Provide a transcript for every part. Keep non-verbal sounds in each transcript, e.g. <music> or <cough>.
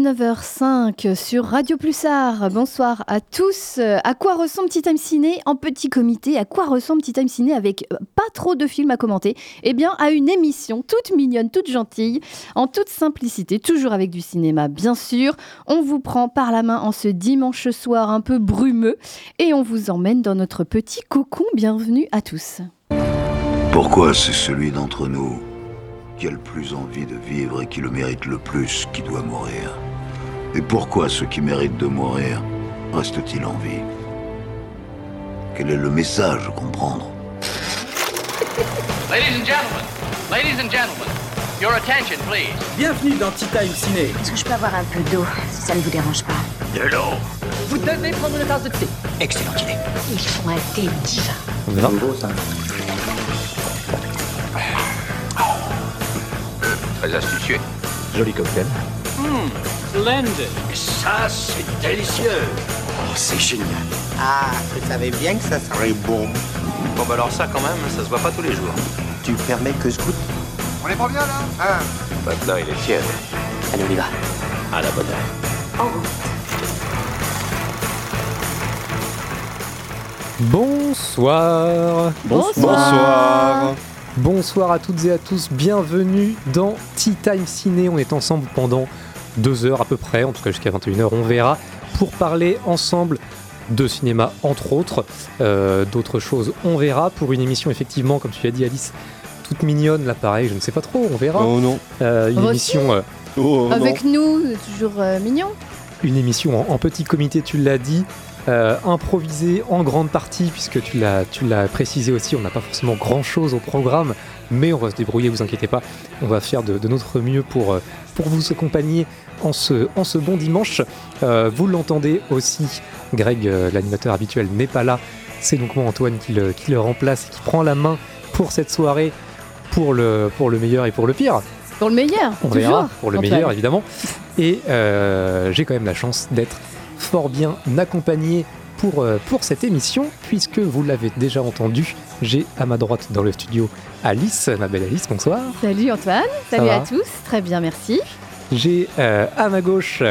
19h05 sur Radio Plusard. Bonsoir à tous. À quoi ressemble Petit Time Ciné en petit comité? À quoi ressemble Petit Time Ciné avec euh, pas trop de films à commenter? Eh bien, à une émission toute mignonne, toute gentille, en toute simplicité, toujours avec du cinéma, bien sûr. On vous prend par la main en ce dimanche soir un peu brumeux et on vous emmène dans notre petit cocon. Bienvenue à tous. Pourquoi c'est celui d'entre nous qui a le plus envie de vivre et qui le mérite le plus qui doit mourir? Et pourquoi ceux qui méritent de mourir restent-ils en vie? Quel est le message à comprendre? Ladies and gentlemen, ladies and gentlemen, your attention please. Bienvenue dans Tea Time Ciné. Est-ce que je peux avoir un peu d'eau, si ça ne vous dérange pas? De l'eau Vous devez prendre une tasse de thé. Excellente idée. Il faut un thé divin. On verra. Très astucieux. Joli cocktail. Splendid. Ça, c'est délicieux Oh, c'est génial Ah, je savais bien que ça serait bon. Bon bah alors ça quand même, ça se voit pas tous les jours. Tu permets que je goûte On est pas bien là? Hein? Maintenant il est tiède. Allez, on y va. À la bonne heure. En route. Bonsoir. Bonsoir. Bonsoir à toutes et à tous. Bienvenue dans Tea Time Ciné. On est ensemble pendant deux heures à peu près, en tout cas jusqu'à 21h, on verra, pour parler ensemble de cinéma entre autres, Euh, d'autres choses, on verra, pour une émission effectivement, comme tu l'as dit Alice, toute mignonne, là pareil, je ne sais pas trop, on verra. Oh non. Euh, une émission euh, Oh non. Avec nous, toujours euh, mignon. une émission en, en petit comité, tu l'as dit, euh, improvisée en grande partie, puisque tu l'as, tu l'as précisé aussi, on n'a pas forcément grand chose au programme, mais on va se débrouiller, vous inquiétez pas, on va faire de, de notre mieux pour, pour vous accompagner en ce, en ce bon dimanche. Euh, vous l'entendez aussi, Greg, euh, l'animateur habituel, n'est pas là, c'est donc moi Antoine qui le, qui le remplace et qui prend la main pour cette soirée, pour le, pour le meilleur et pour le pire. Pour le meilleur. On toujours, verra pour le Antoine. meilleur évidemment. Et euh, j'ai quand même la chance d'être fort bien accompagné pour, pour cette émission, puisque vous l'avez déjà entendu, j'ai à ma droite dans le studio Alice, ma belle Alice, bonsoir. Salut Antoine. Salut à tous. Très bien, merci. J'ai euh, à ma gauche,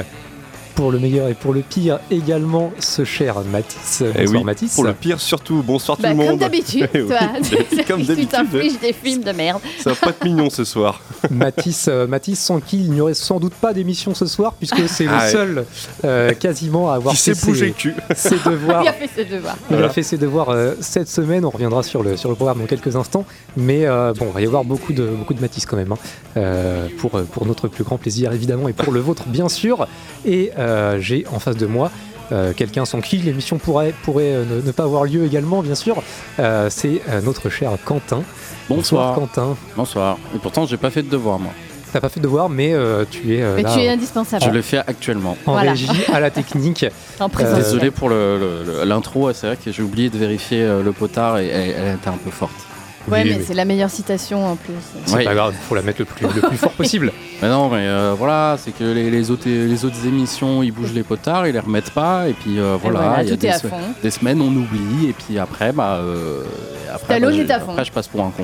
pour le meilleur et pour le pire, également ce cher Mathis. Eh Bonsoir oui, Mathis. Pour le pire surtout, bonsoir tout Bah, le monde. comme d'habitude, <laughs> Eh oui, toi. <laughs> comme tu d'habitude. t'infliges des films de merde. Ça va pas être mignon ce soir. <laughs> Mathis, euh, Mathis, sans qui il n'y aurait sans doute pas d'émission ce soir, puisque c'est le Ah ouais. seul euh, quasiment à avoir Qui fait ses, le cul. ses devoirs Il a fait ses devoirs. Il Voilà. a fait ses devoirs euh, cette semaine, on reviendra sur le, sur le programme dans quelques instants, mais euh, bon, il va y avoir beaucoup de, beaucoup de Matisse quand même, hein, euh, pour, pour notre plus grand plaisir évidemment, et pour le vôtre bien sûr. Et euh, j'ai en face de moi euh, quelqu'un sans qui l'émission pourrait, pourrait euh, ne, ne pas avoir lieu également, bien sûr, Euh, c'est euh, notre cher Quentin. Bonsoir. Quentin. Bonsoir. Et pourtant, j'ai pas fait de devoir, moi. T'as pas fait de devoir, mais euh, tu es euh, Mais là tu es euh, indispensable. Je le fais actuellement. en Voilà. régie à la technique. <laughs> En présence. Désolé pour l'intro, c'est vrai que j'ai oublié de vérifier euh, le potard et elle, elle était un peu forte. Ouais, Oui, mais c'est la meilleure citation en plus. C'est Oui. pas grave, faut la mettre le plus, le plus fort possible. <laughs> Mais non, mais euh, voilà, c'est que les, les autres, les autres émissions, ils bougent les potards, ils les remettent pas, et puis euh, Et voilà, il y a tout est des, à se- fond. des semaines on oublie, et puis après, bah, euh, après, bah, est à je- fond. après, je passe pour un con.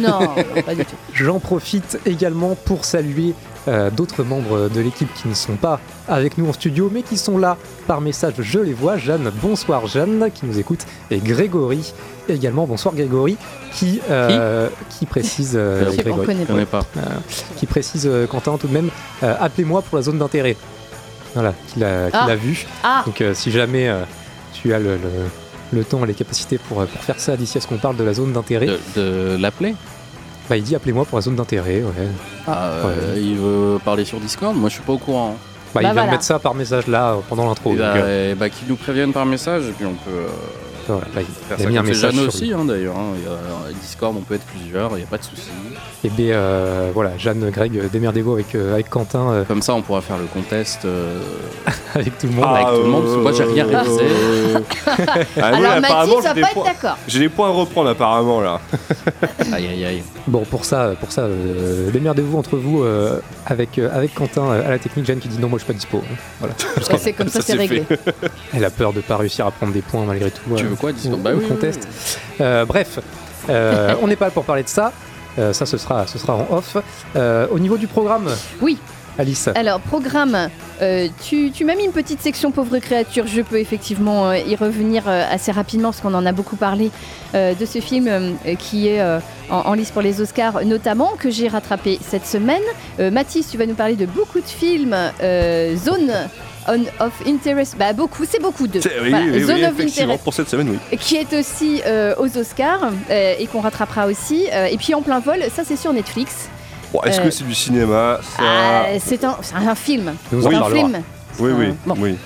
Non, <laughs> pas du tout. J'en profite également pour saluer euh, d'autres membres de l'équipe qui ne sont pas avec nous en studio, mais qui sont là par message. Je les vois. Jeanne, bonsoir Jeanne, qui nous écoute, et Grégory également. Bonsoir Grégory, qui, euh, qui précise, euh, on Grégory, connaît Je pas. pas. qui précise euh, Quentin tout de même. euh, Appelez-moi pour la zone d'intérêt. Voilà, qu'il a, qu'il Ah. a vu. Ah, Donc euh, si jamais euh, tu as le, le- le temps et les capacités pour, euh, pour faire ça d'ici à ce qu'on parle de la zone d'intérêt, De, de l'appeler? Bah, il dit appelez-moi pour la zone d'intérêt. Ouais. Ah, euh, Il veut parler sur Discord Moi, je suis pas au courant. Bah, Bah, il vient voilà. de mettre ça par message là euh, pendant l'intro. Bah, euh, bah, qu'ils nous préviennent par message, et puis on peut. euh, voilà, là, il Faire il a ça mis un message Jeanne aussi, hein, d'ailleurs. hein. A- Discord, on peut être plusieurs, il n'y a pas de souci. Et bien euh, voilà, Jeanne, Greg, euh, démerdez-vous avec, euh, avec Quentin, euh, Comme ça, on pourra faire le contest. euh, <laughs> avec tout le monde. avec tout le monde, parce que moi, j'ai rien révisé. <laughs> Ah, moi, alors apparemment, Mathis j'ai va pas être d'accord. J'ai des points à reprendre apparemment là. <laughs> Aïe, aïe, aïe. Bon, pour ça, pour ça euh, démerdez-vous entre vous euh, avec, euh, avec Quentin euh, à la technique. Jeanne qui dit non, moi je suis pas dispo. hein. Voilà. Ouais, c'est comme ça, Ça, c'est réglé. Elle a peur de pas réussir à prendre des points malgré tout. Tu euh, veux quoi, au- Bah oui, oui, contest. Euh, bref, euh, on n'est pas là pour parler de ça. Euh, ça, ce sera, ce sera en off. Euh, au niveau du programme, Oui. Alice. Alors, programme, euh, tu, tu m'as mis une petite section pauvre créature. Je peux effectivement euh, y revenir euh, assez rapidement parce qu'on en a beaucoup parlé de ce film qui est en, en lice pour les Oscars, notamment, que j'ai rattrapé cette semaine. Mathis, tu vas nous parler de beaucoup de films. Zone on of Interest, bah beaucoup, c'est beaucoup de. Oui, Voilà, oui, oui, Zone of Interest pour cette semaine, oui. qui est aussi euh, aux Oscars euh, et qu'on rattrapera aussi. Euh, et puis en plein vol, ça c'est sur Netflix. Bon, Est-ce Euh, que c'est du cinéma ça... Ah, c'est un, c'est un film. Nous C'est en un film. Oui, oui, Bon. oui.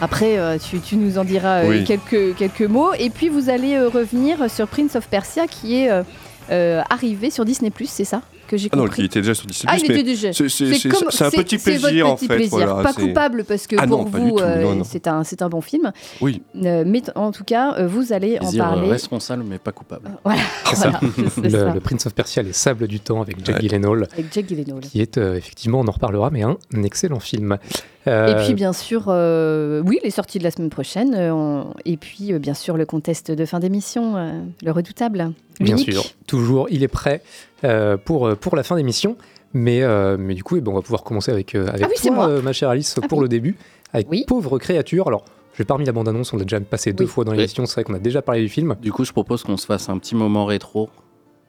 Après, euh, tu, tu nous en diras euh, Oui. quelques, quelques mots. Et puis, vous allez euh, revenir sur Prince of Persia qui est euh, euh, arrivé sur Disney, c'est ça? Que j'ai Ah non, il était déjà sur Disney+, Ah, il était déjà. c'est- un petit plaisir, en petit fait. plaisir. voilà, pas coupable parce que Ah pour vous, euh, c'est un, c'est un bon film. Oui. Euh, mais en tout cas, euh, vous allez en Plaisir parler. responsable, mais pas coupable. <laughs> Voilà, Le, ça. le Prince of Persia, les sables du temps avec Jack Ouais. Gyllenhaal, Avec Jack Gyllenhaal. qui est euh, effectivement, on en reparlera, mais un excellent film. Euh, Et puis bien sûr, euh, oui, les sorties de la semaine prochaine. euh, on- Et puis euh, bien sûr le contest de fin d'émission, euh, le redoutable. Bien sûr, toujours, il est prêt euh, pour, pour la fin d'émission. Mais, euh, mais du coup, eh ben, on va pouvoir commencer avec, euh, avec Ah oui, c'est toi, moi. euh, ma chère Alice, Ah pour oui. le début, avec Oui. Pauvre créature. Alors, j'ai pas remis la bande-annonce, on l'a déjà passé deux fois dans Oui. l'émission, c'est vrai qu'on a déjà parlé du film. Du coup, je propose qu'on se fasse un petit moment rétro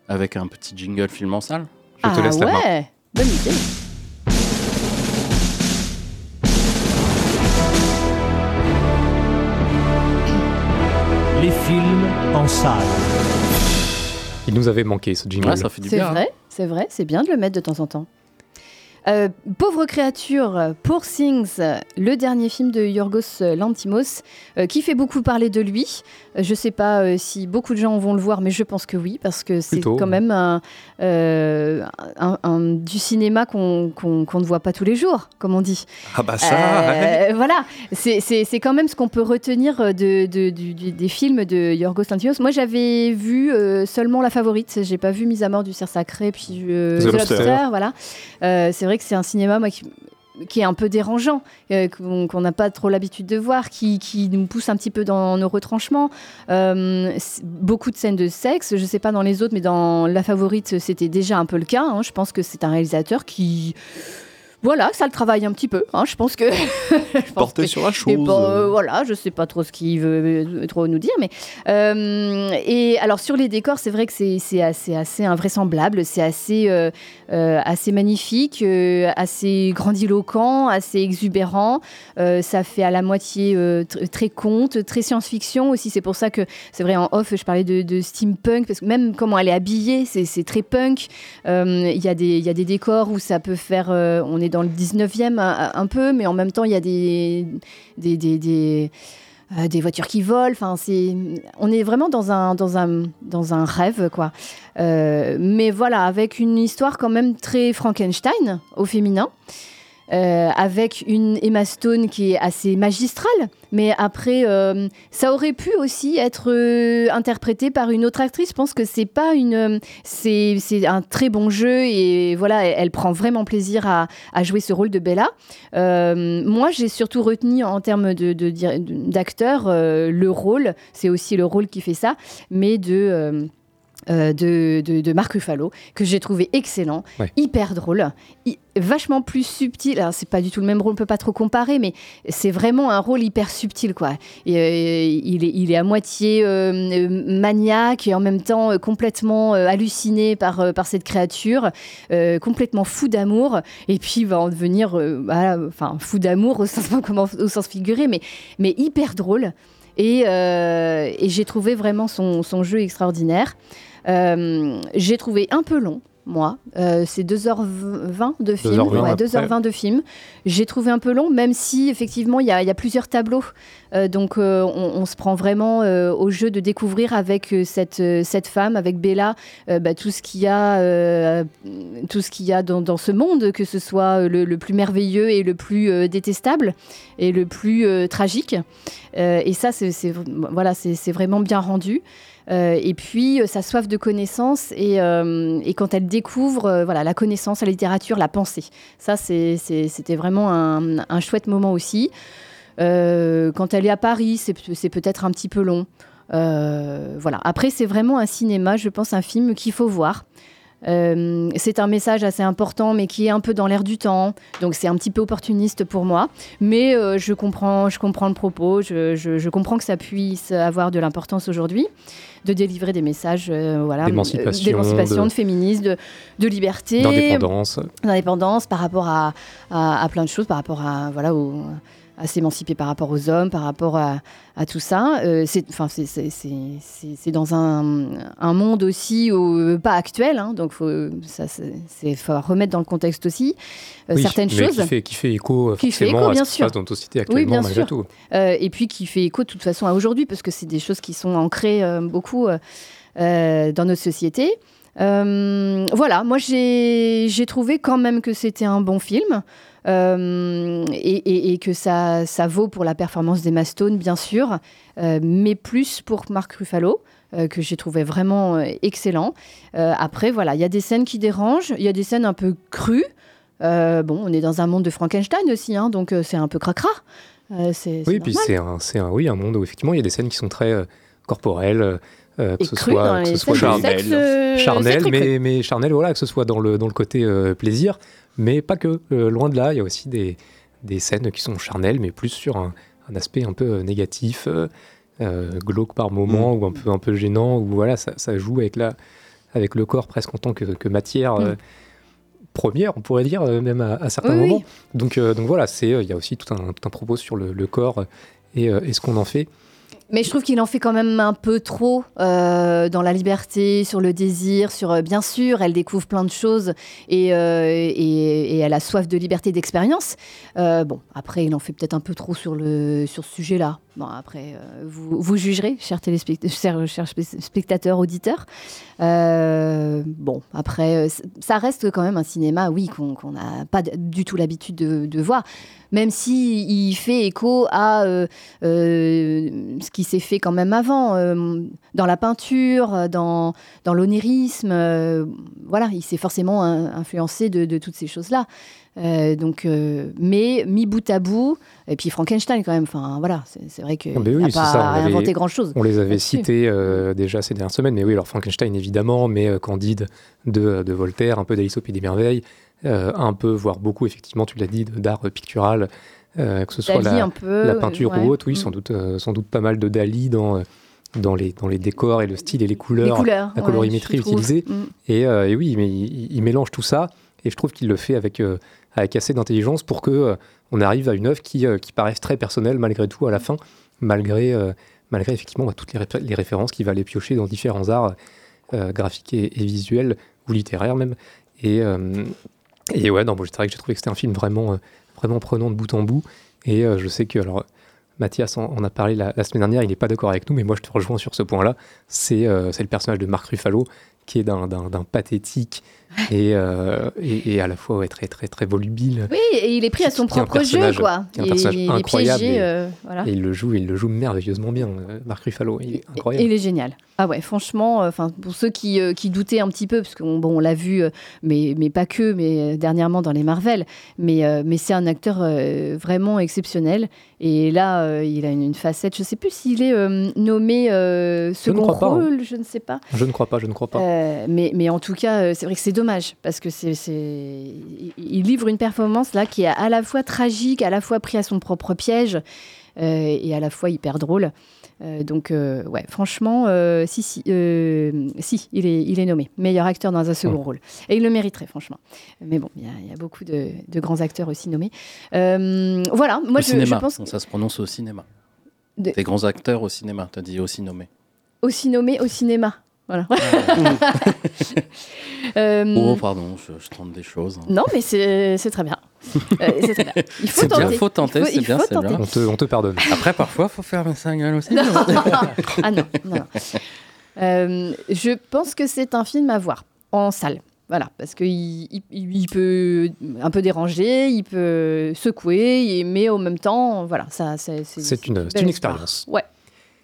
avec un petit jingle film en salle. Je te ah laisse la main. ouais, bonne idée. Les films en salle. Il nous avait manqué ce jingle. Ouais, ça fait du C'est bien. hein. vrai, c'est vrai, c'est bien de le mettre de temps en temps. Euh, Pauvre créature, Poor Things, le dernier film de Yorgos Lantimos, euh, qui fait beaucoup parler de lui. Euh, je ne sais pas euh, si beaucoup de gens vont le voir, mais je pense que oui, parce que c'est Plutôt. quand même un, euh, un- un- du cinéma qu'on ne voit pas tous les jours, comme on dit. Ah bah ça, ouais. Euh, voilà, c'est c'est- c'est quand même ce qu'on peut retenir de, de- du- du- des films de Yorgos Lanthimos. Moi, j'avais vu euh, seulement La Favorite. J'ai pas vu Mise à mort du cerf sacré, puis euh, The The Lobster. Lobster. Voilà. Euh, c'est vrai que c'est un cinéma moi, qui, qui est un peu dérangeant, euh, qu'on n'a pas trop l'habitude de voir, qui, qui nous pousse un petit peu dans nos retranchements. Euh, beaucoup de scènes de sexe. Je sais pas dans les autres, mais dans La Favorite, c'était déjà un peu le cas. hein. Je pense que c'est un réalisateur qui voilà, ça le travaille un petit peu. hein. Je pense que. <laughs> je pense porté que- sur la chose. bon, euh, voilà, je sais pas trop ce qu'il veut euh, trop nous dire, mais euh, et alors sur les décors, c'est vrai que c'est c'est assez, assez invraisemblable, c'est assez euh, euh, assez magnifique, euh, assez grandiloquent, assez exubérant. Euh, ça fait à la moitié euh, tr- très conte, très science-fiction aussi. C'est pour ça que c'est vrai en off, je parlais de, de steampunk parce que même comment elle est habillée, c'est c'est très punk. Euh, Il y a des il y a des décors où ça peut faire, euh, on est dans le 19e un, peu, mais en même temps il y a des des, des, des, euh, des voitures qui volent. Enfin, c'est, on est vraiment dans un, dans un, dans un rêve, quoi. Euh, mais voilà, avec une histoire quand même très Frankenstein au féminin. Euh, avec une Emma Stone qui est assez magistrale, mais après, euh, ça aurait pu aussi être euh, interprété par une autre actrice. Je pense que c'est pas une, c'est, un très bon jeu et voilà, elle, prend vraiment plaisir à, jouer ce rôle de Bella. Moi, j'ai surtout retenu en termes de, d'acteur le rôle. C'est aussi le rôle qui fait ça, mais de euh, de, de, de Marc Ruffalo, que j'ai trouvé excellent, Ouais. hyper drôle, vachement plus subtil. Alors, c'est pas du tout le même rôle, on peut pas trop comparer, mais c'est vraiment un rôle hyper subtil, quoi. Et, euh, il, est, il est à moitié euh, maniaque et en même temps complètement halluciné par, par cette créature, complètement fou d'amour, et puis il va en devenir, voilà, enfin, fou d'amour au sens, <laughs> au sens figuré, mais, mais hyper drôle. Et, euh, et j'ai trouvé vraiment son, son jeu extraordinaire. Euh, j'ai trouvé un peu long, moi. Euh, c'est 2h20 de film. 2h20 ouais, à peu 2h20 de film. J'ai trouvé un peu long, même si effectivement il y, a- il y a plusieurs tableaux. Euh, donc euh, on, on se prend vraiment au jeu de découvrir avec cette, cette femme, avec Bella, bah, tout ce qu'il y a, tout ce qu'il y a dans, dans ce monde, que ce soit le, le plus merveilleux et le plus détestable et le plus tragique. Et ça, voilà, c'est vraiment bien rendu. Euh, et puis, euh, sa soif de connaissance et, euh, quand elle découvre voilà, la connaissance, la littérature, la pensée. Ça, c'était vraiment un, un chouette moment aussi. Quand elle est à Paris, c'est peut-être un petit peu long. Voilà. Après, c'est vraiment un cinéma, je pense, un film qu'il faut voir. Euh, c'est un message assez important, mais qui est un peu dans l'air du temps. Donc c'est un petit peu opportuniste pour moi. Mais euh, je, comprends, je comprends le propos. Je, je- je comprends que ça puisse avoir de l'importance aujourd'hui de délivrer des messages euh, voilà, D'émancipation, de- de... féminisme, de, de liberté, D'indépendance. d'indépendance par rapport à, à, à plein de choses, par rapport à, voilà, au- à s'émanciper par rapport aux hommes, par rapport à, à tout ça. Euh, c'est, enfin, dans un, un monde aussi où- pas actuel, hein, donc faut, ça, c'est, c'est- faut remettre dans le contexte aussi euh, Oui, certaines mais choses. Qui fait, qui fait écho euh, Qui fait écho, à bien ce qui se sûr. passe dans Oui, actuellement, bien malgré sûr. tout. Euh, et puis qui fait écho de toute façon à aujourd'hui, parce que c'est des choses qui sont ancrées euh, beaucoup euh, euh, dans notre société. Euh, voilà, moi j'ai trouvé quand même que c'était un bon film. Euh, et, et- et que ça, ça vaut pour la performance d'Emma Stone, bien sûr, euh, mais plus pour Marc Ruffalo, euh, que j'ai trouvé vraiment excellent. Après, voilà, il y a des scènes qui dérangent, il y a des scènes un peu crues. Bon, on est dans un monde de Frankenstein aussi, hein, donc c'est un peu cracra. C'est Oui, puis c'est un, c'est un, oui, un monde où effectivement il y a des scènes qui sont très corporelles, euh, que ce soit, que ce soit charnel, charnel, mais, mais charnel, voilà, que ce soit dans le, dans le côté euh, plaisir, mais pas que. Euh, loin de là, il y a aussi des, des scènes qui sont charnelles, mais plus sur un, un aspect un peu euh, négatif, euh, glauque par moment, Mm. ou un peu, un peu gênant, où voilà, ça, ça joue avec, la, avec le corps presque en tant que, que matière. Mm. euh, première, on pourrait dire, euh, même à, à certains Oui, oui. moments. Donc, euh, donc voilà, c'est, euh, il y a aussi tout un, tout un propos sur le, le corps et, euh, et ce qu'on en fait. Mais je trouve qu'il en fait quand même un peu trop euh, dans la liberté, sur le désir, sur euh, bien sûr, elle découvre plein de choses et, euh, et, et elle a soif de liberté, d'expérience. Euh, bon, après, il en fait peut-être un peu trop sur le sur ce sujet-là. Bon, après, euh, vous, jugerez, chers, spectateurs, auditeurs. Euh, bon, après, euh, ça reste quand même un cinéma, oui, qu'on n'a pas du tout l'habitude de, voir. Même si il fait écho à ce qui s'est fait quand même avant, dans la peinture, dans, dans l'onirisme. voilà, il s'est forcément in- influencé de toutes ces choses-là. Euh, donc, euh, mais mis bout à bout, et puis Frankenstein quand même. Enfin, voilà, c'est vrai qu'il Ah oui, n'a pas ça, avait- inventé grand-chose. On les avait cités euh, déjà ces dernières semaines, mais oui, alors Frankenstein évidemment, mais Candide de, de Voltaire, un peu d'Alice au Pays des Merveilles, un peu, voire beaucoup, effectivement, tu l'as dit, d'art pictural, que ce soit la, un peu, la peinture ouais. ou autre, oui, Mm. sans, doute, sans doute pas mal de Dali dans, dans, les, dans les décors et le style et les couleurs, Les couleurs, la colorimétrie utilisée. Mm. Et, euh, et oui, mais il, il mélange tout ça, et je trouve qu'il le fait avec, euh, avec assez d'intelligence pour que euh, on arrive à une œuvre qui, euh, qui paraisse très personnelle malgré tout à la fin, malgré, euh, malgré effectivement bah, toutes les, ré- les références qu'il va aller piocher dans différents arts graphiques et, visuels, ou littéraires même. Et, et ouais, non, bon, j'ai trouvé que c'était un film vraiment, vraiment prenant de bout en bout. Et je sais que, alors, Mathias en, a parlé la, semaine dernière, il n'est pas d'accord avec nous, mais moi je te rejoins sur ce point-là. C'est euh, le personnage de Marc Ruffalo qui est d'un pathétique <laughs> et, euh, et, et à la fois ouais, très, très, très volubile. Oui, et il est pris à son est propre jeu, quoi. qui est un Il- personnage il est incroyable piégé, et- euh, voilà. Et il le joue, il le joue merveilleusement bien, euh, Marc Ruffalo. Il est incroyable. il est génial. Ah ouais, franchement, enfin pour ceux qui, qui doutaient un petit peu, parce qu'on bon, on l'a vu, mais, mais pas que, mais dernièrement dans les Marvel, mais, mais c'est un acteur vraiment exceptionnel. Et là, il a une, une facette, je sais plus s'il est nommé second pas, hein. rôle, je ne sais pas. Je ne crois pas, je ne crois pas. Mais, mais en tout cas, c'est vrai que c'est dommage parce que c'est, il- livre une performance là qui est à la fois tragique, à la fois pris à son propre piège euh, et à la fois hyper drôle. Euh, donc, euh, ouais, franchement, si, si, si il, est, il est nommé meilleur acteur dans un second Ouais. rôle. Et il le mériterait, franchement. Mais bon, il y a- il y, a beaucoup de, de grands acteurs aussi nommés. Voilà, moi au je, cinéma, je pense que- ça se prononce au cinéma. De- Des grands acteurs au cinéma, t'as dit aussi nommé. aussi nommé au cinéma. Voilà. <laughs> Euh, Oh, pardon, je, je tente des choses. hein. Non, mais c'est très bien. Euh, c'est très bien. <laughs> Il faut C'est bien, tenter. faut tenter, Il c'est il bien, c'est tenter. bien. On te, on te pardonne. Après, parfois, faut faire sa gueule aussi. Non. <laughs> ah non, non. non. Euh, je pense que c'est un film à voir en salle. Voilà, parce qu'il il, il peut un peu déranger, il peut secouer, mais en même temps, voilà, ça, c'est C'est une, une expérience. Ouais.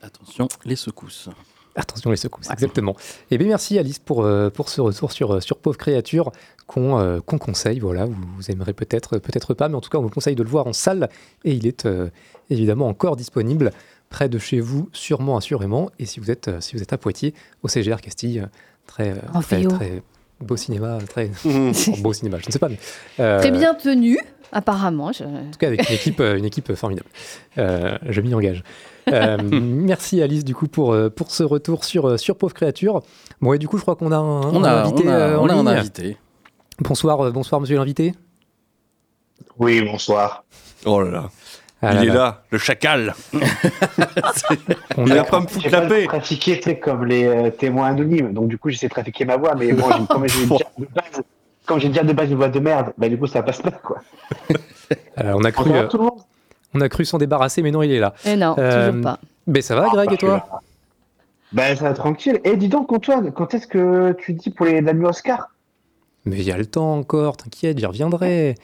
Attention, les secousses. Attention les secousses, exactement. Et bien merci Alice pour, euh, pour ce retour sur, euh, sur Pauvre Créature qu'on euh, conseille. Voilà, vous, vous aimerez peut-être, peut-être pas, mais en tout cas on vous conseille de le voir en salle et il est euh, évidemment encore disponible près de chez vous, sûrement, assurément. Et si vous êtes, si vous êtes à Poitiers, au CGR Castille, très, En très, VO. très beau cinéma, très <laughs> enfin, beau cinéma, je ne sais pas, mais euh, Très bien tenu, apparemment. je- En tout cas, avec une équipe, euh, une équipe formidable. Euh, je m'y engage. Euh, <laughs> merci Alice du coup pour, euh, pour ce retour sur, euh, sur Pauvre Créature. Bon et du coup je crois qu'on a un, On un a, invité on a, euh, on a un invité. Bonsoir, euh, bonsoir monsieur l'invité. Oui, bonsoir. Oh là là. Ah il là est là. là, le chacal. On <laughs> Il a- a pas me foutre J'ai la paix. pratiqué, tu sais, comme les euh, témoins anonymes. Donc, du coup, j'essaie de trafiquer ma voix. Mais bon, j'ai- comme j'ai <laughs> déjà de base, comme j'ai déjà de base une voix de merde, bah, du coup, ça passe pas, quoi. <laughs> euh, on a cru, euh, on a cru s'en débarrasser, mais non il est là. Eh non, Euh, toujours pas. Mais ça va Ah, Greg et toi. Ben, ça va tranquille. Et dis donc, Antoine, quand est-ce que tu dis pour les Dami Oscar? Mais il y a le temps encore, t'inquiète, j'y reviendrai.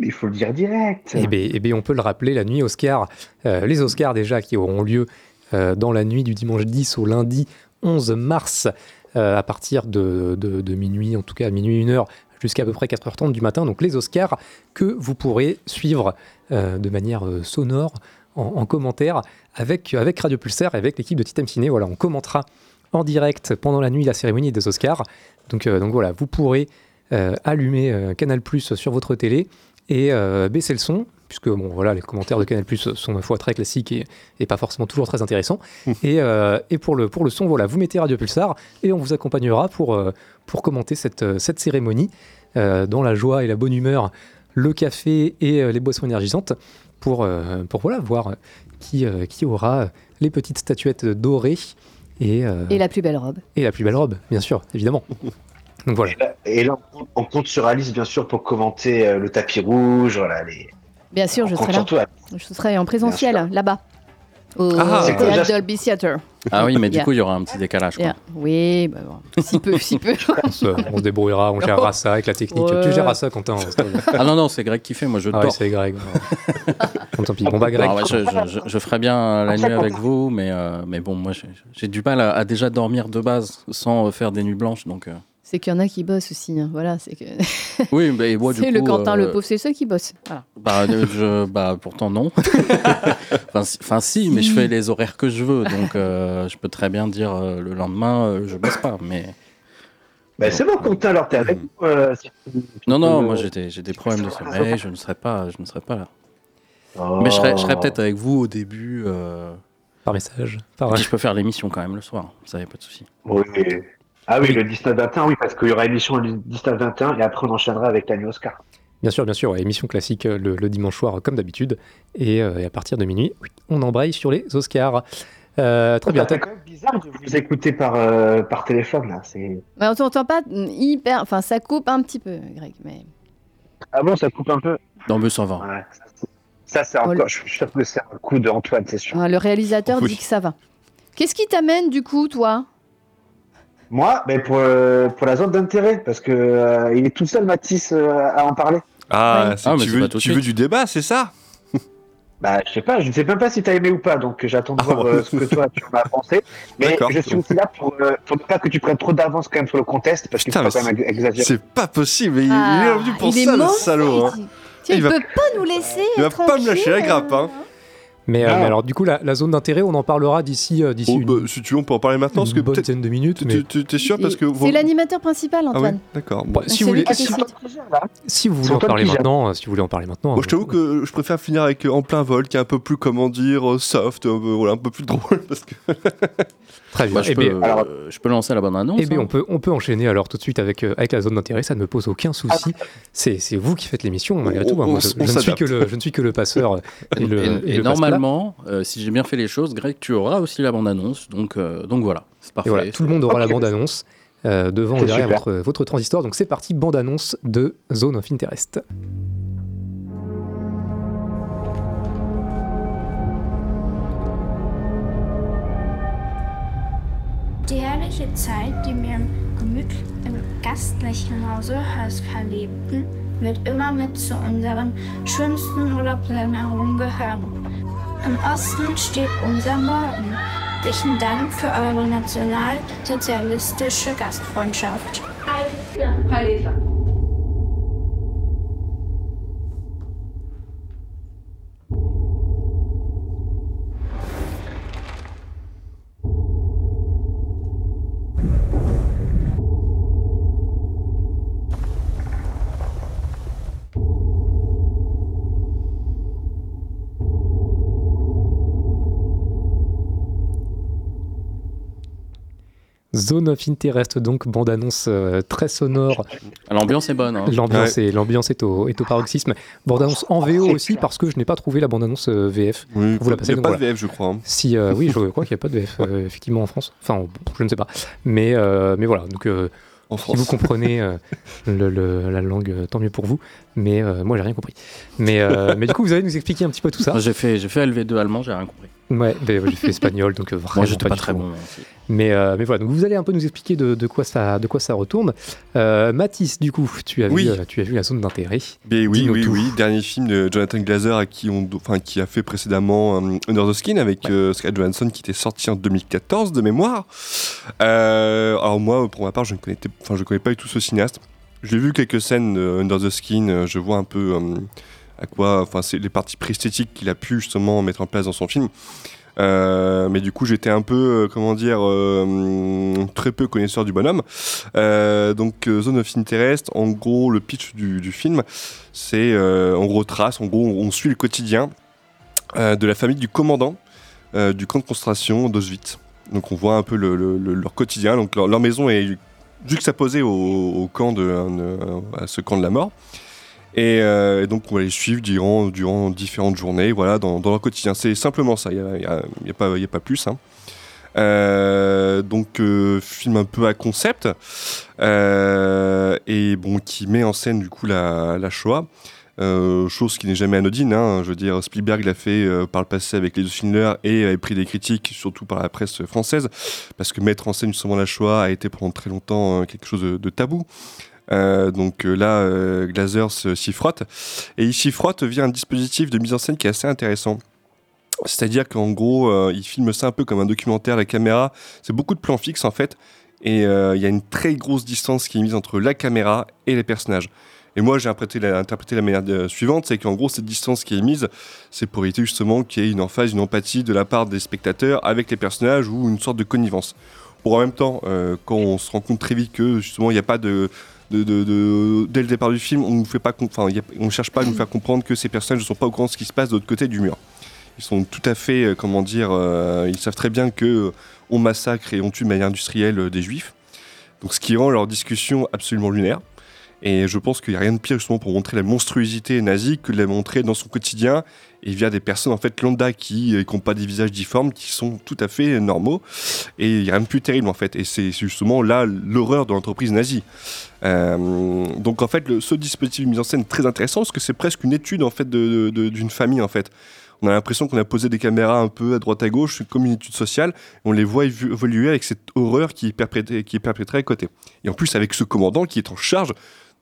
Il faut le dire direct. Eh bien, eh ben, on peut le rappeler, la nuit Oscar, euh, les Oscars déjà qui auront lieu euh, dans la nuit du dimanche 10 au lundi 11 mars euh, à partir de, de- minuit, en tout cas minuit 1h jusqu'à à peu près 4h30 du matin. Donc les Oscars que vous pourrez suivre de manière sonore en, en commentaire avec, avec Radio Pulsar et avec l'équipe de Titan Ciné. Voilà, on commentera en direct pendant la nuit la cérémonie des Oscars. Donc, donc voilà, vous pourrez allumer Canal Plus sur votre télé et euh, baisser le son, puisque bon, voilà, les commentaires de Canal Plus sont ma foi très classiques et, et pas forcément toujours très intéressants. et euh, et pour, le, pour le son, voilà, vous mettez Radio Pulsar et on vous accompagnera pour, euh, pour commenter cette, euh, cette cérémonie euh, dans la joie et la bonne humeur, le café et euh, les boissons énergisantes pour, euh, pour voilà, voir qui, euh, qui aura les petites statuettes dorées et, euh, Et la plus belle robe. et la plus belle robe, bien sûr, évidemment. <laughs> Donc voilà. Et là, et là, on, compte- on compte sur Alice, bien sûr, pour commenter euh, le tapis rouge. Voilà, les... Bien sûr, je on serai là. Je serai en présentiel, là-bas. Au Ah, cool. Dolby Theatre. Ah oui, mais du Yeah. coup, il y aura un petit décalage. quoi. Yeah. Oui, bah bon. si peu, si peu. On se, on se débrouillera, on <laughs> gérera ça avec la technique. Ouais. Tu géreras ça, Quentin. <laughs> Ah non, non, c'est Greg qui fait, moi je Ah ouais, dors. c'est Greg. <laughs> bon, tant pis. Bon, bah, Greg. Ah ouais, je, je- je- je ferais bien la nuit avec vous, mais, euh, mais bon, moi j'ai- du mal à, à déjà dormir de base sans euh, faire des nuits blanches. Donc, euh, C'est qu'il y en a qui bossent aussi. hein. Voilà, c'est que. <laughs> oui, mais moi, du c'est le coup, Quentin, le euh, pauvre, c'est le seul qui bosse. Voilà. Bah, euh, je, bah, pourtant non. <laughs> enfin, si, enfin, si, mais je fais les horaires que je veux, donc euh, je peux très bien dire euh, le lendemain, euh, je bosse pas. Mais Ben, c'est bon, Quentin, alors t'es avec nous. euh, non, non, moi j'ai des, problèmes de sommeil, je ne serai pas, je ne serai pas là. Oh. Mais je serai, serai peut-être avec vous au début. euh, Par message. Par... je peux faire l'émission quand même le soir, ça y a pas de souci. Oui. Ah oui, le 19-21, oui, parce qu'il y aura émission le 19-21 et après on enchaînera avec la nuit Oscar. Bien sûr, bien sûr. ouais, émission classique euh, le, le dimanche soir, comme d'habitude. Et, euh, et à partir de minuit, on embraye sur les Oscars. Euh, très bien. C'est quand même bizarre de vous écouter par, euh, par téléphone, là. Mais on t'entend pas hyper. Enfin, ça coupe un petit peu, Greg. Mais... Ah bon, ça coupe un peu? Non, mais ça va. Ouais, ça, c'est- Oh, encore... le- Je suis sûr que c'est un coup d'Antoine, c'est sûr. Ah, le réalisateur Oui. dit que ça va. Qu'est-ce qui t'amène, du coup, toi? Moi, ben, pour, euh, pour la zone d'intérêt, parce que euh, il est tout seul, Mathis, euh, à en parler. Ah, Ouais. Ah, que tu, veux, tu du débat, c'est ça? Bah, je sais pas, je ne sais même pas si t'as aimé ou pas, donc j'attends de Ah voir ouais. euh, ce que toi tu en as pensé. Mais je suis aussi là pour, euh, pour ne pas que tu prennes trop d'avance quand même sur le contest, parce faut quand même exagérer. C'est pas possible. Il, il Ah, est revenu pour il est ça, le salaud. hein. Il il, va- peut pas nous laisser. Il va pas me lâcher la grappe. Hein. Mais, euh, Ah. mais alors, du coup, la, la zone d'intérêt, on en parlera d'ici euh, d'ici Oh, une, bah, si tu veux, on peut en parler maintenant. Parce une que bonne peut-être. dizaine de minutes. Mais Tu- tu- T'es sûr parce que. C'est l'animateur principal, Ah oui, Antoine. d'accord. Bon, si, vous voulez, si, décide. si vous voulez en parler maintenant, euh, si vous voulez en parler maintenant. Moi, je t'avoue que je préfère finir avec euh, En plein vol, qui est un peu plus, comment dire, euh, soft, un peu, voilà, un peu plus <laughs> drôle. Parce que... Très bien. Bah, je, Eh peux, bien, alors- euh, je peux lancer la bonne annonce. eh bien, hein. on, peut, on peut enchaîner alors tout de suite avec, euh, avec la zone d'intérêt, ça ne me pose aucun souci. C'est c'est vous qui faites l'émission, malgré tout. hein. on Moi, je, ne suis que le, je ne suis que le passeur et le, Et, et et le passe-plat. normalement, euh, si j'ai bien fait les choses, Greg, tu auras aussi la bande-annonce. Donc, euh, donc voilà, c'est parfait. Et voilà, tout le monde aura la <laughs> bande-annonce euh, devant et derrière votre, votre transistor. Donc c'est parti, bande-annonce de Zone of Interest. Die herrliche Zeit, die wir im, gastlichen Hause Hösker lebten, wird immer mit zu unseren schönsten Urlaubserinnerungen gehören. Im Osten steht unser Morgen. Herzlichen Dank für eure nationalsozialistische Gastfreundschaft. Zone of Interest, donc bande-annonce euh, très sonore. L'ambiance est bonne. hein. L'ambiance est, l'ambiance est, au, est au paroxysme. Bande-annonce en VO aussi, parce que je n'ai pas trouvé la bande-annonce euh, VF. Oui, Vous la passez, il n'y a donc pas voilà. de VF, je crois. hein. Si, euh, oui, je crois qu'il n'y a pas de VF, euh, effectivement, en France. Enfin, je ne sais pas. Mais, euh, mais voilà, donc euh, En si vous comprenez <laughs> euh, le- le- la langue, tant mieux pour vous. Mais euh, moi, j'ai rien compris. Mais, euh, <laughs> mais du coup, vous allez nous expliquer un petit peu tout ça. J'ai fait, j'ai fait LV2 allemand, j'ai rien compris. Ouais, ben, j'ai fait espagnol, donc euh, vraiment Moi, j'étais pas, très bon. aussi. Mais, euh, mais voilà, donc vous allez un peu nous expliquer de, de quoi, ça, de quoi ça retourne. Euh, Mathis, du coup, tu as, Oui. vu, tu as vu la zone d'intérêt. Mais oui, oui, tout. oui. Dernier film de Jonathan Glazer à qui, on, enfin, qui a fait précédemment euh, Under the Skin avec euh, Scarlett Johansson qui était sorti en 2014 de mémoire. Euh, alors moi, pour ma part, je ne connais, enfin, je connais pas du tout ce cinéaste. J'ai vu quelques scènes de Under the Skin. euh, Je vois un peu euh, à quoi, enfin, c'est les parties pré-esthétiques qu'il a pu justement mettre en place dans son film. Euh, mais du coup, j'étais un peu, euh, comment dire, euh, très peu connaisseur du bonhomme. Euh, donc, euh, Zone of Interest, en gros, le pitch du, film, c'est euh, on retrace, en gros, on suit le quotidien euh, de la famille du commandant euh, du camp de concentration d'Auschwitz. Donc, on voit un peu le- le- le- leur quotidien. Donc, leur maison est juxtaposée au, au camp de, à ce camp de la mort. Et, euh, et donc on va les suivre durant, durant différentes journées, voilà, dans, leur quotidien. C'est simplement ça, il n'y a, a- pas plus. hein. Euh, donc euh, film un peu à concept et bon qui met en scène du coup la, la Shoah. Euh, chose qui n'est jamais anodine. hein. Je veux dire, Spielberg l'a fait euh, par le passé avec les deux Schindler et avait pris des critiques, surtout par la presse française, parce que mettre en scène justement la Shoah a été pendant très longtemps euh, quelque chose de, de tabou. Euh, donc là, se- s'y frotte. Et il s'y frotte via un dispositif de mise en scène qui est assez intéressant. C'est-à-dire qu'en gros, il filme ça un peu comme un documentaire, la caméra. C'est beaucoup de plans fixes en fait. Et il y a une très grosse distance qui est mise entre la caméra et les personnages. Et moi, j'ai interprété la, manière de- suivante, c'est qu'en gros, cette distance qui est mise, c'est pour éviter justement qu'il y ait une emphase, une empathie de la part des spectateurs avec les personnages ou une sorte de connivence. Pour en même temps, euh, quand on se rend compte très vite que justement, il n'y a pas de, dès le départ du film, on ne cherche pas à nous faire comprendre que ces personnages ne sont pas au courant de ce qui se passe de l'autre côté du mur. Ils sont tout à fait, euh, comment dire, euh, ils savent très bien que euh, on massacre et on tue de manière industrielle euh, des juifs. Donc, ce qui rend leur discussion absolument lunaire. Et je pense qu'il n'y a rien de pire justement pour montrer la monstruosité nazie que de la montrer dans son quotidien et via des personnes en fait lambda qui n'ont pas des visages difformes, qui sont tout à fait normaux. Et il n'y a rien de plus terrible en fait. Et c'est justement là l'horreur de l'entreprise nazie. Euh, donc en fait, ce dispositif de mise en scène est très intéressant parce que c'est presque une étude en fait d'une famille en fait. On a l'impression qu'on a posé des caméras un peu à droite à gauche, comme une étude sociale. On les voit évoluer avec cette horreur qui est, perpétrée, qui est perpétrée à côté. Et en plus avec ce commandant qui est en charge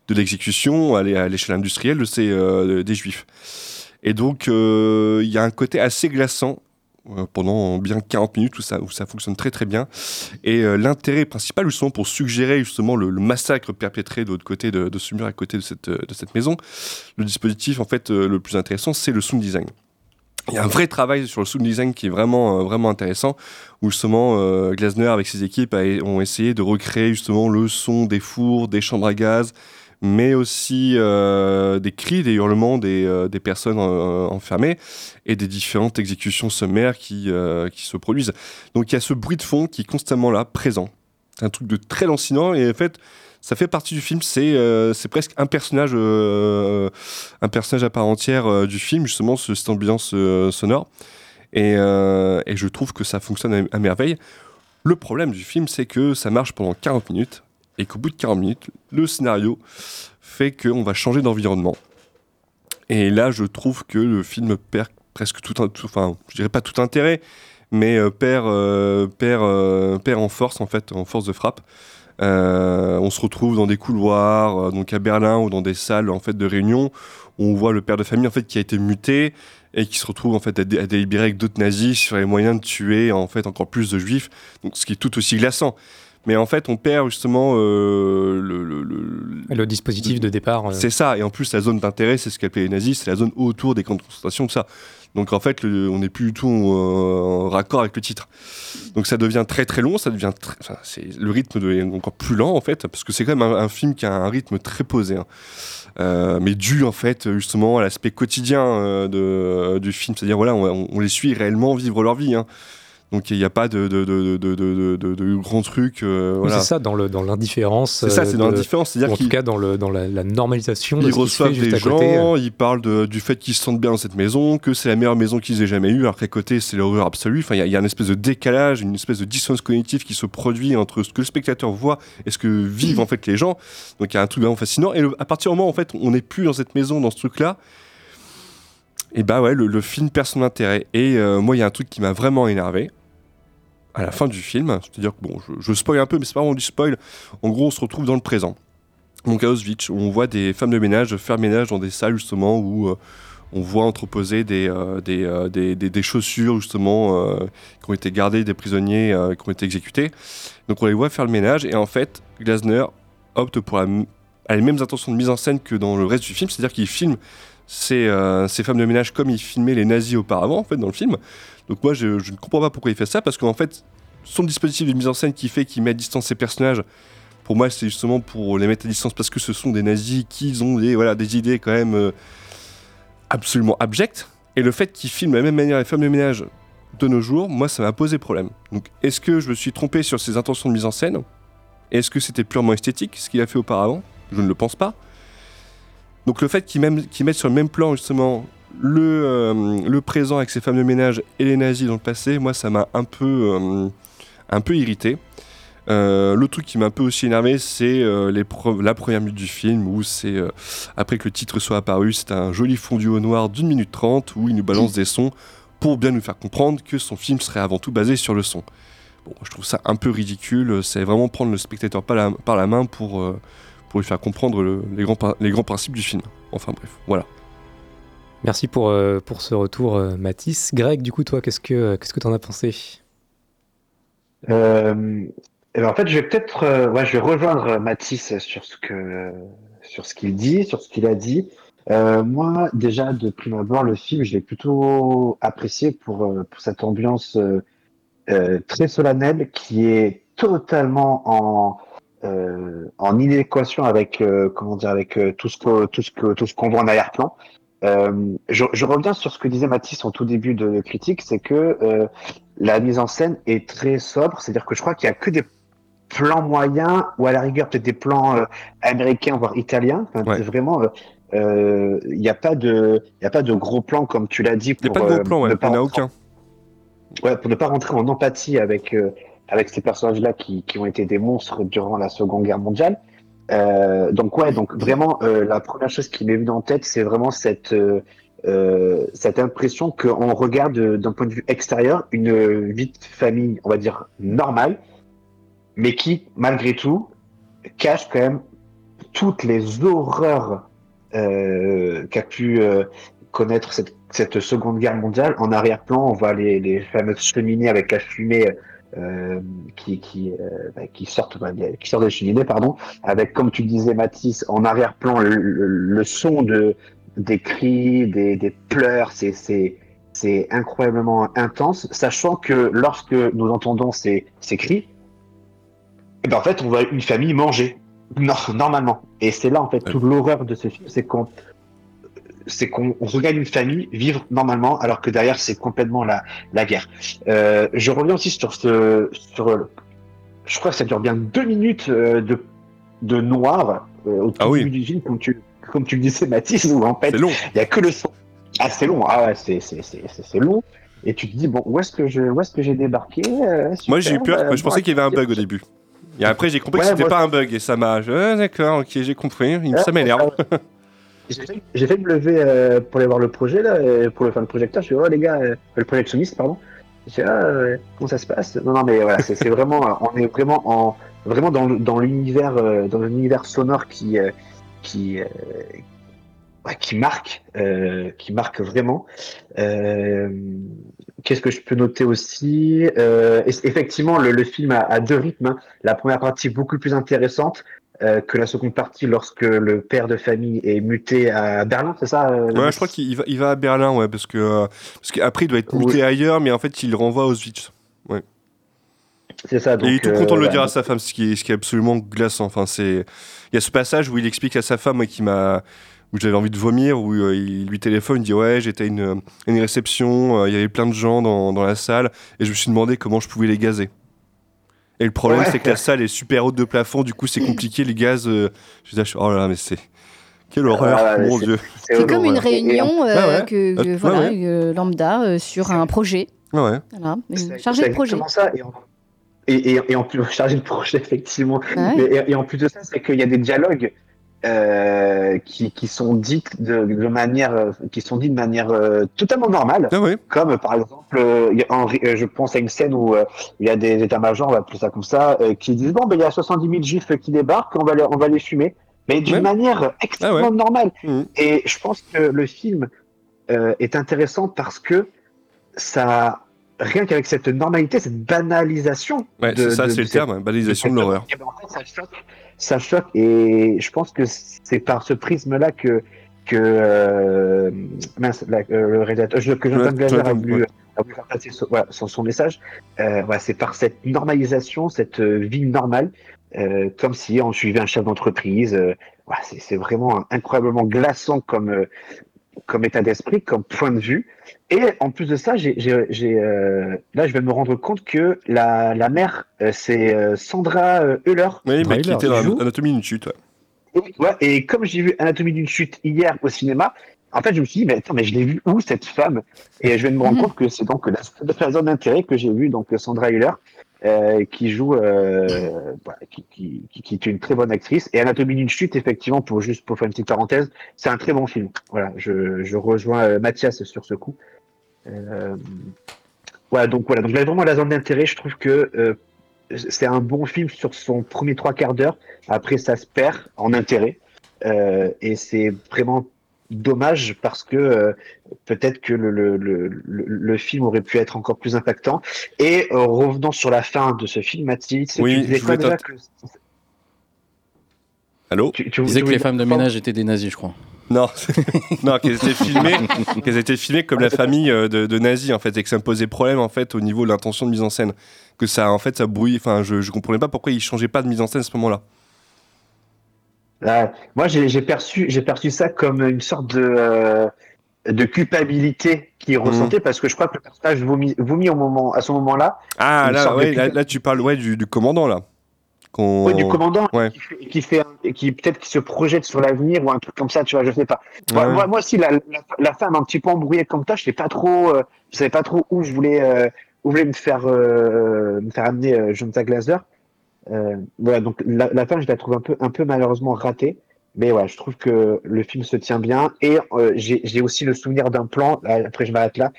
de l'exécution à l'é- à l'échelle industrielle de ces, euh, des juifs. Et donc euh, il y a un côté assez glaçant euh, pendant bien 40 minutes où ça, où ça fonctionne très très bien. Et l'intérêt principal justement pour suggérer justement le, massacre perpétré de l'autre côté de, ce mur à côté de cette, de cette maison, le dispositif en fait le plus intéressant c'est le sound design. Il y a un vrai travail sur le sound design qui est vraiment, vraiment intéressant, où justement euh, Glasner avec ses équipes a- ont essayé de recréer justement le son des fours, des chambres à gaz, mais aussi euh, des cris, des hurlements des, euh, des personnes euh, enfermées et des différentes exécutions sommaires qui, qui se produisent. Donc il y a ce bruit de fond qui est constamment là, présent. C'est un truc de très lancinant et en fait, ça fait partie du film. C'est c'est presque un personnage, un personnage à part entière du film, justement, ce- cette ambiance sonore. Et, et je trouve que ça fonctionne à merveille. Le problème du film, c'est que ça marche pendant 40 minutes et qu'au bout de 40 minutes, le scénario fait qu'on va changer d'environnement. Et là, je trouve que le film perd presque tout, enfin, je dirais pas tout intérêt, mais euh, perd, euh, perd, euh, perd en force, en fait, en force de frappe. On se retrouve dans des couloirs, donc à Berlin ou dans des salles en fait de réunion, où on voit le père de famille en fait qui a été muté et qui se retrouve en fait à, à délibérer avec d'autres nazis sur les moyens de tuer en fait encore plus de juifs, donc ce qui est tout aussi glaçant. Mais en fait, on perd justement euh, le, le- le- Le dispositif de départ. euh, c'est ça, et en plus la zone d'intérêt, c'est ce qu'appelaient les nazis, c'est la zone autour des camps de concentration, tout ça. Donc en fait, on n'est plus du tout euh, en raccord avec le titre. Donc ça devient très très long, ça devient très, enfin, le rythme devient encore plus lent en fait, parce que c'est quand même un, un film qui a un rythme très posé, hein. Euh, mais dû en fait justement à l'aspect quotidien euh, de, du film, c'est-à-dire voilà, on, on les suit réellement vivre leur vie. hein. Donc il n'y a pas de, de, de, de, grands trucs. euh, voilà. C'est ça, dans l'indifférence. C'est ça, euh, c'est dans l'indifférence. C'est-à-dire En tout cas, dans, le, dans la, la normalisation Ils reçoivent juste des côté. gens, ils parlent du fait qu'ils se sentent bien dans cette maison, que c'est la meilleure maison qu'ils aient jamais eue, alors qu'à côté c'est l'horreur absolue. Enfin, il y, a- il y a une espèce de décalage, une espèce de dissonance cognitive qui se produit entre ce que le spectateur voit et ce que vivent en fait les gens. Donc il y a un truc vraiment fascinant. Et le- à partir du moment où en fait on n'est plus dans cette maison, dans ce truc-là, et bah ouais, le, le film perd son intérêt. Et euh, moi, il y a un truc qui m'a vraiment énervé à la fin du film. C'est-à-dire que bon, je, je spoil un peu, mais c'est pas vraiment du spoil. En gros, on se retrouve dans le présent. Donc à Auschwitz, où on voit des femmes de ménage faire ménage dans des salles justement où euh, on voit entreposer des, euh, des, euh, des, des- des chaussures justement qui ont été gardées des prisonniers qui ont été exécutés. Donc on les voit faire le ménage et en fait Glasner opte pour les mêmes intentions de mise en scène que dans le reste du film, c'est-à-dire qu'il filme ces, ces femmes de ménage comme il filmait les nazis auparavant en fait dans le film. Donc moi je, ne comprends pas pourquoi il fait ça parce qu'en fait son dispositif de mise en scène qui fait qu'il met à distance ses personnages pour moi, c'est justement pour les mettre à distance parce que ce sont des nazis qui ont des, idées quand même euh, absolument abjectes. Et le fait qu'ils filment de la même manière les femmes de ménage de nos jours, moi, ça m'a posé problème. Donc, est-ce que je me suis trompé sur ses intentions de mise en scène? Est-ce que c'était purement esthétique, ce qu'il a fait auparavant? Je ne le pense pas. Donc, le fait qu'ils mettent sur le même plan, justement, le, euh, le présent avec ses femmes de ménage et les nazis dans le passé, moi, ça m'a un peu, euh, un peu irrité. Euh, le truc qui m'a un peu aussi énervé, c'est euh, la première minute du film où c'est après que le titre soit apparu, c'est un joli fondu au noir d'une minute trente où il nous balance des sons pour bien nous faire comprendre que son film serait avant tout basé sur le son. Bon, je trouve ça un peu ridicule. C'est vraiment prendre le spectateur par la, main pour, lui faire comprendre les grands principes du film. Enfin bref, voilà. Merci pour, euh, pour ce retour, euh, Mathis. Greg, du coup, toi, qu'est-ce que qu'est-ce que t'en as pensé? Euh, eh ben, en fait, je vais peut-être, euh, ouais, rejoindre Mathis sur ce que, sur qu'il dit, sur ce qu'il a dit. Euh, moi, déjà de prime abord, le film, je l'ai plutôt apprécié pour, euh, pour cette ambiance euh, euh, très solennelle qui est totalement en euh, en inadéquation avec euh, comment dire avec euh, tout ce que tout ce que tout ce qu'on voit en arrière-plan. Euh, je, je reviens sur ce que disait Mathis en tout début de critique, c'est que euh, la mise en scène est très sobre, c'est-à-dire que je crois qu'il y a que des plans moyens ou à la rigueur peut-être des plans euh, américains voire italiens. Enfin, Ouais. Vraiment, il n'y a pas de il y a pas de gros plans comme tu l'as dit. Il n'y a pour, pas de gros plan, ouais, ne il pas n'y en a aucun. ouais, pour ne pas rentrer en empathie avec avec ces personnages-là qui, qui ont été des monstres durant la Seconde Guerre mondiale. Euh, donc ouais, donc vraiment euh, la première chose qui m'est venue en tête, c'est vraiment cette euh, euh, cette impression qu'on regarde euh, d'un point de vue extérieur une vie de famille, on va dire normale, mais qui malgré tout cache quand même toutes les horreurs euh, qu'a pu euh, connaître cette, cette Seconde Guerre mondiale. En arrière-plan, on voit les, les fameuses cheminées avec la fumée euh, qui, qui, euh, bah, qui, sortent, qui sortent des cheminées, pardon, avec, comme tu disais, Mathis, en arrière-plan, le, le- le son de, des cris, des, des pleurs, c'est, c'est, c'est incroyablement intense, sachant que lorsque nous entendons ces, ces cris, eh ben, en fait, on voit une famille manger, non, normalement. Et c'est là, en fait, toute l'horreur de ce film, c'est qu'on c'est qu'on on regarde une famille vivre normalement alors que derrière c'est complètement la, la guerre. Euh, je reviens aussi sur ce sur je crois que ça dure bien deux minutes euh, de de noir euh, au Ah oui. début du film comme tu comme tu le disais Mathis où en fait C'est long. il y a que le son. Ah c'est long ah ouais c'est long et tu te dis bon où est-ce que j'ai débarqué Euh, Moi j'ai eu super, peur, bah, je pensais qu'il y avait un bug au début. Et après j'ai compris Ouais, que c'était pas un bug et ça m'a. Ah, D'accord, ok, j'ai compris, ça m'énerve. <laughs> J'ai fait, me lever euh, pour aller voir le projet là, euh, pour le faire le projecteur. Je suis oh les gars, euh, le projectionniste pardon. Je dis ah comment ça se passe? Non non mais voilà c'est vraiment on est vraiment en vraiment dans l'univers dans sonore qui qui ouais, qui marque qui marque vraiment. Qu'est-ce que je peux noter aussi? Eff- Effectivement le, le film a, a deux rythmes. hein. La première partie beaucoup plus intéressante euh, que la seconde partie lorsque le père de famille est muté à Berlin, c'est ça euh, Ouais, je crois qu'il va, il va à Berlin, ouais, parce que euh, parce qu'après il doit être muté ailleurs, mais en fait il le renvoie à Auschwitz. Ouais. C'est ça. Et il est tout euh, content de le voilà. dire à sa femme, ce qui est, ce qui est absolument glaçant. Enfin, c'est, il y a ce passage où il explique à sa femme, moi, qui m'a, où j'avais envie de vomir, où euh, il lui téléphone, il dit ouais, j'étais à une, une réception, euh, il y avait plein de gens dans, dans la salle, et je me suis demandé comment je pouvais les gazer. Et le problème, Ouais. c'est que la salle est super haute de plafond, du coup, c'est compliqué, les gaz. euh, je disais, oh là là, mais c'est. Quelle horreur, Ah, mais mon c'est- dieu. C'est comme une réunion euh, ouais. que, voilà, ouais. euh, lambda euh, sur un projet. Ouais, ouais. Voilà, chargé de projet. ça. Et en, et, et- et en plus, <laughs> chargé de projet, effectivement. Ouais. Mais- et, et en plus de ça, c'est qu'il y a des dialogues euh, qui, qui sont dites de, de manière, euh, qui sont dits de manière euh, totalement normale. Ah. Comme euh, par exemple, euh, en- euh, je pense à une scène où euh, il y a des états-majors, on va appeler ça comme ça, euh, qui disent bon, ben il y a 70 000 juifs qui débarquent, on va les, on va les fumer, mais d'une Ouais. manière extrêmement Ah ouais. normale. Mhm. Et je pense que le film euh, est intéressant parce que ça, rien qu'avec cette normalité, cette banalisation. Ouais, de- c'est ça, de- c'est le terme, hein, banalisation de l'horreur. Eh ben, en fait, ça choque, ça choque, et je pense que c'est par ce prisme-là que que euh, mince, la- euh, le réalisateur, que Jonathan Glazer a voulu, ouais. a voulu faire passer son, voilà, son, son message. Euh, voilà, c'est par cette normalisation, cette euh, vie normale, euh, comme si on suivait un chef d'entreprise. euh, voilà, c'est c'est vraiment incroyablement glaçant comme euh, comme état d'esprit, comme point de vue. Et en plus de ça, j'ai, j'ai, j'ai, euh, là, je vais me rendre compte que la, la mère, euh, c'est euh, Sandra euh, Euler. Oui, mais qui était dans joue. Anatomie d'une chute. ouais. Et, ouais, et comme j'ai vu Anatomie d'une chute hier au cinéma, en fait, je me suis dit, mais attends, mais je l'ai vu où cette femme? Et je vais me rendre Mhm. compte que c'est donc la, la <laughs> zone d'intérêt que j'ai vu donc Sandra Euler, euh, qui joue, euh, voilà, qui, qui, qui, qui est une très bonne actrice. Et Anatomie d'une chute, effectivement, pour juste pour faire une petite parenthèse, c'est un très bon film. Voilà, je, je rejoins Mathias sur ce coup. Euh, voilà, donc voilà, donc là vraiment la zone d'intérêt, je trouve que euh, c'est un bon film sur son premier trois quarts d'heure. Après, ça se perd en intérêt. Euh, et c'est vraiment dommage parce que euh, peut-être que le, le, le, le, le film aurait pu être encore plus impactant. Et euh, revenons sur la fin de ce film, Mathis, Oui, tu disais je quoi déjà que... Allô? Tu, tu, Tu disais tu que les femmes de ménage étaient des nazis, je crois. Non, <laughs> non qu'elles étaient filmées, qu'elles étaient filmées comme la famille euh, de, de nazis en fait, et que ça me posait problème en fait au niveau de l'intention de mise en scène, que ça en fait ça brouille. Enfin, je, je comprenais pas pourquoi ils changeaient pas de mise en scène à ce moment-là. Moi, j'ai perçu, j'ai perçu ça comme une sorte de, euh, de culpabilité qu'il ressentait parce que je crois que le personnage vomit, vomit au moment, à ce moment-là. Ah là, ouais, là, tu parles ouais du, du commandant là. Qu'on- Ouais, du commandant Ouais. qui, fait, qui fait un- qui peut-être qui se projette sur l'avenir ou un truc comme ça, tu vois, je sais pas. Moi, Ouais. moi, moi aussi, la, la, la femme un petit peu embrouillée comme ça, je sais pas trop, euh, je savais pas trop où je voulais, euh, où je voulais me faire, euh, me faire amener Jonathan Glazer. Euh, voilà, donc la, la fin, je la trouve un peu, un peu malheureusement ratée. Mais ouais, je trouve que le film se tient bien. Et j'ai aussi le souvenir d'un plan, après je m'arrête là,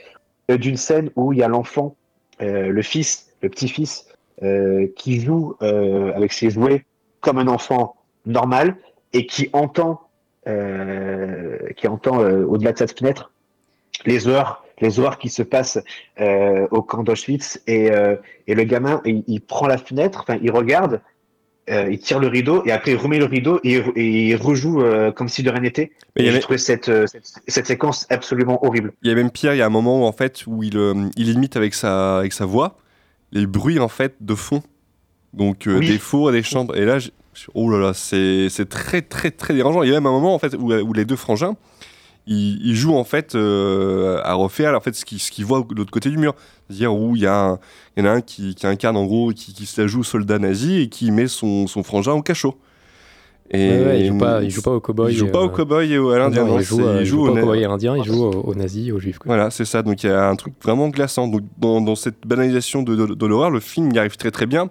d'une scène où il y a l'enfant, le fils, le petit-fils, euh, qui joue euh, avec ses jouets comme un enfant normal et qui entend, euh, qui entend au-delà de cette fenêtre les heures, les heures qui se passent au camp d'Auschwitz et, et le gamin, il, il prend la fenêtre, enfin il regarde, euh, il tire le rideau et après il remet le rideau et, il re- et il rejoue euh, comme si de rien n'était. Mais Et avait- J'ai trouvé cette, euh, cette, cette séquence absolument horrible. Il y a même pire, il y a un moment où en fait où il, il imite avec sa, avec sa voix les bruits en fait de fond. Donc euh, Oui. des fours, des chambres. Et là, oh là là, c'est c'est très très très dérangeant. Il y a même un moment en fait où, où les deux frangins ils, ils jouent en fait euh, à refaire en fait ce qu'ils voient de l'autre côté du mur. C'est-à-dire où il y, a il y en a un qui, qui incarne en gros, qui, qui se la joue soldat nazi et qui met son, son frangin au cachot. Et Ouais, ouais, il joue pas, il joue pas au cowboy. il joue pas au euh, cowboy et au- à l'indien. il joue, il joue au pas au cowboy indien, il joue aux, aux nazis, aux juifs. quoi. voilà, c'est ça. Donc il y a un truc vraiment glaçant. Donc dans, dans cette banalisation de, de- de l'horreur, le film y arrive très très bien.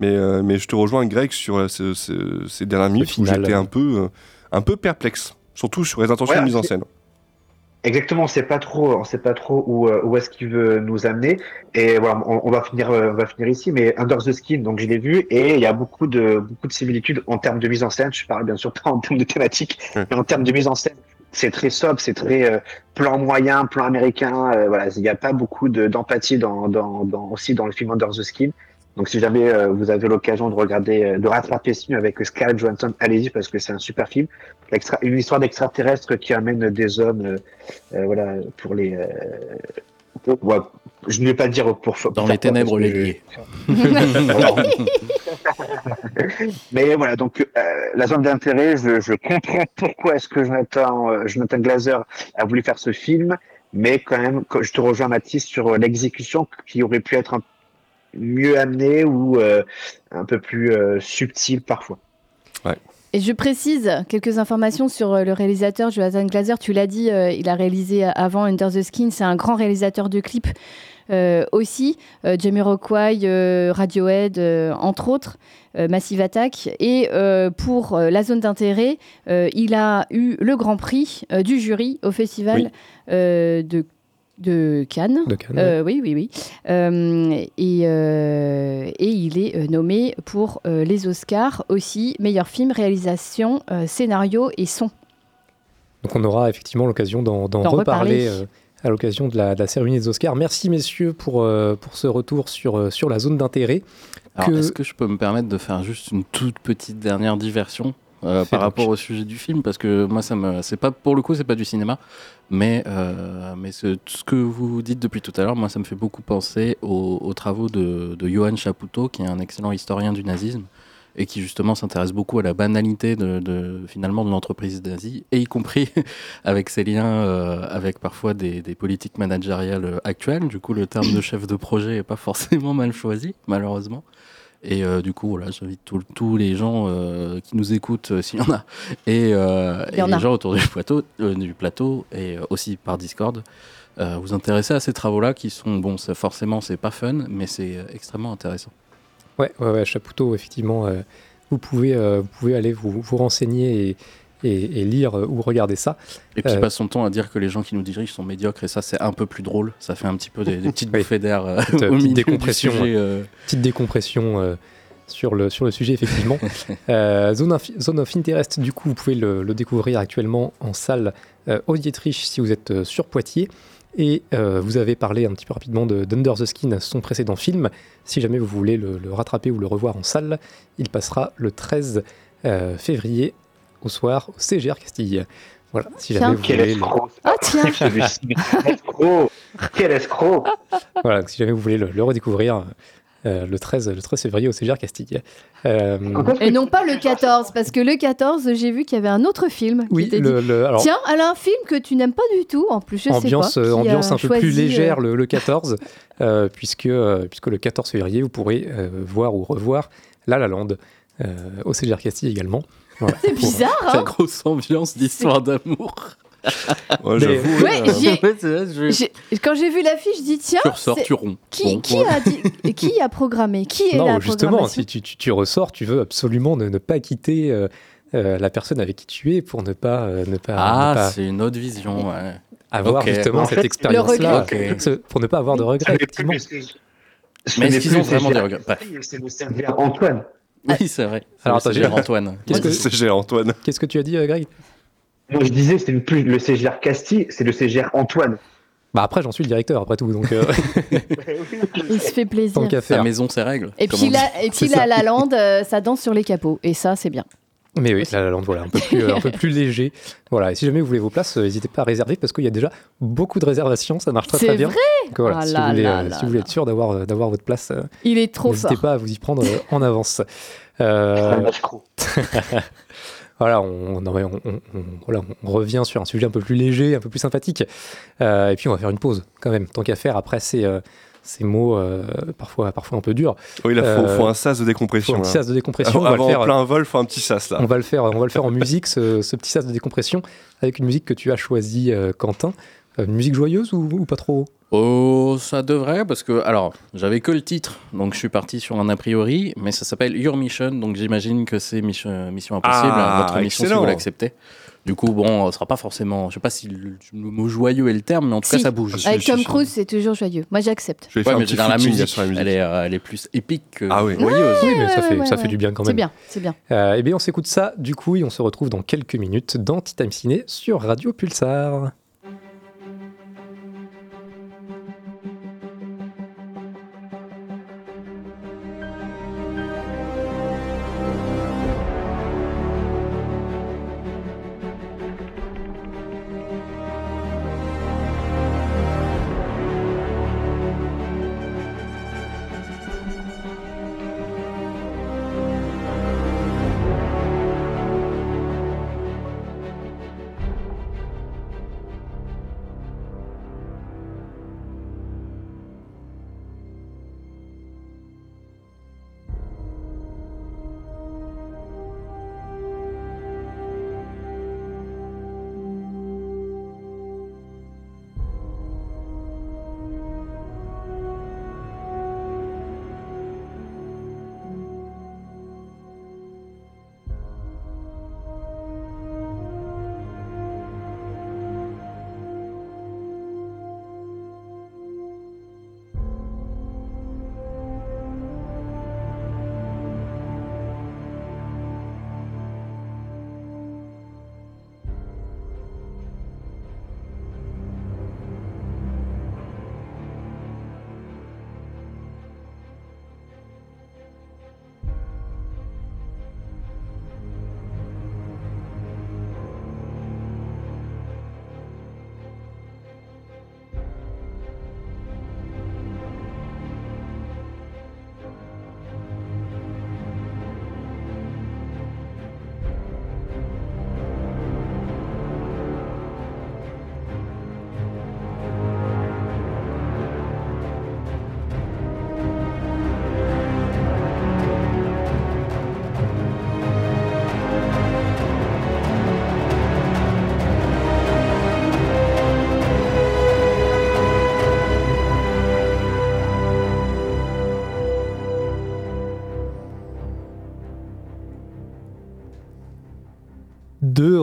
Mais, euh, mais je te rejoins, Greg, sur euh, ce- ce- ces dernières minutes où j'étais un peu, euh, un peu perplexe. Surtout sur les intentions Ouais, de mise en scène. Exactement, on sait pas trop, on sait pas trop où, euh, où est-ce qu'il veut nous amener. Et voilà, on, on va finir, euh, on va finir ici. Mais Under the Skin, donc je l'ai vu, et il y a beaucoup de, beaucoup de similitudes en termes de mise en scène. Je parle bien sûr pas en termes de thématique, mais en termes de mise en scène. C'est très sobre, c'est très euh, plan moyen, plan américain. euh, voilà, il n'y a pas beaucoup de- d'empathie dans, dans, dans, aussi dans le film Under the Skin. Donc si jamais euh, vous avez l'occasion de regarder, de rattraper ce film avec Scarlett Johansson, allez-y parce que c'est un super film. Une histoire d'extraterrestre qui amène des hommes, euh, euh, voilà, pour les, euh, pour, ouais, je ne vais pas dire pour. pour Dans les quoi, ténèbres, les je- <laughs> Mais voilà, donc euh, la zone d'intérêt, je, je comprends pourquoi est-ce que Jonathan, euh, Jonathan Glazer a voulu faire ce film, mais quand même, je te rejoins Mathis sur l'exécution qui aurait pu être un- mieux amenée ou euh, un peu plus euh, subtile parfois. Et je précise quelques informations sur euh, le réalisateur Jonathan Glazer. Tu l'as dit, euh, il a réalisé avant Under the Skin. C'est un grand réalisateur de clips euh, aussi. Euh, Jamie Rockway, Radiohead, entre autres, Massive Attack. Et pour la zone d'intérêt, il a eu le grand prix du jury au festival Oui. de de Cannes. De Cannes, Euh, oui, oui, oui. Euh, et, euh, et il est nommé pour euh, les Oscars aussi, meilleur film, réalisation, euh, scénario et son. Donc on aura effectivement l'occasion d'en d'en D'en reparler reparler. à l'occasion de la, de la cérémonie des Oscars. Merci messieurs pour, euh, pour ce retour sur, sur la zone d'intérêt. Que- est-ce que je peux me permettre de faire juste une toute petite dernière diversion? Euh, par donc. rapport au sujet du film Parce que moi, ça me, c'est pas pour le coup, c'est pas du cinéma, mais euh, mais ce, tout ce que vous dites depuis tout à l'heure, moi, ça me fait beaucoup penser aux, aux travaux de, de Johann Chapoutot, qui est un excellent historien du nazisme et qui justement s'intéresse beaucoup à la banalité de, de- finalement de l'entreprise nazie, et y compris <laughs> avec ses liens euh, avec parfois des, des politiques managériales actuelles. Du coup, le terme de chef de projet est pas forcément mal choisi, malheureusement. Et euh, du coup, voilà, j'invite tous- les gens euh, qui nous écoutent, euh, s'il y en a, et, euh, les a. gens autour du plateau, euh, du plateau et euh, aussi par Discord, euh, vous intéresser à ces travaux-là qui sont, bon, ça, forcément, c'est pas fun, mais c'est euh, extrêmement intéressant. Ouais, ouais, ouais, Chapoutot, effectivement, euh, vous, pouvez, euh, vous pouvez aller vous, vous renseigner et, et- et lire euh, ou regarder ça. Et puis, Euh, il passe son temps à dire que les gens qui nous dirigent sont médiocres, et ça, c'est un peu plus drôle. Ça fait un petit peu des, des petites <laughs> bouffées d'air euh, Petite, euh, <laughs> au décompression, sujet, euh. Petite décompression euh, sur, le, sur le sujet, effectivement. <laughs> Euh, Zone, of, Zone of Interest, du coup, vous pouvez le, le découvrir actuellement en salle euh, au Dietrich si vous êtes euh, sur Poitiers. Et euh, vous avez parlé un petit peu rapidement de d'Under the Skin, son précédent film. Si jamais vous voulez le, le rattraper ou le revoir en salle, il passera le 13 euh, février au soir au CGR Castille. Voilà, si Tiens. jamais vous Quel voulez. le- Ah tiens <laughs> Quel escroc Quel escroc Voilà, donc si jamais vous voulez le, le redécouvrir, euh, le, 13, le 13 février au CGR Castille. Euh, Et non pas le 14, parce que le 14, j'ai vu qu'il y avait un autre film. oui, était le, dit, le- alors, Tiens, alors un film que tu n'aimes pas du tout, en plus, je ambiance, sais pas. euh, ambiance a un peu plus euh, légère le, le 14, euh, puisque, euh, puisque le 14 février, vous pourrez euh, voir ou revoir La La Land euh, au CGR Castille également. Voilà. C'est bizarre, La hein grosse ambiance d'histoire d'amour. Ouais, j'avoue, Ouais, euh, je- Quand j'ai vu l'affiche, je dis tiens, Tu ressors, tu romps. qui, Bon, qui ouais. a dit, qui a programmé Qui est Non, la justement, si tu, tu- tu ressors, tu veux absolument ne, ne pas quitter euh, euh, la personne avec qui tu es pour ne pas, euh, ne pas, Ah, pas c'est une autre vision, ouais. avoir justement En cette fait, expérience-là, regret. Ok. ce- pour ne pas avoir de regrets, effectivement. Mais est-ce qu'ils ont vraiment des regrets? C'est le CGR Antoine. Oui, c'est vrai. Alors, le j'ai- Antoine. <laughs> Qu'est-ce que- Antoine? Qu'est-ce que tu as dit, euh, Greg? Moi, je disais, c'est plus le CGR Castille, c'est le CGR Antoine. Bah après, j'en suis le directeur, après tout, donc euh, <laughs> Il se fait plaisir. tant qu'à Sa faire. maison, ses règles. Et puis, la, et puis la. La Land, euh, ça danse sur les capots. Et ça, c'est bien. Mais oui, La La Land, voilà, un peu plus, euh, un peu plus léger. Voilà, et si jamais vous voulez vos places, euh, n'hésitez pas à réserver parce qu'il y a déjà beaucoup de réservations, ça marche très C'est très bien. vrai Donc voilà, Ah si, là vous voulez, là euh, là si vous voulez être sûr d'avoir d'avoir votre place, Il est trop n'hésitez pas à vous y prendre en avance. Euh, <laughs> voilà, on, non, mais on, on- on- voilà, on revient sur un sujet un peu plus léger, un peu plus sympathique. Euh, et puis on va faire une pause quand même, tant qu'à faire après ces, euh, ces mots euh, parfois, parfois un peu durs. Oui, là, faut, Euh, faut un sas de Il faut décompression. un petit là. sas de décompression. on va Avant le faire, plein vol, faut un petit sas là. on va le faire, on va le faire en musique, ce, ce petit sas de décompression, avec une musique que tu as choisie, euh, Quentin. Euh, Une musique joyeuse ou, ou pas trop? Oh, ça devrait, parce que, alors, j'avais que le titre, donc je suis parti sur un a priori, mais ça s'appelle Your Mission, donc j'imagine que c'est Mission, Mission Impossible, Ah, votre mission si excellent. vous l'acceptez. Du coup, bon, ce sera pas forcément, je sais pas si le, le mot joyeux est le terme, mais en tout Si. cas, ça bouge. Avec Tom. Cruise, c'est toujours joyeux. Moi, j'accepte. Je vais Ouais, faire un mais petit dans la musique, sur la musique. Elle, est, euh, elle est plus épique que Ah oui. joyeuse. Oui, mais ça, ouais, fait, ouais, ça ouais. fait du bien quand C'est même. bien, c'est bien. Euh, eh bien, on s'écoute ça du coup et on se retrouve dans quelques minutes dans Time Ciné sur Radio Pulsar.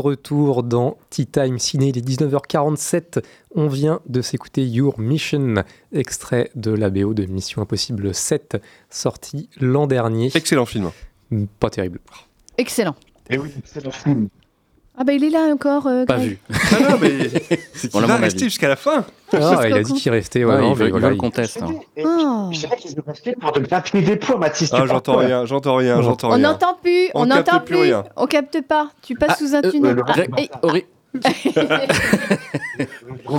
Retour dans Tea Time Ciné, il est 19h47. On vient de s'écouter Your Mission, extrait de la BO de Mission Impossible 7, sorti l'an dernier. Excellent film. Pas terrible. Excellent. Et oui, film. Ah bah il est là encore. euh, Pas vu. Ah non, mais <laughs> c'est On qu'il a va rester jusqu'à la fin. Ah, il a dit qu'il restait. Ouais, Ouais, non, il veut, mais il voilà, veut le conteste. hein. Oh. Je savais qu'ils rester pour te grappiller des points, Mathis. Ah, j'entends rien, j'entends rien, j'entends On rien. n'entend plus, on On n'entend plus plus, rien. on capte pas. Tu passes Ah, sous un euh, tunnel. Ah, <laughs> On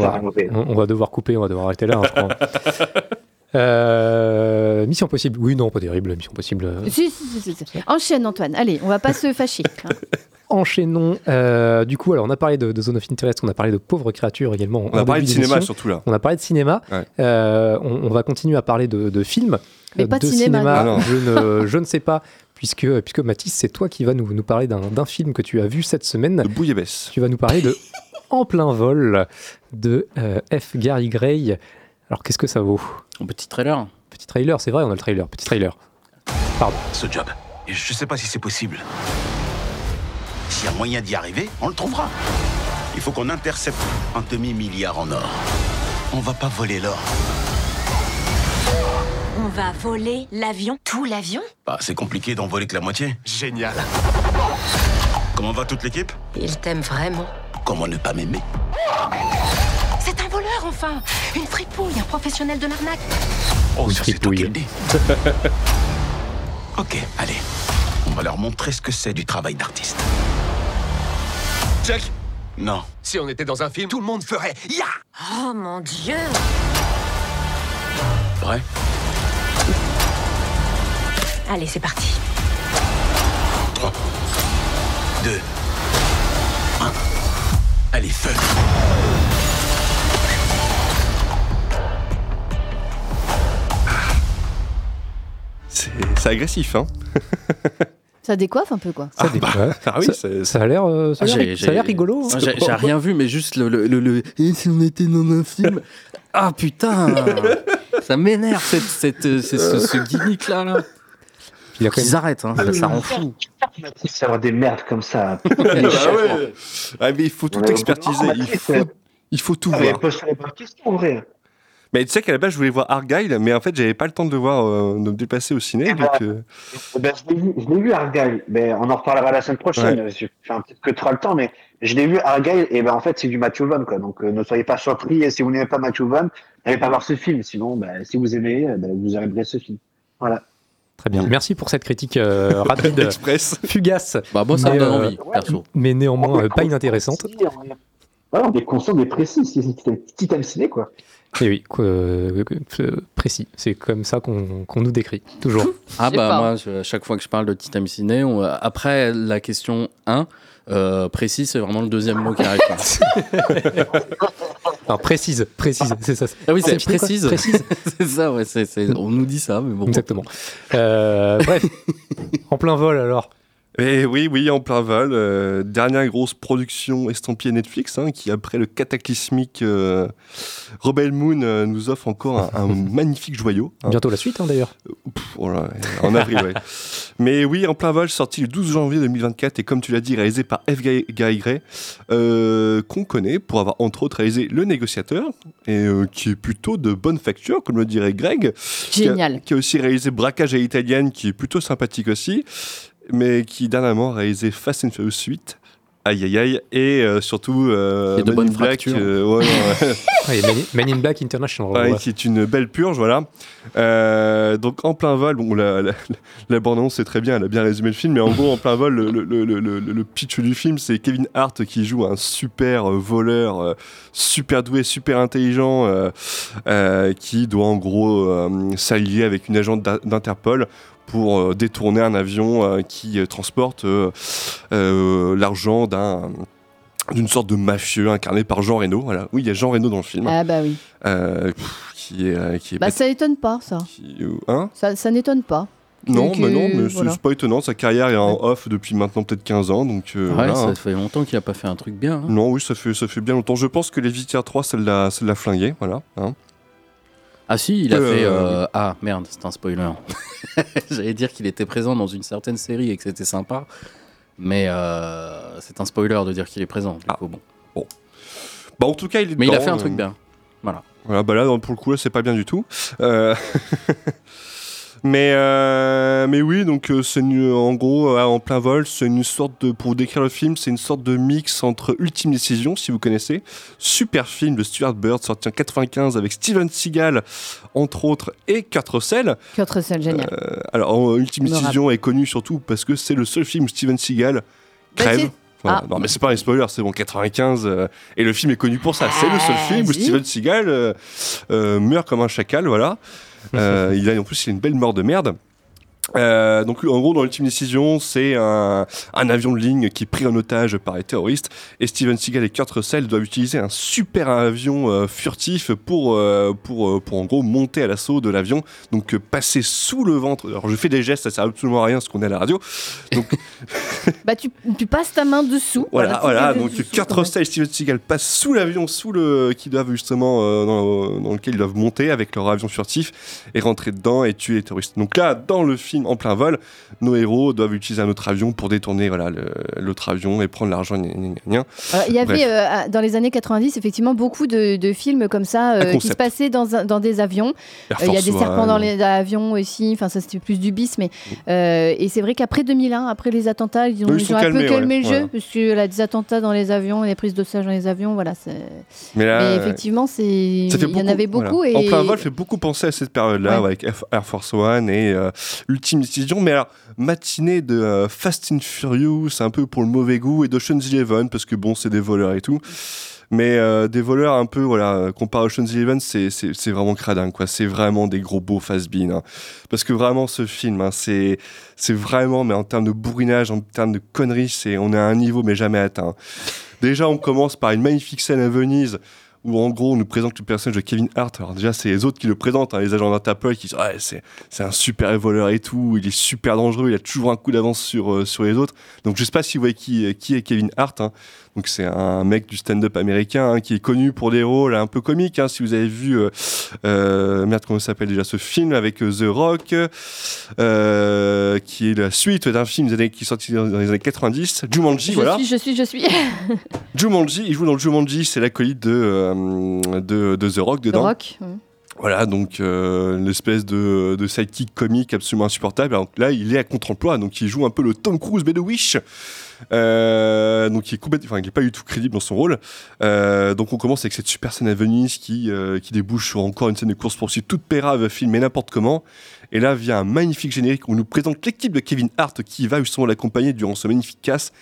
va, on- on va devoir couper, on va devoir arrêter là. hein, je crois. <laughs> Euh, Mission Possible. Oui, non, pas terrible. Mission Possible. euh, Si, si, si, si, si. Enchaîne Antoine, allez, on va pas se fâcher. hein. Enchaînons. Euh, du coup, alors on a parlé de, de Zone of Interest, on a parlé de pauvres créatures également. On a parlé de cinéma surtout là. On a parlé de cinéma. Ouais. Euh, on, on va continuer à parler de, de films. Mais pas de de cinéma, Ah je, ne, je ne sais pas, puisque, puisque Mathis, c'est toi qui vas nous, nous parler d'un d'un film que tu as vu cette semaine. De Bouillabaisse. Tu vas nous parler de <laughs> En plein vol de euh, F. Gary Gray. Alors, qu'est-ce que ça vaut? Un petit trailer. Petit trailer, c'est vrai, on a le trailer. Petit trailer. Pardon. Ce job, je sais pas si c'est possible. S'il y a moyen d'y arriver, on le trouvera. Il faut qu'on intercepte un demi-milliard en or. On va pas voler l'or. On va voler l'avion Tout l'avion? Bah, c'est compliqué d'en voler que la moitié. Génial. Comment va toute l'équipe? Il t'aime vraiment. Comment ne pas m'aimer? C'est un voleur, enfin Une fripouille, un professionnel de l'arnaque Oh, Une ça c'est toi qui le dis. ok, allez. On va leur montrer ce que c'est du travail d'artiste. Jack, Non. si on était dans un film, tout le monde ferait Ya! Oh mon dieu. Vrai. Allez, c'est parti. 3, 2, 1. Allez, feu. C'est c'est agressif, hein <laughs> Ça décoiffe un peu quoi. Ça, dé- ouais. Ah oui, ça, a l'air euh, ça a Ah, l'air- rigolo. hein. Ah, J'ai rien vu, mais juste le. le, le, le- Et si on était dans un film <laughs> Ah putain <laughs> Ça m'énerve cette, cette, euh, ce, gimmick là. là. Il a quand même- Qu'ils arrêtent, hein, ça, ça rend fou. Ça va des merdes comme ça. <laughs> Ah ouais. Ah, mais il faut tout expertiser, il faut, il faut tout Ah, voir. les en vrai. Mais tu sais qu'à la base, je voulais voir Argyle, mais en fait, j'avais pas le temps de le voir, euh, de me déplacer au ciné. Ben, donc, euh, Eh ben, je l'ai vu, je l'ai vu Argyle. Ben, on en reparlera la semaine prochaine. Je fais un peut-être que trop le temps, mais je l'ai vu Argyle. Et ben, en fait, c'est du Matthew Vaughn, quoi. Donc, euh, ne soyez pas surpris. Et si vous n'aimez pas Matthew Vaughn, n'allez pas voir ce film. Sinon, ben, si vous aimez, euh, ben, vous aimerez ce film. Voilà. Très bien. Merci pour cette critique euh, rapide, <laughs> Express. fugace, Bah, moi, ça me Mais, donne euh, envie, perso. mais néanmoins euh, pas inintéressante. conscient, on est- Voilà, on est conscient des précis. C'est un petit thème ciné, quoi. Et oui, quoi, euh, euh, précis. C'est comme ça qu'on nous décrit, toujours. <laughs> Ah bah pas. moi, je- à chaque fois que je parle de Titan Ciné, on- après la question 1, euh, précis, c'est vraiment le deuxième mot qui arrive. Alors, <laughs> précise, précise, c'est ça. Ah oui, c'est précise. Précise, <laughs> c'est ça, ouais, on nous dit ça, mais bon. exactement. Euh, bref, en plein vol alors. Et oui, oui, en plein vol. euh, dernière grosse production estampillée Netflix, hein, qui après le cataclysmique euh, Rebel Moon euh, nous offre encore un, un <laughs> magnifique joyau. hein. Bientôt la suite hein, d'ailleurs. Voilà, en avril, ouais. <laughs> Mais oui, en plein vol, sorti le 12 janvier 2024 et comme tu l'as dit, réalisé par F. Guy Gray, euh, qu'on connaît pour avoir entre autres réalisé Le Négociateur, et euh, qui est plutôt de bonne facture, comme le dirait Greg. Qui a- Génial. Qui a, aussi réalisé Braquage à l'italienne, qui est plutôt sympathique aussi, mais qui dernièrement a réalisé Fast and Furious 8. Aïe aïe aïe, et euh, surtout euh, de Men in Black, euh, ouais, non, ouais. <laughs> Ah, Men, in Black International. Ouais, ouais. qui est une belle purge, voilà. Euh, donc en plein vol, bon, la, la, la bande-annonce c'est très bien, elle a bien résumé le film, mais en gros en plein vol, le, le, pitch du film, c'est Kevin Hart qui joue un super euh, voleur, euh, super doué, super intelligent, qui doit en gros s'allier avec une agente d'Interpol pour euh, détourner un avion euh, qui euh, transporte euh, euh, l'argent d'un d'une sorte de mafieux incarné par Jean Reno. Voilà. Oui, il y a Jean Reno dans le film. Ah bah oui. Euh, qui est, qui est Bah ça étonne pas ça. qui- hein? Ça, ça n'étonne pas. non, que- bah non, mais c'est- voilà. c'est pas étonnant. Sa carrière est en off depuis maintenant peut-être 15 ans, donc euh, Ouais, voilà, ça hein. fait longtemps qu'il a pas fait un truc bien. hein. Non, oui, ça fait, ça fait bien longtemps. Je pense que les Vitières 3, ça l'a ça l'a flingué, voilà. hein. Ah si, il a Euh, fait... euh, Ah merde, c'est un spoiler. <laughs> J'allais dire qu'il était présent dans une certaine série et que c'était sympa. Mais euh, c'est un spoiler de dire qu'il est présent. Du coup, bon. Bon. Bah, en tout cas, il est Mais il a fait un truc bien. Voilà. Voilà, bah là, pour le coup, là, c'est pas bien du tout. Euh, <laughs> mais, euh, mais oui, donc euh, c'est en gros, euh, en plein vol, c'est une sorte de, pour décrire le film, c'est une sorte de mix entre Ultime Décision, si vous connaissez, super film de Stuart Bird, sorti en 95 avec Steven Seagal, entre autres, et Kurt Russell. Kurt Russell, génial. Euh, alors, Ultime. Décision est connu surtout parce que c'est le seul film où Steven Seagal crève. c'est- Voilà. Ah. Non, mais c'est pas un spoiler, c'est bon, 95, euh, et le film est connu pour ça. C'est le seul film où. Steven Seagal euh, euh, meurt comme un chacal, voilà. Euh, il a, en plus, une belle mort de merde. Euh, donc en gros dans l'ultime décision c'est un, un avion de ligne qui est pris en otage par les terroristes et Steven Seagal et Kurt Russell doivent utiliser un super avion euh, furtif pour, euh, pour, pour en gros monter à l'assaut de l'avion donc passer sous le ventre alors je fais des gestes ça sert absolument à rien ce qu'on est à la radio donc <laughs> <laughs> Bah, tu, tu passes ta main dessous. voilà, voilà. Donc dessous, Kurt. Russell et Steven Seagal passent sous l'avion, sous le, qui doivent justement dans, dans lequel ils doivent monter avec leur avion furtif et rentrer dedans et tuer les terroristes. Donc là, dans le film en plein vol, nos héros doivent utiliser un autre avion pour détourner voilà l'autre avion et prendre l'argent. il y avait euh, dans les années 90 effectivement beaucoup de, de films comme ça euh, qui se passaient dans, dans des avions. Euh, Il y a des serpents dans les avions aussi. Enfin ça c'était plus du bis, mais et c'est vrai qu'après 2001, après les attentats, ils ont, ils ils un peu calmé ouais, le jeu voilà. parce que là, des attentats dans les avions, des prises d'otages dans les avions, voilà. c'est- Mais là, mais effectivement, c'est il y en avait beaucoup voilà. et En plein vol fait beaucoup penser à cette période-là Ouais. avec Air Force One et euh, Ultime Décision. Mais alors, matinée de euh, Fast and Furious, un peu pour le mauvais goût, et d'Ocean's Eleven, parce que bon, c'est des voleurs et tout. Mais euh, des voleurs un peu, voilà, euh, comparé à Ocean's Eleven, c'est vraiment cradin, quoi. C'est vraiment des gros beaux fast-been. hein. Parce que vraiment, ce film, hein, c'est c'est vraiment, mais en termes de bourrinage, en termes de conneries, c'est on est à un niveau, mais jamais atteint. Déjà, on commence par une magnifique scène à Venise où en gros on nous présente le personnage de Kevin Hart. Alors déjà c'est les autres qui le présentent, hein, les agents d'Interpol qui disent ouais c'est c'est un super voleur et tout, il est super dangereux, il a toujours un coup d'avance sur euh, sur les autres. Donc je sais pas si vous voyez qui qui est Kevin Hart. hein. Donc c'est un mec du stand-up américain hein, qui est connu pour des rôles un peu comiques. hein. Si vous avez vu euh, euh, merde comment ça s'appelle déjà ce film avec euh, The Rock, euh, qui est la suite d'un film des années, qui est sorti dans les années 90, Jumanji je voilà. suis, je suis, je suis. <laughs> Jumanji, il joue dans Jumanji, c'est l'acolyte de, euh, de, de The Rock The dedans. Rock. ouais. Voilà, donc euh, une espèce de, de sidekick comique absolument insupportable. Alors là, il est à contre-emploi, donc il joue un peu le Tom Cruise mais de Wish. Euh, donc il est complètement, enfin, il est pas du tout crédible dans son rôle. Euh, donc on commence avec cette super scène à Venise qui, euh, qui débouche sur encore une scène de course poursuite toute pérave filmée n'importe comment. Et là vient un magnifique générique où on nous présente l'équipe de Kevin Hart qui va justement l'accompagner durant ce magnifique casse.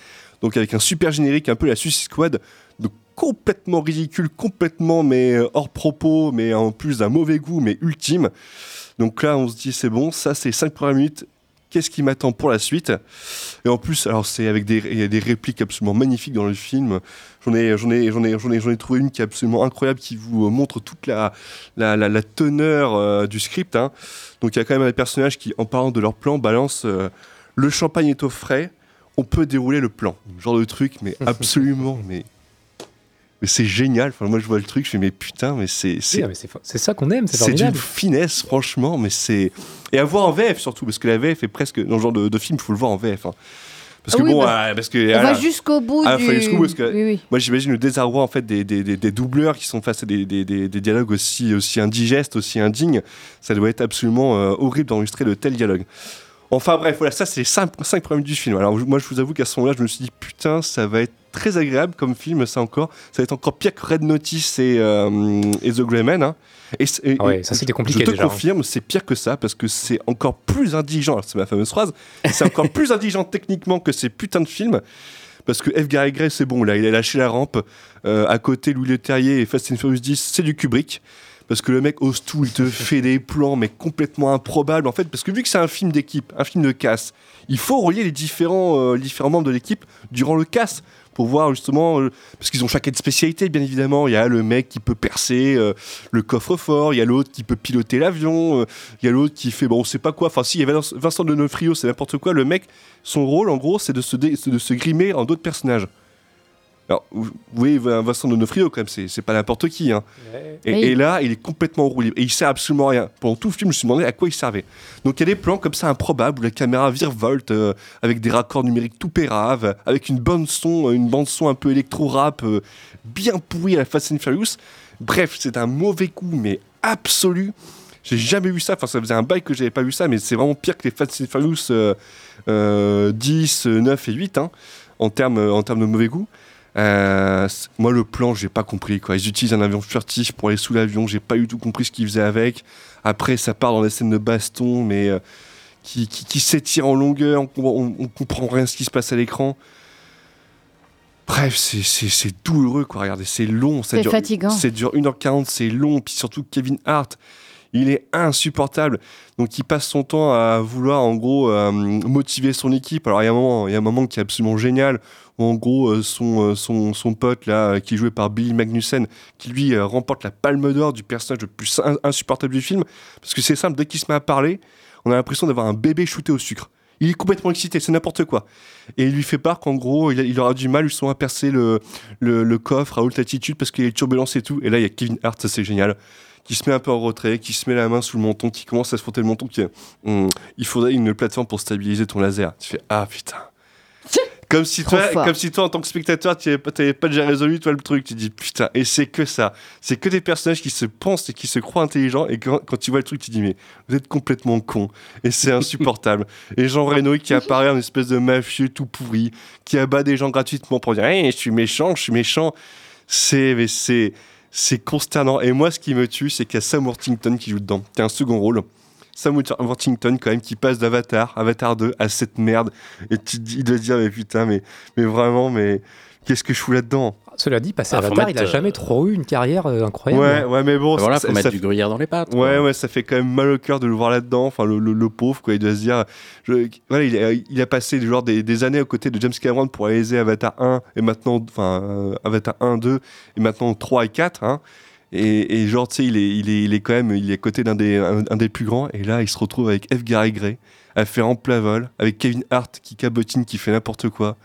Donc avec un super générique, un peu la Suicide Squad, donc complètement ridicule, complètement mais hors propos, mais en plus d'un mauvais goût, mais ultime. Donc là, on se dit c'est bon, ça c'est 5 premières minutes. Qu'est-ce qui m'attend pour la suite? Et en plus, alors c'est avec des, il y a des répliques absolument magnifiques dans le film. J'en ai, j'en ai, j'en ai, j'en ai, j'en ai trouvé une qui est absolument incroyable, qui vous montre toute la, la, la, la teneur euh, du script. hein. Donc il y a quand même un personnage qui, en parlant de leur plan, balance euh, le champagne est au frais, on peut dérouler le plan. Genre de truc, mais <laughs> absolument, mais mais c'est génial. Enfin, moi, je vois le truc, je fais mais putain, mais c'est c'est Oui, c'est c'est ça qu'on aime, c'est c'est d'une formidable. finesse, franchement, mais c'est. Et à voir en VF surtout, parce que la VF est presque. Dans ce genre de, de film, il faut le voir en VF. hein. Parce Ah que oui, bon, bah, euh, parce que. On voilà. va jusqu'au bout Ah, du. jusqu'au bout, parce que Oui, oui. moi j'imagine le désarroi en fait des, des, des, des doubleurs qui sont face à des, des, des, des dialogues aussi, aussi indigestes, aussi indignes. Ça doit être absolument euh, horrible d'enregistrer de tels dialogues. Enfin bref, voilà, ça c'est les 5, premiers minutes du film. Alors moi je vous avoue qu'à ce moment-là, je me suis dit putain, ça va être très agréable comme film, ça encore. Ça va être encore pire que Red Notice et, euh, et The Grey Man. hein. Et, et- Ah ouais, ça, c'était compliqué Je te déjà, hein. confirme, c'est pire que ça parce que c'est encore plus indigent. C'est ma fameuse phrase. C'est encore plus indigent techniquement que ces putains de films. Parce que F. Gary Gray, c'est bon, là, il a lâché la rampe. Euh, à côté, Louis Leterrier et Fast and Furious 10, c'est du Kubrick. Parce que le mec ose tout, il te <laughs> fait des plans, mais complètement improbables, en fait. Parce que vu que c'est un film d'équipe, un film de casse, il faut relier les différents, euh, différents membres de l'équipe durant le casse. Pour voir justement, euh, parce qu'ils ont chacun de spécialité, bien évidemment. Il y a le mec qui peut percer euh, le coffre-fort, il y a l'autre qui peut piloter l'avion, euh, il y a l'autre qui fait, bon, on sait pas quoi. Enfin, si, il y avait Vincent- Neufrio, c'est n'importe quoi. Le mec, son rôle, en gros, c'est de de se grimer en d'autres personnages. Alors, vous voyez, Vincent Donofrio, quand même, c'est c'est pas n'importe qui. Hein. Et, Oui. et là, il est complètement libre. Et il sert absolument à rien. Pendant tout le film, je me suis demandé à quoi il servait. Donc, il y a des plans comme ça improbables où la caméra virevolte euh, avec des raccords numériques tout péraves, avec une bonne son, une bande son un peu électro-rap, euh, bien pourrie à la Fast and Furious. Bref, c'est un mauvais coup, mais absolu. J'ai jamais vu ça. Enfin, ça faisait un bail que j'avais pas vu ça, mais c'est vraiment pire que les Fast and Furious euh, euh, 10, 9 et 8 hein, en termes en termes de mauvais goût. Euh, moi, le plan, j'ai pas compris. Quoi. Ils utilisent un avion furtif pour aller sous l'avion. J'ai pas du tout compris ce qu'ils faisaient avec. Après, ça part dans des scènes de baston, mais euh, qui, qui, qui s'étirent en longueur. On, on, on comprend rien ce qui se passe à l'écran. Bref, c'est- douloureux, quoi. Regardez, c'est long. C'est fatigant. Ça dure 1h40, c'est long. Puis surtout, Kevin Hart, il est insupportable. Donc, il passe son temps à vouloir, en gros, euh, motiver son équipe. Alors, il y a un moment, il y a un moment qui est absolument génial, où, en gros, euh, son, euh, son, son pote, là, qui est joué par Billy Magnussen, qui lui remporte la palme d'or du personnage le plus in- insupportable du film. Parce que c'est simple, dès qu'il se met à parler, on a l'impression d'avoir un bébé shooté au sucre. Il est complètement excité, c'est n'importe quoi. Et il lui fait part qu'en gros, il, aura du mal justement à percer le, le, coffre à haute altitude parce qu'il y a les turbulences et tout. Et là, il y a Kevin Hart, ça c'est génial, qui se met un peu en retrait, qui se met la main sous le menton, qui commence à se frotter le menton, qui Hum, il faudrait une plateforme pour stabiliser ton laser. Tu fais ah putain. <laughs> Comme si, Trop toi, fort. comme si toi, en tant que spectateur, tu n'avais pas, déjà résolu toi, le truc. Tu dis putain, et c'est que ça. C'est que des personnages qui se pensent et qui se croient intelligents. Et quand, quand tu vois le truc, tu dis mais vous êtes complètement con. Et c'est insupportable. et Jean Reno qui apparaît en espèce de mafieux tout pourri, qui abat des gens gratuitement pour dire hey, je suis méchant, je suis méchant. C'est c'est consternant. Et moi, ce qui me tue, c'est qu'il y a Sam Worthington qui joue dedans, a un second rôle. Sam Worthington, quand même, qui passe d'Avatar, Avatar 2, à cette merde. Et tu il doit dire, mais putain, mais, mais vraiment, mais qu'est-ce que je fous là-dedans Cela dit, passé Ah, Avatar, il mettre, a jamais euh, trop eu une carrière euh, incroyable. Ouais, ouais, mais bon, Voilà, ça- faut mettre ça- du gruyère dans les pattes. quoi. Ouais, ouais, ça fait quand même mal au cœur de le voir là-dedans. Enfin, le, le- le pauvre, quoi. Il doit se dire. je- voilà, il, a, il a passé genre, des, des années aux côtés de James Cameron pour réaliser Avatar 1 et maintenant. Enfin, euh, Avatar 1, 2 et maintenant 3 et 4. Hein. Et, et genre, tu sais, il est, il, est, il est quand même il est à côté d'un des, un, un des plus grands. Et là, il se retrouve avec F. Gary Gray à faire en plat vol, avec Kevin Hart qui cabotine, qui fait n'importe quoi.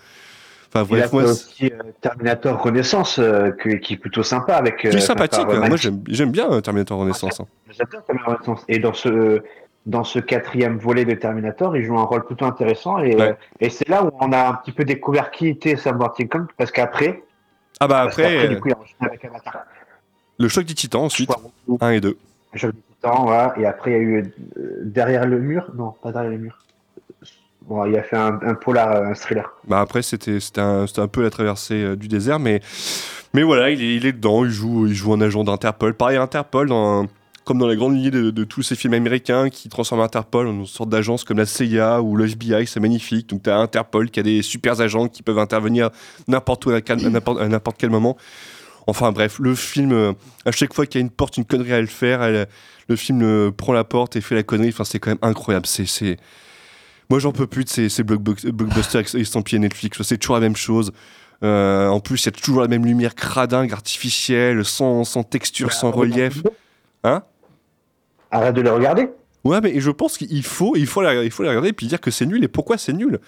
Enfin, Il a bref, moi. c'est- aussi euh, Terminator Renaissance, euh, que- qui est plutôt sympa avec. Qui est sympathique, euh, hein. moi j'aime bien Terminator Renaissance. hein. J'adore Terminator Renaissance. Et dans ce, dans ce quatrième volet de Terminator, il joue un rôle plutôt intéressant. Et, Ouais. et c'est là où on a un petit peu découvert qui était Sam Worthington, parce qu'après. Ah bah après, du coup, il a enchaîné avec Avatar. le choc des titans ensuite, 1 et 2. Jeu du Titan, voilà. Et après, il y a eu Derrière le mur. Non, pas Derrière le mur. Bon, il a fait un, un polar, euh, un thriller. Bah après, c'était un, un peu la traversée euh, du désert, mais, mais voilà, il est, dedans, il joue, il joue un agent d'Interpol. Pareil, Interpol, comme dans la grande lignée de, tous ces films américains qui transforment Interpol en une sorte d'agence comme la CIA ou le FBI, c'est magnifique. Donc tu as Interpol qui a des super agents qui peuvent intervenir n'importe où, à n'importe quel moment. Enfin bref, le film, euh, à chaque fois qu'il y a une porte, une connerie à le faire, le film prend la porte et fait la connerie. Enfin, c'est quand même incroyable. C'est... Moi, j'en peux plus de ces, ces blockbu- blockbusters estampillés Netflix. C'est toujours la même chose. Euh, en plus, il y a toujours la même lumière cradingue, artificielle, sans, sans texture, sans relief. Hein? Arrête de le regarder. Ouais, mais je pense qu'il faut, il faut, la, il faut la regarder et puis dire que c'est nul et pourquoi c'est nul?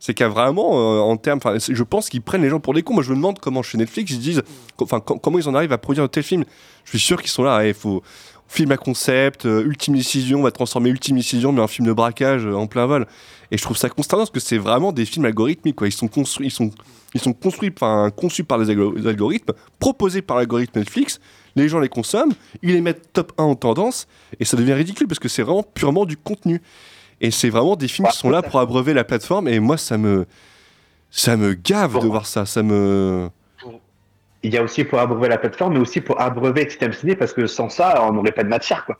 C'est qu'il y a vraiment, euh, en termes, je pense qu'ils prennent les gens pour des cons. Moi, je me demande comment chez Netflix ils disent, enfin, com- comment ils en arrivent à produire un tel film. Je suis sûr qu'ils sont là. Il faut film à concept, euh, ultime décision, on va transformer ultime décision, mais un film de braquage euh, en plein vol. Et je trouve ça consternant parce que c'est vraiment des films algorithmiques. Quoi. Ils sont construits, ils sont, ils sont construits, enfin, conçus par les algo- les algorithmes, proposés par l'algorithme Netflix. Les gens les consomment, ils les mettent top 1 en tendance, et ça devient ridicule parce que c'est vraiment purement du contenu. Et c'est vraiment des films qui sont là pour abreuver la plateforme, et moi, ça me, ça me gave de voir ça. Ça me. Il y a aussi pour abreuver la plateforme, mais aussi pour abreuver System Ciné, parce que sans ça, on n'aurait pas de matière, quoi.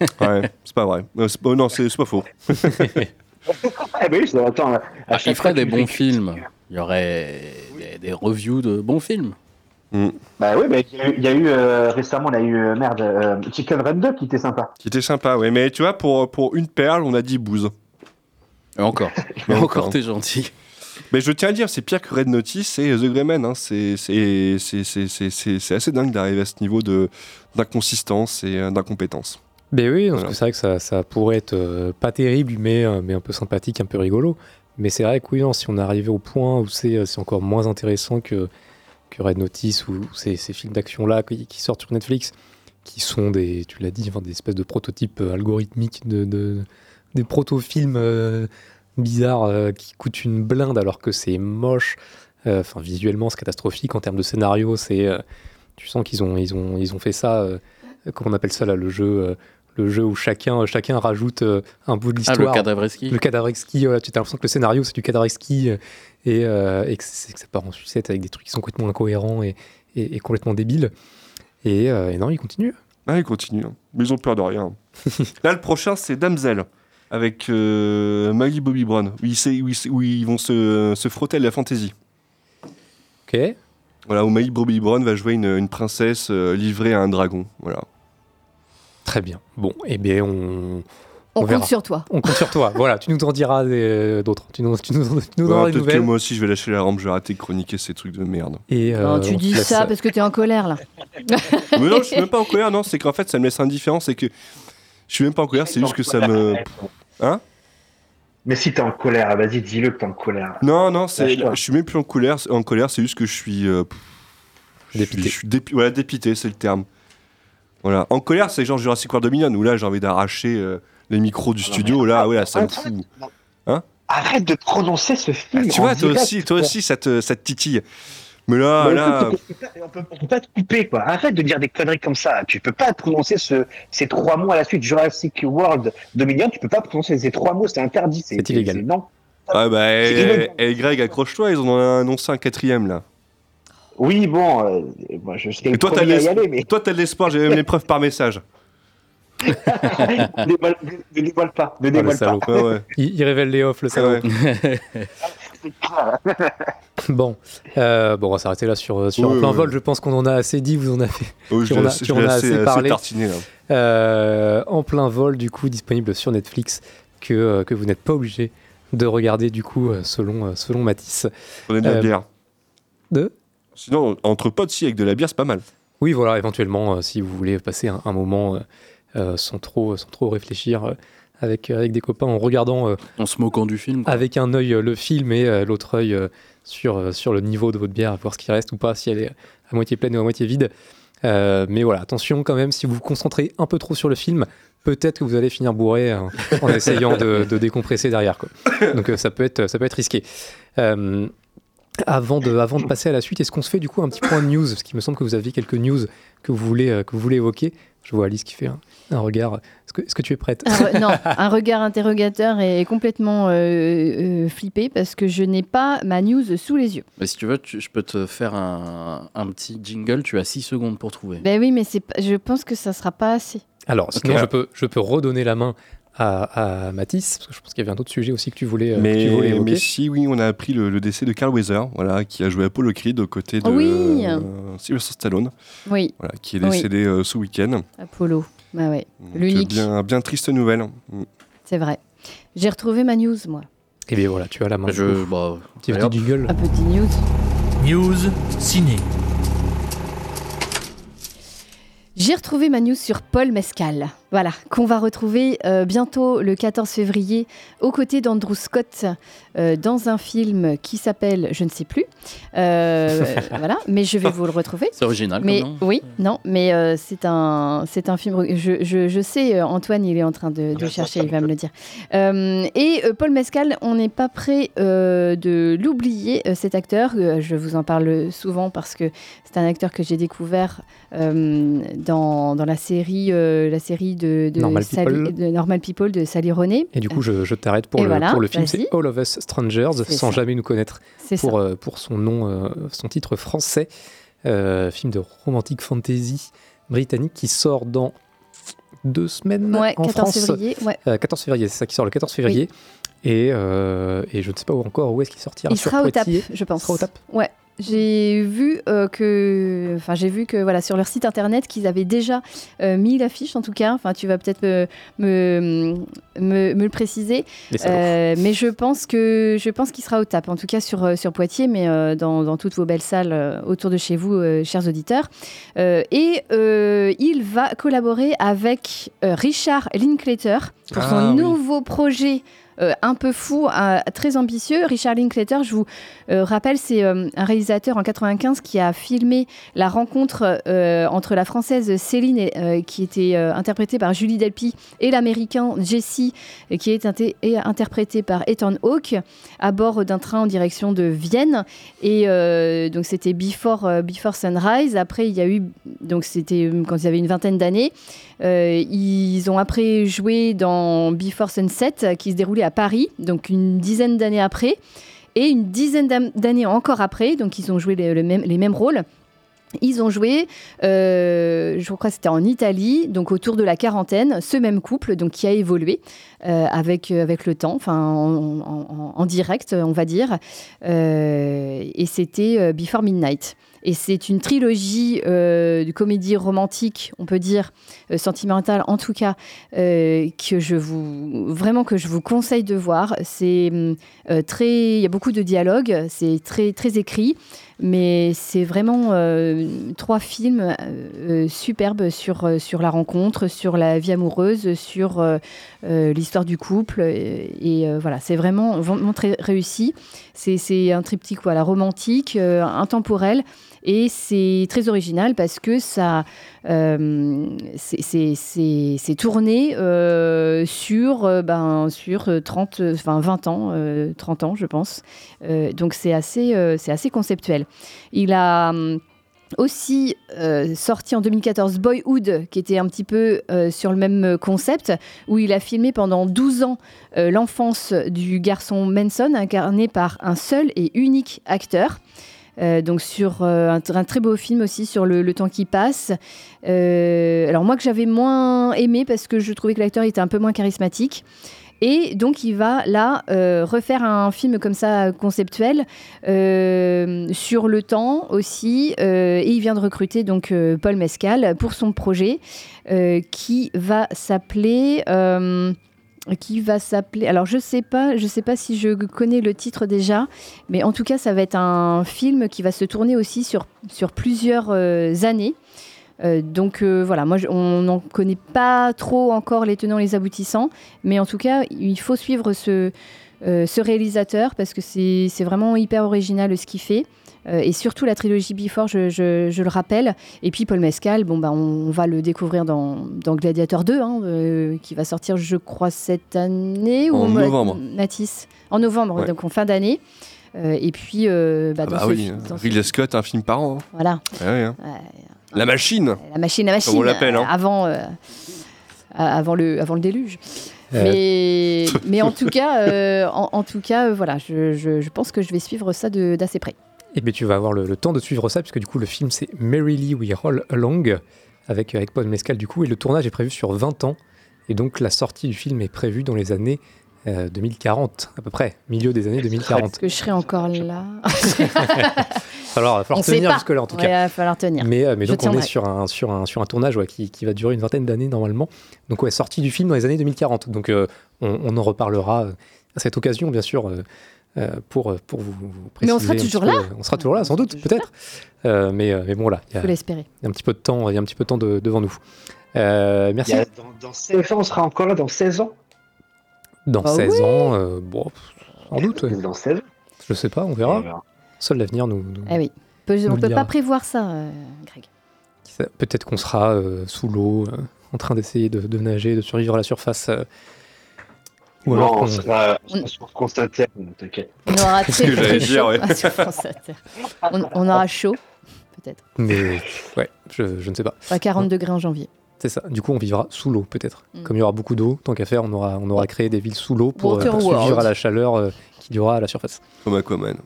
<laughs> Ouais, c'est pas vrai. Euh, pas- non, c'est pas faux. Eh <laughs> ben oui, attends, à Ah, chaque il ferait fois, des bons films. Il y aurait des, des reviews de bons films. Bah oui, mais il y a eu, il y a eu, euh, récemment, y a eu euh, merde, euh, Chicken Run 2 qui était sympa. Qui était sympa, ouais. Mais tu vois, pour, pour une perle, on a dit bouse. Et encore. Encore, t'es gentil. Mais je tiens à dire, c'est pire que Red Notice et The Greyman. Hein. C'est assez dingue d'arriver à ce niveau d'inconsistance et euh, d'incompétence. Ben oui, Voilà. c'est vrai que ça, ça pourrait être euh, pas terrible, mais, euh, mais un peu sympathique, un peu rigolo. Mais c'est vrai que oui, non, si on arrivait au point où c'est euh, encore moins intéressant que, que Red Notice ou ces, ces films d'action-là qui, qui sortent sur Netflix, qui sont des, tu l'as dit, enfin, des espèces de prototypes euh, algorithmiques, de, de- des proto-films euh, bizarres euh, qui coûtent une blinde alors que c'est moche. Euh, Enfin, visuellement, c'est catastrophique. En termes de scénario, c'est, euh, tu sens qu'ils ont, ils ont, ils ont fait ça. euh, comment on appelle ça là, le jeu, euh, le jeu où chacun, chacun rajoute euh, un bout de Ah, le l'histoire. cadavreski. Le cadavreski, voilà, tu as l'impression que le scénario c'est du cadavreski euh, et, euh, et que, c'est- que ça part en sucette avec des trucs qui sont complètement incohérents et, et- et complètement débiles. Et, euh, et non, il continue. Ah, ils continuent. hein. Mais ils ont peur de rien. <laughs> Là, le prochain, c'est Damsel. Avec euh, Maggie Bobby Brown. Où ils, sait- où ils, où ils vont se, se frotter à la fantasy. Ok. Voilà, où Maggie Bobby Brown va jouer une, une princesse euh, livrée à un dragon. Voilà. Très bien. Bon, eh bien, on. On compte verra. sur toi. On compte sur toi. voilà, tu nous en diras des- d'autres. Tu nous, tu nous, tu nous Ouais, Peut-être que moi aussi, je vais lâcher la rampe. Je vais arrêter de chroniquer ces trucs de merde. Et, euh, Non, tu dis laisse- ça parce que t'es en colère là. <laughs> Mais non, je suis même pas en colère. Non, c'est qu'en fait, ça me laisse indifférent. C'est que je suis même pas en colère. C'est juste que ça me. <laughs> Hein? Mais si t'es en colère, vas-y, dis-le que t'es en colère. Non, non, c'est, je suis même plus en colère. En colère, c'est juste que je suis. euh, pff, je suis- Dépité. Je suis dépi- voilà, dépité, c'est le terme. Voilà. En colère, c'est genre Jurassic World Dominion, où là, j'ai envie d'arracher euh, les micros du studio. Là, ouais, là, ça me fout. Hein? Arrête de prononcer ce film. Ah, Tu en vois, toi direct, aussi, toi quoi. aussi, ça te, ça te titille. Mais là, Bah, là. écoute, on peut pas- on peut, on peut pas te couper, quoi. Arrête de dire des conneries comme ça. Tu peux pas prononcer ce, ces trois mots à la suite. Jurassic World Dominion, tu peux pas prononcer ces trois mots, c'est interdit. C'est illégal. c'est- Non. Ah bah, et, illégal. et Greg, accroche-toi, ils en ont annoncé un quatrième là. Oui, bon, euh, moi je serais le toi, t'as premier à y l'es- aller, mais toi, t'as de l'espoir, j'ai même <laughs> les preuves par message. ne dévoile, ne dévoile pas. Ne Ah, le dévoile pas. Ouais, ouais. Il, il révèle les offs, le salaud. Ouais. <laughs> <laughs> bon, euh, bon, on va s'arrêter là sur, sur En plein vol. Je pense qu'on en a assez dit. Vous en avez, Oh, tu en as- assez- tu je en l'ai as assez- assez assez parlé. tartiné. Euh, en plein vol, du coup, disponible sur Netflix, que, euh, que vous n'êtes pas obligé de regarder, du coup, selon, selon Matisse. Prenez de la bière. De Sinon, entre potes, si, avec de la bière, c'est pas mal. Oui, voilà, éventuellement, si vous voulez passer un, un moment sans, trop, sans trop réfléchir avec, avec des copains en regardant euh, En se moquant du film. quoi. avec un œil euh, le film et euh, l'autre œil euh, sur, euh, sur le niveau de votre bière, voir ce qui reste ou pas, si elle est à moitié pleine ou à moitié vide. Euh, mais voilà, attention quand même, si vous vous concentrez un peu trop sur le film, peut-être que vous allez finir bourré hein, en <laughs> essayant de, de décompresser derrière. Quoi. Donc euh, ça, peut être, ça peut être risqué. Euh, avant de, avant de passer à la suite, est-ce qu'on se fait du coup un petit point de news? Parce qu'il me semble que vous avez quelques news que vous voulez, euh, que vous voulez évoquer. Je vois Alice qui fait un, un regard. Est-ce que, tu es prête? Un re- non, <laughs> un regard interrogateur et complètement euh, euh, flippé parce que je n'ai pas ma news sous les yeux. Mais si tu veux, tu- je peux te faire un, un petit jingle. Tu as 6 secondes pour trouver. Ben oui, mais je pense que ça sera pas assez. Alors, sinon, je, peux, je peux redonner la main à, à Mathis, parce que je pense qu'il y avait un autre sujet aussi que tu voulais, euh, que tu Mais, voulais évoquer. mais si, oui, on a appris le, le décès de Carl Weather, voilà, qui a joué Apollo Creed aux côtés de Oui. euh, Sylvester Stallone, Oui, voilà, qui est Oui. décédé euh, ce week-end. Apollo. Bah ouais, l'unique, Bien, bien triste nouvelle. Mm. c'est vrai. J'ai retrouvé ma news, moi. Et bien voilà, tu as la main. Je, bah, Petit, jingle. Un petit news. News ciné. J'ai retrouvé ma news sur Paul Mescal, voilà, qu'on va retrouver euh, bientôt le 14 février aux côtés d'Andrew Scott euh, dans un film qui s'appelle Je ne sais plus. Euh, <laughs> voilà, mais je vais vous le retrouver. C'est original. Mais comme nom. oui, non, mais euh, c'est un, c'est un film. Je, je, je sais, Antoine, il est en train de, de chercher, il va me le dire. Euh, et euh, Paul Mescal, on n'est pas prêt euh, de l'oublier, euh, cet acteur. Euh, je vous en parle souvent parce que c'est un acteur que j'ai découvert euh, dans, dans la série, euh, la série de, de, Normal Sally- People. de Normal People de Sally Rooney. Et du coup, je, je t'arrête pour, le, voilà, pour le film. C'est. All of Us Strangers, sans ça. jamais nous connaître pour, euh, pour son nom, euh, son titre français. Euh, film de romantique fantasy britannique qui sort dans deux semaines Ouais, en 14 France. février. Ouais. Euh, 14 février, c'est ça qui sort le 14 février. Et, et je ne sais pas encore où est-ce qu'il sortira. Il sur sera au TAP, je pense. Il sera au TAP. Ouais. J'ai vu euh, que, enfin j'ai vu que voilà sur leur site internet qu'ils avaient déjà euh, mis l'affiche en tout cas. Enfin tu vas peut-être me, me, me, me le préciser. Euh, mais je pense que je pense qu'il sera au TAP en tout cas sur sur Poitiers, mais dans, dans toutes vos belles salles autour de chez vous, chers auditeurs. Et il va collaborer avec Richard Linklater pour Ah, son oui. nouveau projet euh, un peu fou, euh, très ambitieux. Richard Linklater, je vous euh, rappelle, c'est un réalisateur en 95 qui a filmé la rencontre entre la française Céline, qui était interprétée par Julie Delpy, et l'américain Jesse, qui est inté- et interprété par Ethan Hawke, à bord d'un train en direction de Vienne. Et donc c'était Before, Before Sunrise. Après, il y a eu, donc c'était quand ils avaient une vingtaine d'années. Ils ont après joué dans Before Sunset, qui se déroulait à Paris, donc une dizaine d'années après. Et une dizaine d'années encore après, donc ils ont joué les, le même- les mêmes rôles. Ils ont joué, euh, je crois que c'était en Italie, donc autour de la quarantaine, ce même couple, donc qui a évolué euh, avec, euh, avec le temps, enfin en, direct, on va dire. Et c'était Before Midnight. Et c'est une trilogie euh, de comédie romantique, on peut dire euh, sentimentale, en tout cas, euh, que je vous vraiment que je vous conseille de voir. C'est hum, très, il y a beaucoup de dialogues, c'est très très écrit, mais c'est vraiment trois films superbes sur sur la rencontre, sur la vie amoureuse, sur l'histoire du couple. Et, voilà, c'est vraiment, vraiment très réussi. C'est un triptyque voilà, romantique, intemporel. Et c'est très original parce que ça, euh, c'est- tourné euh, sur, euh, ben, sur euh, 30, euh, enfin 20 ans, euh, 30 ans, je pense. Donc c'est assez, assez conceptuel. Il a hum, aussi sorti en 2014 Boyhood, qui était un petit peu sur le même concept, où il a filmé pendant 12 ans l'enfance du garçon Manson, incarné par un seul et unique acteur. Euh, donc sur euh, un, très beau film aussi sur le, temps qui passe. Euh, alors moi que j'avais moins aimé parce que je trouvais que l'acteur était un peu moins charismatique. Et donc il va là refaire un film comme ça conceptuel sur le temps aussi. et il vient de recruter donc Paul Mescal pour son projet qui va s'appeler. Qui va s'appeler. Alors je sais pas, je sais pas si je connais le titre déjà, mais en tout cas ça va être un film qui va se tourner aussi sur sur plusieurs euh, années. Euh, donc euh, voilà, moi on n'en connaît pas trop encore les tenants et les aboutissants, mais en tout cas il faut suivre ce ce réalisateur parce que c'est vraiment hyper original ce qu'il fait. Euh, et surtout la trilogie Before, je, je- je le rappelle. Et puis Paul Mescal, bon, bah, on, on va le découvrir dans, dans Gladiator 2, hein, euh, qui va sortir, je crois, cette année. En ou novembre. Mathis En novembre, Ouais. donc en fin d'année. Euh, et puis, euh, bah, Ah bah ce oui, dans ce- Ridley Scott, un film par an. hein. Voilà. Ouais, ouais, hein. La machine. La machine, la machine. Comme on l'appelle. Avant, euh, avant, le, avant le déluge. Mais, <laughs> mais en tout cas, euh, en, en tout cas euh, voilà, je, je- je pense que je vais suivre ça de- d'assez près. Et bien tu vas avoir le, le temps de suivre ça, puisque du coup le film c'est Merrily We Roll Along, avec, avec Paul Mescal du coup, et le tournage est prévu sur 20 ans, et donc la sortie du film est prévue dans les années euh, 2040, à peu près, milieu des années 2040. Est-ce que je serai encore là Alors, il va falloir On tenir jusque-là en tout Ouais, cas. il va falloir tenir. Mais, euh, mais donc on est sur un, sur un, sur un tournage ouais, qui, qui va durer une vingtaine d'années normalement. Donc ouais, sortie du film dans les années 2040. Donc euh, on, on en reparlera euh, à cette occasion bien sûr euh, euh, pour, pour vous, vous Mais on préciser sera toujours peu, là. euh, On sera toujours là sans doute, peut-être. Euh, mais, euh, mais bon là, il y a- Faut l'espérer. il y a un petit peu de temps, il y a un petit peu de temps de- devant nous. Euh, merci. A- dans, dans 16 ans, on sera encore là dans 16 ans Dans Bah 16 oui. ans, euh, bon, sans doute. ouais. Dans 16 ans Je sais pas, on verra. Seul l'avenir nous. nous- Eh oui. Nous on le peut pas prévoir ça, euh, Greg. Peut-être qu'on sera euh, sous l'eau, euh, en train d'essayer de, de nager, de survivre à la surface. euh, ou Non, alors on qu'on- sera, on sera sur France Inter, t'inquiète. On aura C'est <laughs> ce très, que j'allais très dire, chaud ouais. sur France Inter. On, on aura chaud, peut-être. Mais ouais, je, je ne sais pas. À 40 degrés en janvier. C'est ça. Du coup, on vivra sous l'eau, peut-être. Mm. Comme il y aura beaucoup d'eau, tant qu'à faire, on aura, on aura créé des villes sous l'eau pour, euh, pour survivre à la chaleur euh, qui durera à la surface. Comme Aquaman.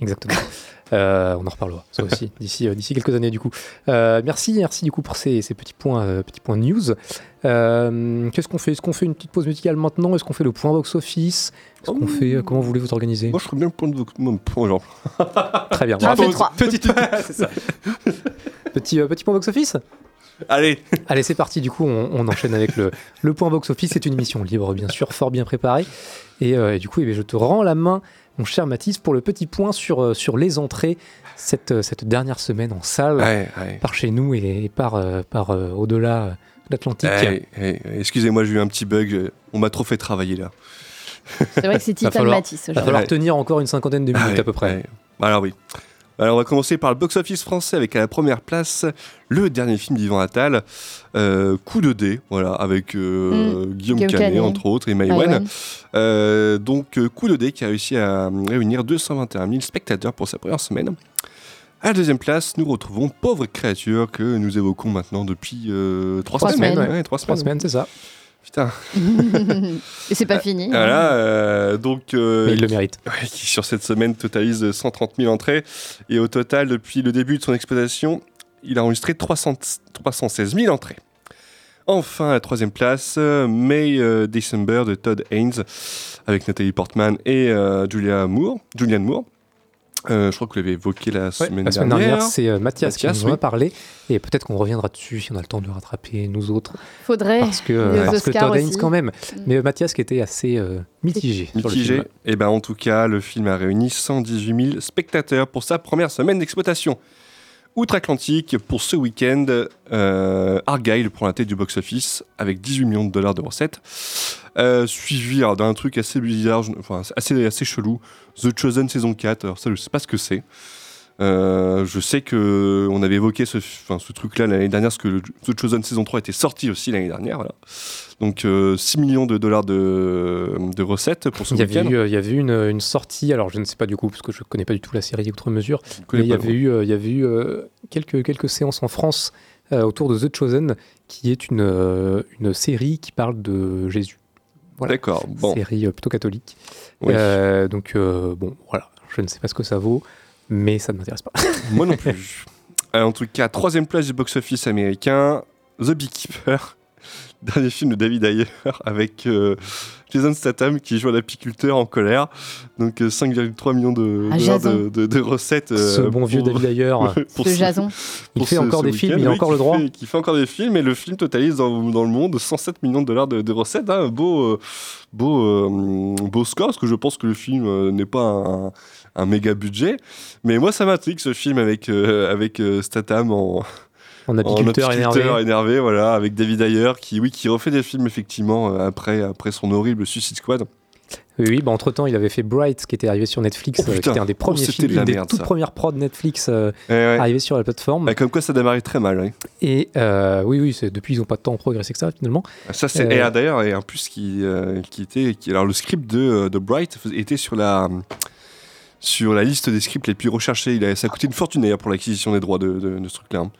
Exactement. <laughs> Euh, on en reparlera, ça aussi, <laughs> d'ici euh, d'ici quelques années, du coup. Euh, merci, merci, du coup, pour ces, ces petits, points, euh, petits points news. Euh, Qu'est-ce qu'on fait? Est-ce qu'on fait une petite pause musicale maintenant? Est-ce qu'on fait le point box-office? Est-ce qu'on fait... euh, comment voulez-vous organiser? Moi, je ferais bien le point de mon point, genre. <laughs> Très bien. <laughs> Ça. petit, euh, petit point box-office? Allez Allez, c'est parti. Du coup, on, on enchaîne avec le, le point box-office. C'est une émission libre, bien sûr, fort bien préparée. Et, euh, et du coup, eh bien, je te rends la main, mon cher Mathis, pour le petit point sur, euh, sur les entrées cette, cette dernière semaine en salle, Ouais, ouais. par chez nous et, et par, euh, par euh, au-delà euh, de l'Atlantique. Eh, eh, excusez-moi, j'ai eu un petit bug. On m'a trop fait travailler là. C'est vrai que c'est <laughs> Va Titan Matisse. Va aujourd'hui. falloir Ouais. tenir encore une cinquantaine de minutes Ah ouais, à peu près. ouais. Alors oui. Alors on va commencer par le box-office français avec à la première place le dernier film d'Yvan Attal, euh, Coup de dé, voilà, avec euh, Guillaume Guillaume Canet Canet. entre autres et. Maïwenn. Euh, donc euh, Coup de dé qui a réussi à réunir 221 000 spectateurs pour sa première semaine. À la deuxième place, nous retrouvons Pauvre créature que nous évoquons maintenant depuis euh, trois, Trois semaines. semaines, ouais, trois semaines. semaines, c'est ça. Putain. <laughs> Et c'est pas fini. hein. Voilà, euh, donc. euh, Mais il le mérite. <laughs> Ouais, qui sur cette semaine totalise 130 000 entrées. Et au total, depuis le début de son exploitation, il a enregistré 300 316 000 entrées. Enfin, à la troisième place, May euh, December de Todd Haynes, avec Nathalie Portman et euh, Julia Moore, Julianne Moore. Euh, je crois que vous l'avez évoqué la Ouais, semaine la semaine dernière. dernière, c'est euh, Mathias, qui Mathias, nous en a parlé. Et peut-être qu'on reviendra dessus si on a le temps de le rattraper, nous autres. Faudrait. Parce que, euh, parce que Oscars Todd Haynes, aussi. quand même. Mais euh, Mathias qui était assez euh, mitigé, sur le Mitigé. film. Et ben en tout cas, le film a réuni 118 000 spectateurs pour sa première semaine d'exploitation. Outre-Atlantique, pour ce week-end, euh, Argyle prend la tête du box-office avec 18 millions de dollars de recettes. Euh, suivi d'un truc assez bizarre, enfin assez, assez chelou, The Chosen saison 4. Alors ça, je sais pas ce que c'est. Euh, je sais que on avait évoqué ce, truc-là l'année dernière, parce que le- The Chosen saison 3 était sorti aussi l'année dernière. Voilà. Donc euh, 6 millions de dollars de, de recettes pour ce week-end. il y avait eu une, une sortie, alors je ne sais pas du coup, parce que je ne connais pas du tout la série outre mesure, mais il y pas, avait non. eu, euh, il y avait eu euh, quelques, quelques séances en France euh, autour de The Chosen, qui est une, une série qui parle de Jésus. Voilà. D'accord, bon. Série plutôt catholique. Oui. Donc, bon, voilà, je ne sais pas ce que ça vaut, mais ça ne m'intéresse pas. <laughs> Moi non plus. Euh, en tout cas, troisième place du box-office américain, The Beekeeper. <laughs> Dernier film de David Ayer avec euh, Jason Statham qui joue un apiculteur en colère. Donc euh, 5,3 millions de, Ah, dollars de, de- de recettes. euh, Ce bon vieux David Ayer. <laughs> pour Ce Jason. Il fait encore des films, il a oui, encore le droit. fait- Qui fait encore des films et le film totalise dans, dans le monde 107 millions de dollars de, de recettes. hein. Un beau, euh, beau, euh, beau score parce que je pense que le film euh, n'est pas un, un méga budget. Mais moi, ça m'intrigue ce film avec, euh, avec euh, Statham en. En apiculteur énervé. énervé, voilà, avec David Ayer qui, oui, qui refait des films effectivement euh, après, après son horrible Suicide Squad. Oui, oui, bah entre temps, il avait fait Bright, qui était arrivé sur Netflix, Oh, euh, qui était un des premiers Oh, c'était films, de une des toutes ça. premières prods Netflix euh, Eh ouais. sur la plateforme. Bah, comme quoi, ça démarrait très mal. ouais. Et euh, oui, oui, depuis, ils n'ont pas tant progressé que ça, finalement. Ça, c'est Euh, et, ah, d'ailleurs, et en plus, qui, qui était. Qui, alors, le script de, de Bright était sur la, sur la liste des scripts les plus recherchés. Il a, ça a coûté une fortune d'ailleurs pour l'acquisition des droits de, de, de ce truc-là. hein.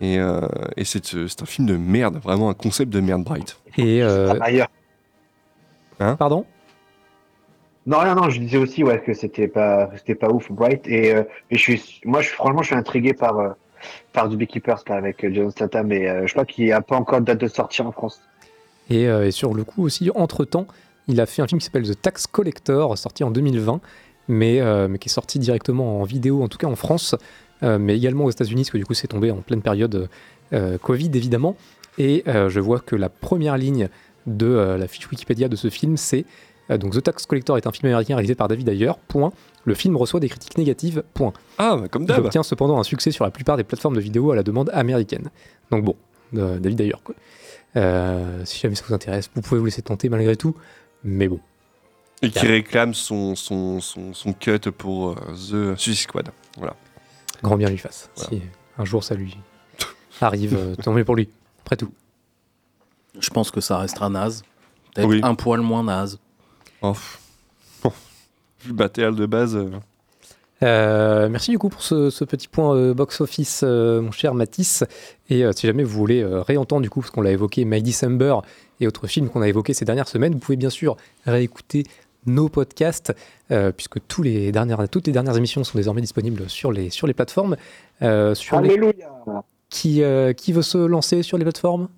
Et, euh, et c'est c'est un film de merde, vraiment un concept de merde, Bright. Et. euh, Ailleurs. Hein? Pardon? Non, rien, non, je disais aussi ouais, que c'était pas, c'était pas ouf, Bright. Et, euh, et je suis, moi, je, franchement, je suis intrigué par, euh, par The Beekeepers là, avec Jason Statham. Euh, je crois qu'il n'y a pas encore de date de sortie en France. Et, euh, et sur le coup aussi, entre-temps, il a fait un film qui s'appelle The Tax Collector, sorti en 2020, mais, euh, mais qui est sorti directement en vidéo, en tout cas en France, euh, mais également aux États-Unis, parce que du coup c'est tombé en pleine période euh, Covid évidemment. Et je vois que la première ligne de la fiche Wikipédia de ce film, c'est donc The Tax Collector est un film américain réalisé par David Ayer. Point. Le film reçoit des critiques négatives. Point. Ah, bah, comme Il d'hab. obtient cependant un succès sur la plupart des plateformes de vidéo à la demande américaine. Donc bon, euh, David Ayer quoi. Euh, si jamais ça vous intéresse, vous pouvez vous laisser tenter malgré tout. Mais bon. Et qui réclame son, son, son, son cut pour euh, The Suicide Squad. Voilà. Grand bien lui fasse. Si un jour ça lui arrive, euh, tant mieux pour lui. Après tout. Je pense que ça restera naze. Peut-être Oui. un poil moins naze. Oh, le matériel de base. euh, Euh, merci du coup pour ce, ce petit point euh, box-office, euh, mon cher Matisse. Et euh, si jamais vous voulez euh, réentendre du coup, parce qu'on l'a évoqué, My December et autres films qu'on a évoqués ces dernières semaines, vous pouvez bien sûr réécouter nos podcasts, euh, puisque tous les dernières, toutes les dernières émissions sont désormais disponibles sur les, sur les plateformes. Euh, sur les- Alléluia. Qui, euh, qui veut se lancer sur les plateformes?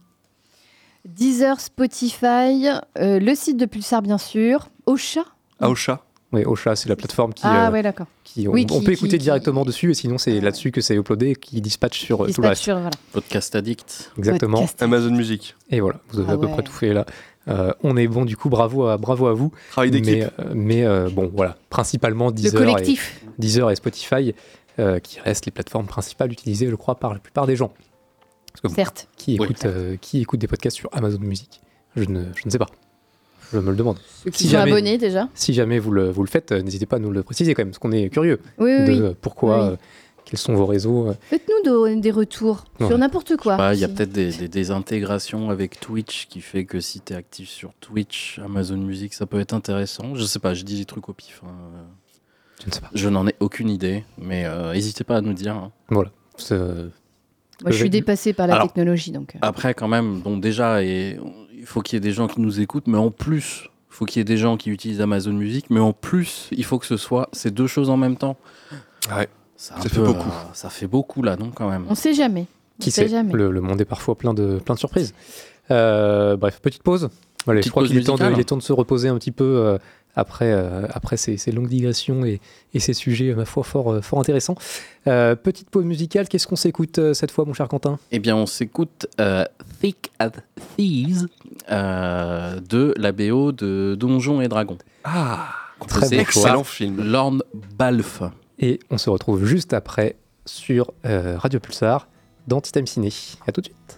Deezer, Spotify, euh, le site de Pulsar, bien sûr. Ocha? Ah, au chat Oui, Ocha, c'est la plateforme qui. Ah euh, ouais, d'accord. qui- on, Oui, on qui- peut qui- écouter qui- directement dessus, et sinon c'est là-dessus que c'est uploadé, qui dispatche sur euh, tout le Dispatch reste. sur, voilà. Podcast Addict. Exactement. Podcast. Amazon Music. Et voilà, vous avez Ah à peu ouais. près tout fait là. Euh, on est bon, du coup, bravo à, bravo à vous. Travail d'équipe. Mais, euh, mais euh, bon, voilà, principalement Le Deezer, et, Deezer et Spotify, euh, qui restent les plateformes principales utilisées, je crois, par la plupart des gens. Parce que bon, Certes. qui, Oui. écoute, euh, qui écoute des podcasts sur Amazon Music je ne, je ne sais pas. Je me le demande. Ceux qui sont abonnés déjà. Si jamais vous le, vous le faites, n'hésitez pas à nous le préciser quand même, parce qu'on est curieux Oui, oui, de oui. pourquoi, Oui. Quels sont vos réseaux. euh. Faites-nous de- des retours Ouais. sur n'importe quoi. Il y a peut-être des, des- des intégrations avec Twitch qui fait que si tu es actif sur Twitch, Amazon Music, ça peut être intéressant. Je sais pas, je dis des trucs au pif. hein. Je ne sais pas. Je n'en ai aucune idée, mais euh, n'hésitez pas à nous dire. hein. Voilà. Euh, Moi, je suis dépassée par la Alors, technologie, donc. euh. Après, quand même, bon, déjà, et, il faut qu'il y ait des gens qui nous écoutent, mais en plus, il faut qu'il y ait des gens qui utilisent Amazon Music, mais en plus, il faut que ce soit ces deux choses en même temps. Ouais. Ça fait peu, beaucoup. euh, ça fait beaucoup, là, non, quand même. On sait jamais. On Qui sait jamais. le, le monde est parfois plein de, plein de surprises. Euh, bref, petite pause. Allez, je crois qu'il est, temps de- musicale. il est temps de se reposer un petit peu euh, après, euh, après ces, ces longues digressions et, et ces sujets, ma foi, fort, fort intéressants. Euh, petite pause musicale, qu'est-ce qu'on s'écoute euh, cette fois, mon cher Quentin? Eh bien, on s'écoute euh, Thick as Thieves euh, de la BO de Donjons et Dragons. Ah, Très bon excellent film. Lorne Balfe. Et on se retrouve juste après sur euh, Radio Pulsar dans Time Ciné. À tout de suite.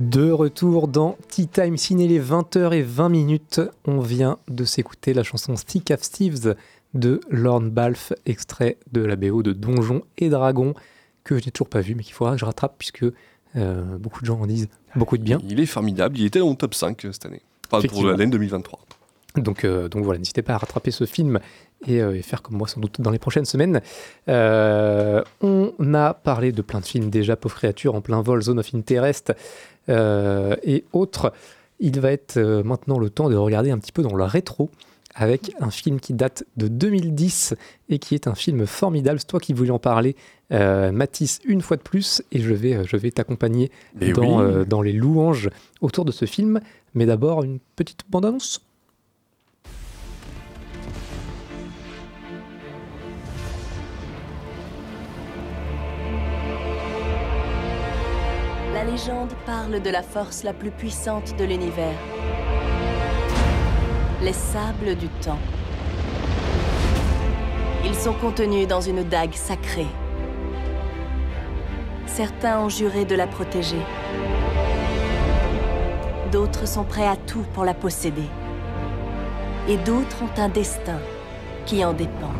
De retour dans Tea Time Ciné, les 20h et 20 minutes. On vient de s'écouter la chanson Stick of Thieves de Lorne Balfe, extrait de la BO de Donjons et Dragons, que je n'ai toujours pas vu, mais qu'il faudra que je rattrape, puisque euh, beaucoup de gens en disent beaucoup de bien. Il est formidable, il était dans mon top 5 euh, cette année. Enfin, pour l'année 2023. Donc, euh, donc voilà, n'hésitez pas à rattraper ce film et, euh, et faire comme moi sans doute dans les prochaines semaines. Euh, on a parlé de plein de films déjà, Pauvre créature, en plein vol, Zone of Interest et autres. Il va être euh, maintenant le temps de regarder un petit peu dans le rétro avec un film qui date de 2010 et qui est un film formidable. C'est toi qui voulais en parler, euh, Mathis, une fois de plus, et je vais, euh, je vais t'accompagner Mais dans, oui. euh, dans les louanges autour de ce film. Mais d'abord, une petite bande-annonce. Légende parle de la force la plus puissante de l'univers. Les sables du temps. Ils sont contenus dans une dague sacrée. Certains ont juré de la protéger. D'autres sont prêts à tout pour la posséder. Et d'autres ont un destin qui en dépend.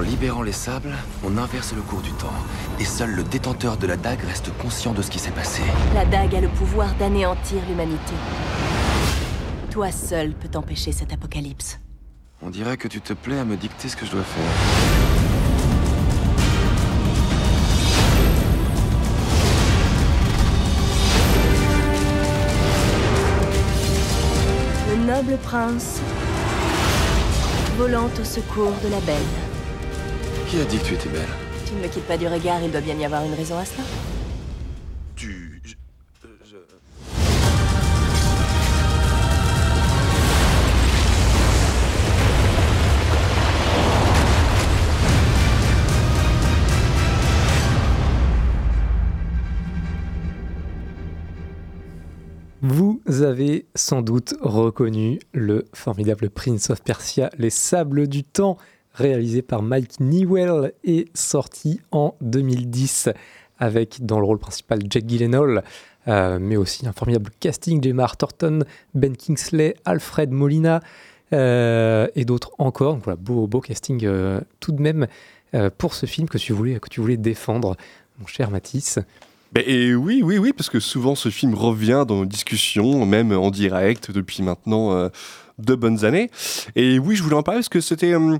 En libérant les sables, on inverse le cours du temps. Et seul le détenteur de la dague reste conscient de ce qui s'est passé. La dague a le pouvoir d'anéantir l'humanité. Toi seul peux empêcher cet apocalypse. On dirait que tu te plais à me dicter ce que je dois faire. Le noble prince volant au secours de la belle. Qui a dit que tu étais belle Tu ne me quittes pas du regard, il doit bien y avoir une raison à cela. Tu. je- Vous avez sans doute reconnu le formidable Prince of Persia, Les Sables du Temps, réalisé par Mike Newell et sorti en 2010 avec dans le rôle principal Jack Gyllenhaal, euh, mais aussi un formidable casting, Gemma Arterton, Ben Kingsley, Alfred Molina euh, et d'autres encore. Donc voilà, beau, beau casting euh, tout de même pour ce film que tu voulais, que tu voulais défendre, mon cher Mathis. Ben, et oui, oui, oui, parce que souvent ce film revient dans nos discussions, même en direct, depuis maintenant euh, de bonnes années. Et oui, je voulais en parler parce que c'était euh,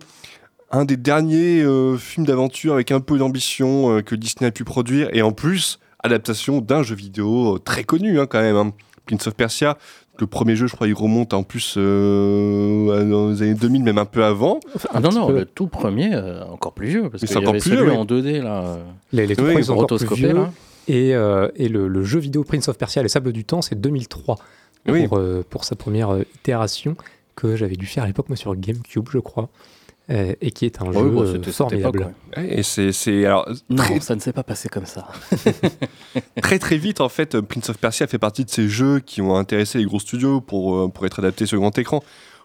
un des derniers euh, films d'aventure avec un peu d'ambition euh, que Disney a pu produire, et en plus, adaptation d'un jeu vidéo euh, très connu hein, quand même, hein, Prince of Persia. Le premier jeu, je crois, il remonte en plus euh, dans les années 2000, même un peu avant. Ah non, non, le tout premier, euh, encore plus vieux. Parce Mais qu'il c'est y encore avait plus celui vieux, oui. en 2D, là. Les, les tout oui, premiers sont encore plus vieux. là. Et, euh, et le, le jeu vidéo Prince of Persia, Les Sables du Temps, c'est 2003 Oui. pour, euh, pour sa première euh, itération que j'avais dû faire à l'époque, moi, sur GameCube, je crois, euh, et qui est un jeu bon, euh, c'était cette formidable. époque, Ouais, Et c'est, c'est alors Non, très, ça ne s'est pas passé comme ça. <laughs> très très vite en fait, Prince of Persia fait partie de ces jeux qui ont intéressé les gros studios pour, euh, pour être adaptés sur grand écran.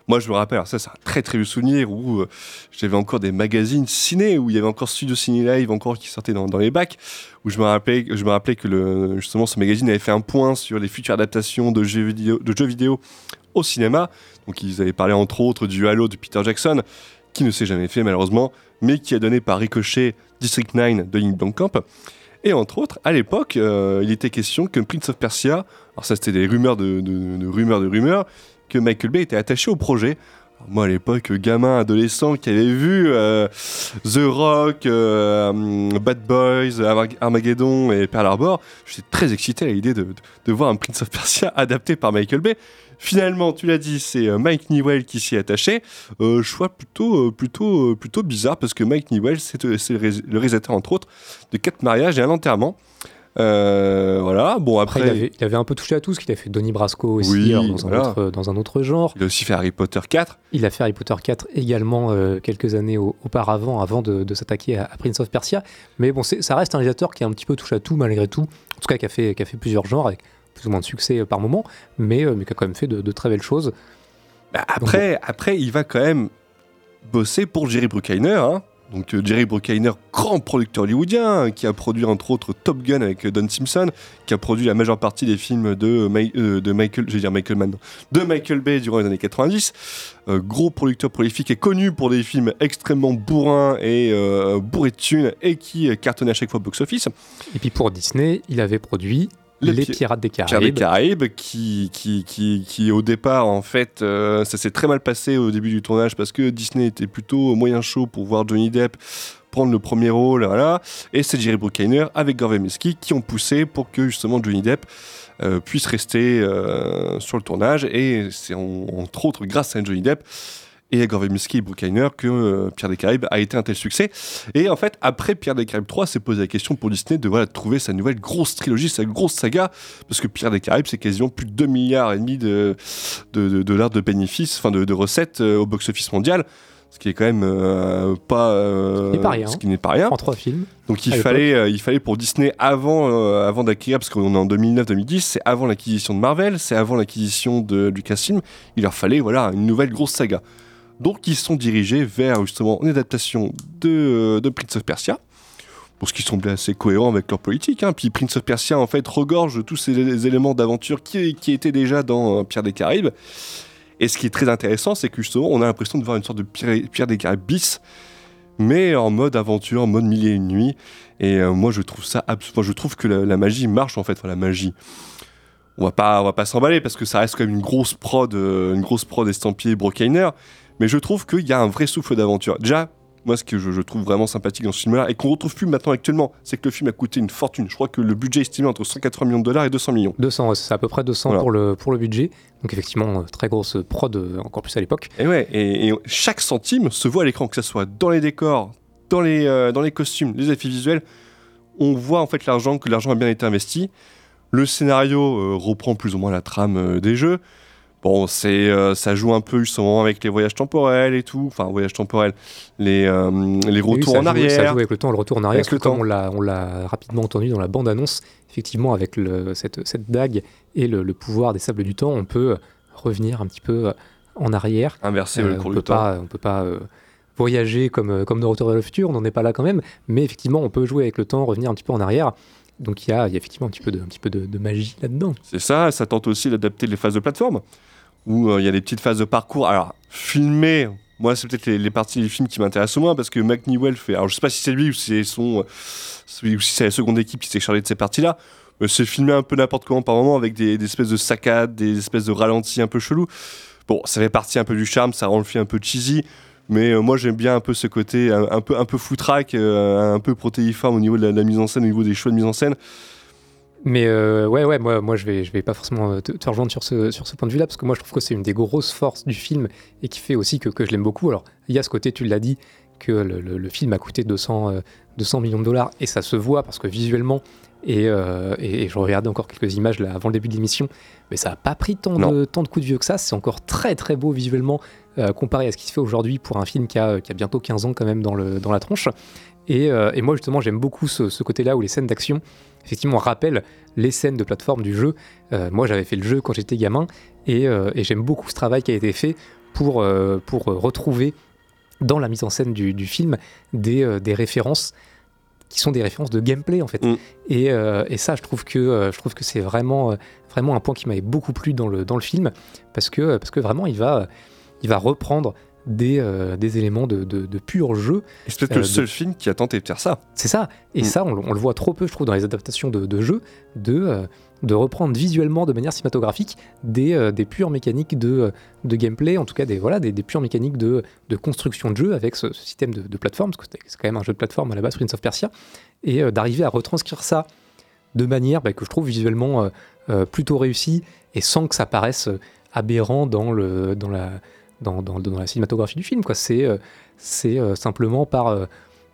Moi, je me rappelle, alors ça, c'est un très très vieux souvenir où euh, j'avais encore des magazines ciné, où il y avait encore Studio Ciné Live encore qui sortait dans, dans les bacs, où je me rappelais, je me rappelais que le, justement ce magazine avait fait un point sur les futures adaptations de jeux vidéo, de jeux vidéo au cinéma. Donc, ils avaient parlé entre autres du Halo de Peter Jackson, qui ne s'est jamais fait malheureusement, mais qui a donné par ricochet District 9 de Link Blomkamp. Et entre autres, à l'époque, euh, il était question que Prince of Persia, alors ça c'était des rumeurs de, rumeurs de rumeurs, que Michael Bay était attaché au projet. Moi à l'époque, gamin, adolescent, qui avait vu euh, The Rock, euh, hum, Bad Boys, Armag- Armageddon et Pearl Harbor, j'étais très excité à l'idée de voir un Prince of Persia <laughs> adapté par Michael Bay. Finalement, tu l'as dit, c'est euh, Mike Newell qui s'y est attaché. Euh, choix plutôt, euh, plutôt, euh, plutôt bizarre parce que Mike Newell, c'est le, ré- le réalisateur, entre autres, de quatre mariages et un enterrement. Euh, voilà, bon Après, après. il, avait, il avait un peu touché à tout, parce qu'il a fait Donnie Brasco aussi, Oui, alors dans, voilà. un autre, dans un autre genre. Il a aussi fait Harry Potter 4. Il a fait Harry Potter 4 également euh, quelques années au- auparavant, avant de, de s'attaquer à, à Prince of Persia. Mais bon, ça reste un réalisateur qui a un petit peu touché à tout malgré tout. En tout cas, qui a fait, qui a fait plusieurs genres avec plus ou moins de succès euh, par moment, mais, euh, mais qui a quand même fait de, de très belles choses. Bah, après, après, il va quand même bosser pour Jerry Bruckheimer. hein. Donc euh, Jerry Bruckheimer, grand producteur hollywoodien, hein, qui a produit entre autres Top Gun avec Don Simpson, qui a produit la majeure partie des films de, Mi- euh, de Michael, je dire Michael Mann, de Michael Bay durant les années 90. Euh, gros producteur prolifique et connu pour des films extrêmement bourrins et euh, bourrés de thunes et qui cartonnaient à chaque fois au box-office. Et puis pour Disney, il avait produit Les Les, Pi- Pirates des Pirates Caraïbes. des Caraïbes, qui, qui, qui, qui, au départ, en fait, euh, ça s'est très mal passé au début du tournage parce que Disney était plutôt moyen chaud pour voir Johnny Depp prendre le premier rôle, voilà. Et c'est Jerry Bruckheimer avec Gore Verbinski qui ont poussé pour que justement Johnny Depp euh, puisse rester euh, sur le tournage. Et c'est en- entre autres grâce à Johnny Depp et Verbinski et Bruckheimer que euh, Pierre des Caraïbes a été un tel succès. Et en fait, après Pierre des Caraïbes 3, s'est posé la question pour Disney de voilà, trouver sa nouvelle grosse trilogie, sa grosse saga, parce que Pierre des Caraïbes, c'est quasiment plus de 2 milliards et demi de, de, de dollars de bénéfices, enfin de, de recettes euh, au box-office mondial. ce qui est quand même euh, pas euh, Ce qui n'est pas rien. ce qui n'est pas rien. En trois films. Donc il fallait, euh, il fallait pour Disney avant, avant d'acquérir, parce qu'on est en 2009-2010, c'est avant l'acquisition de Marvel, c'est avant l'acquisition de Lucasfilm, il leur fallait voilà une nouvelle grosse saga. Donc ils sont dirigés vers justement une adaptation de, euh, de Prince of Persia, pour ce qui semblait assez cohérent avec leur politique. hein. Puis Prince of Persia en fait regorge de tous ces éléments d'aventure qui, étaient déjà dans euh, Pierre des Caraïbes. Et ce qui est très intéressant, c'est que justement on a l'impression de voir une sorte de Pierre, des Caraïbes bis mais en mode aventure, en mode mille et une nuits. Et euh, moi, je trouve ça absolument. Je trouve que la, magie marche en fait. Enfin, la magie. On va pas, va pas s'emballer parce que ça reste quand même une grosse prod, une grosse prod estampillée Brockhainer. Mais je trouve qu'il y a un vrai souffle d'aventure. Déjà, moi, ce que je, je trouve vraiment sympathique dans ce film-là et qu'on retrouve plus maintenant actuellement, c'est que le film a coûté une fortune. Je crois que le budget est estimé entre 180 millions de dollars et 200 millions. 200, ouais, c'est à peu près 200 Voilà. pour, le, pour le budget. Donc effectivement, euh, très grosse prod, euh, encore plus à l'époque. Et ouais, et, et chaque centime se voit à l'écran, que ce soit dans les décors, dans les, euh, dans les costumes, les effets visuels. On voit en fait l'argent, que l'argent a bien été investi. Le scénario euh, reprend plus ou moins la trame euh, des jeux. Bon, c'est, euh, ça joue un peu justement avec les voyages temporels et tout. Enfin, voyages temporels, les, euh, les Oui, retours ça en joue- arrière. Ça joue avec le temps, le retour en arrière. Avec le temps. on l'a, on l'a rapidement entendu dans la bande-annonce, effectivement, avec le, cette, cette dague et le, le pouvoir des sables du temps, on peut revenir un petit peu en arrière. Inverser le Euh, cours on du peut pas, temps. On peut pas euh, voyager comme, euh, comme dans Retour vers le futur, on n'en est pas là quand même, mais effectivement, on peut jouer avec le temps, revenir un petit peu en arrière. Donc il y a, il y a effectivement un petit peu de, un petit peu de, de magie là-dedans. C'est ça, ça tente aussi d'adapter les phases de plateforme, où euh, il y a des petites phases de parcours. Alors, filmées, moi, c'est peut-être les, les parties du film qui m'intéressent moins, parce que Mac Newell fait. Alors, je sais pas si c'est lui ou si c'est son. euh, si c'est la seconde équipe qui s'est chargée de ces parties-là, mais c'est filmé un peu n'importe comment par moment, avec des, espèces de saccades, des espèces de ralentis un peu chelous. Bon, ça fait partie un peu du charme, ça rend le film un peu cheesy. Mais euh, moi j'aime bien un peu ce côté un, peu un peu foutraque, un peu protéiforme au niveau de de la mise en scène, au niveau des choix de mise en scène. Mais euh, ouais, ouais, moi, moi je vais, je vais pas forcément euh, te, te rejoindre sur ce, sur ce point de vue-là, parce que moi je trouve que c'est une des grosses forces du film et qui fait aussi que, que je l'aime beaucoup. Alors, il y a ce côté, tu l'as dit, que le, le- le film a coûté 200, euh, 200 millions de dollars et ça se voit parce que visuellement, et, euh, et, et je regardais encore quelques images là avant le début de l'émission, mais ça n'a pas pris tant Non. de, tant de coups de vieux que ça. C'est encore très très beau visuellement comparé à ce qui se fait aujourd'hui pour un film qui a, qui a bientôt 15 ans quand même dans, le, dans la tronche. Et, et moi justement j'aime beaucoup ce, ce côté-là où les scènes d'action effectivement rappellent les scènes de plateforme du jeu. Euh, moi j'avais fait le jeu quand j'étais gamin et, euh, et j'aime beaucoup ce travail qui a été fait pour, euh, pour retrouver dans la mise en scène du, du film des, des références qui sont des références de gameplay en fait. Et, euh, et ça, je trouve que je trouve que c'est vraiment vraiment un point qui m'avait beaucoup plu dans le dans le film parce que parce que vraiment il va il va reprendre des, euh, des éléments de, de, de pur jeu. Et c'est peut-être Euh, le de- seul film qui a tenté de faire ça. c'est ça. Et Mm. ça, on, le- on le voit trop peu, je trouve, dans les adaptations de, jeux, de, euh, de reprendre visuellement, de manière cinématographique, des, euh, des pures mécaniques de, euh, de gameplay, en tout cas des, voilà, des, des pures mécaniques de, de construction de jeu avec ce, ce système de, plateforme, parce que c'est- quand même un jeu de plateforme à la base, Prince of Persia, et euh, d'arriver à retranscrire ça de manière bah, que je trouve visuellement euh, euh, plutôt réussie et sans que ça paraisse euh, aberrant dans, le, dans, la, dans, dans, dans la cinématographie du film. quoi. C'est euh, c'est euh, simplement par, euh,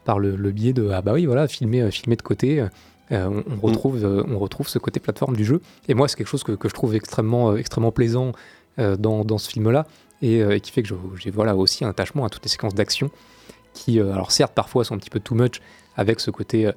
par le, le biais de ah bah oui voilà filmer, filmer de côté. on, on retrouve, on retrouve ce côté plateforme du jeu. Et moi, c'est quelque chose que, que je trouve extrêmement, extrêmement plaisant dans, dans ce film-là et, et qui fait que je- j'ai voilà, aussi un attachement à toutes les séquences d'action qui, alors certes, parfois sont un petit peu too much avec ce côté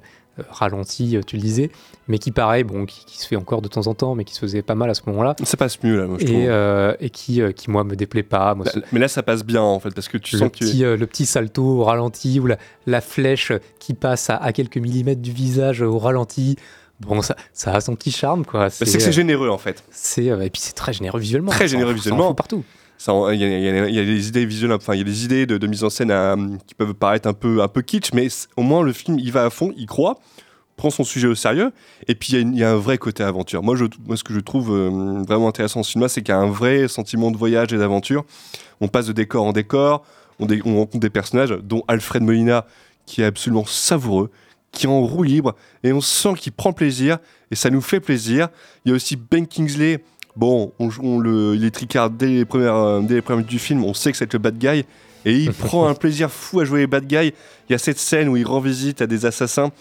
ralenti, euh, tu le disais, mais qui pareil, bon, qui, qui se fait encore de temps en temps, mais qui se faisait pas mal à ce moment-là. Ça passe mieux là, moi je trouve. Et, euh, et qui, euh, qui, moi, me déplaît pas. Moi, Bah, mais là ça passe bien en fait parce que tu le sens que petit, euh, le petit salto au ralenti ou la, la flèche qui passe à, à quelques millimètres du visage au ralenti. Bon, ça, ça a son petit charme, quoi. Bah, c'est que c'est euh, généreux en fait. c'est, euh, et puis c'est très généreux visuellement. Très généreux visuellement. partout. Il y, a- des idées visuelles, enfin il y a des idées de, mise en scène à- qui peuvent paraître un peu, un peu kitsch, mais au moins le film il va à fond, il croit, prend son sujet au sérieux, et puis il y a un vrai côté aventure. Moi, ce que je trouve euh, vraiment intéressant dans ce film-là, c'est qu'il y a un vrai sentiment de voyage et d'aventure. On passe de décor en décor, on, on rencontre des personnages, dont Alfred Molina, qui est absolument savoureux, qui est en roue libre, et on sent qu'il prend plaisir, et ça nous fait plaisir. Il y a aussi Ben Kingsley. Bon, on, on le, il est tricard dès les, premières, euh, dès les premières minutes du film, on sait que c'est le bad guy, et il <laughs> prend un plaisir fou à jouer les bad guys. Il y a cette scène où il rend visite à des assassins,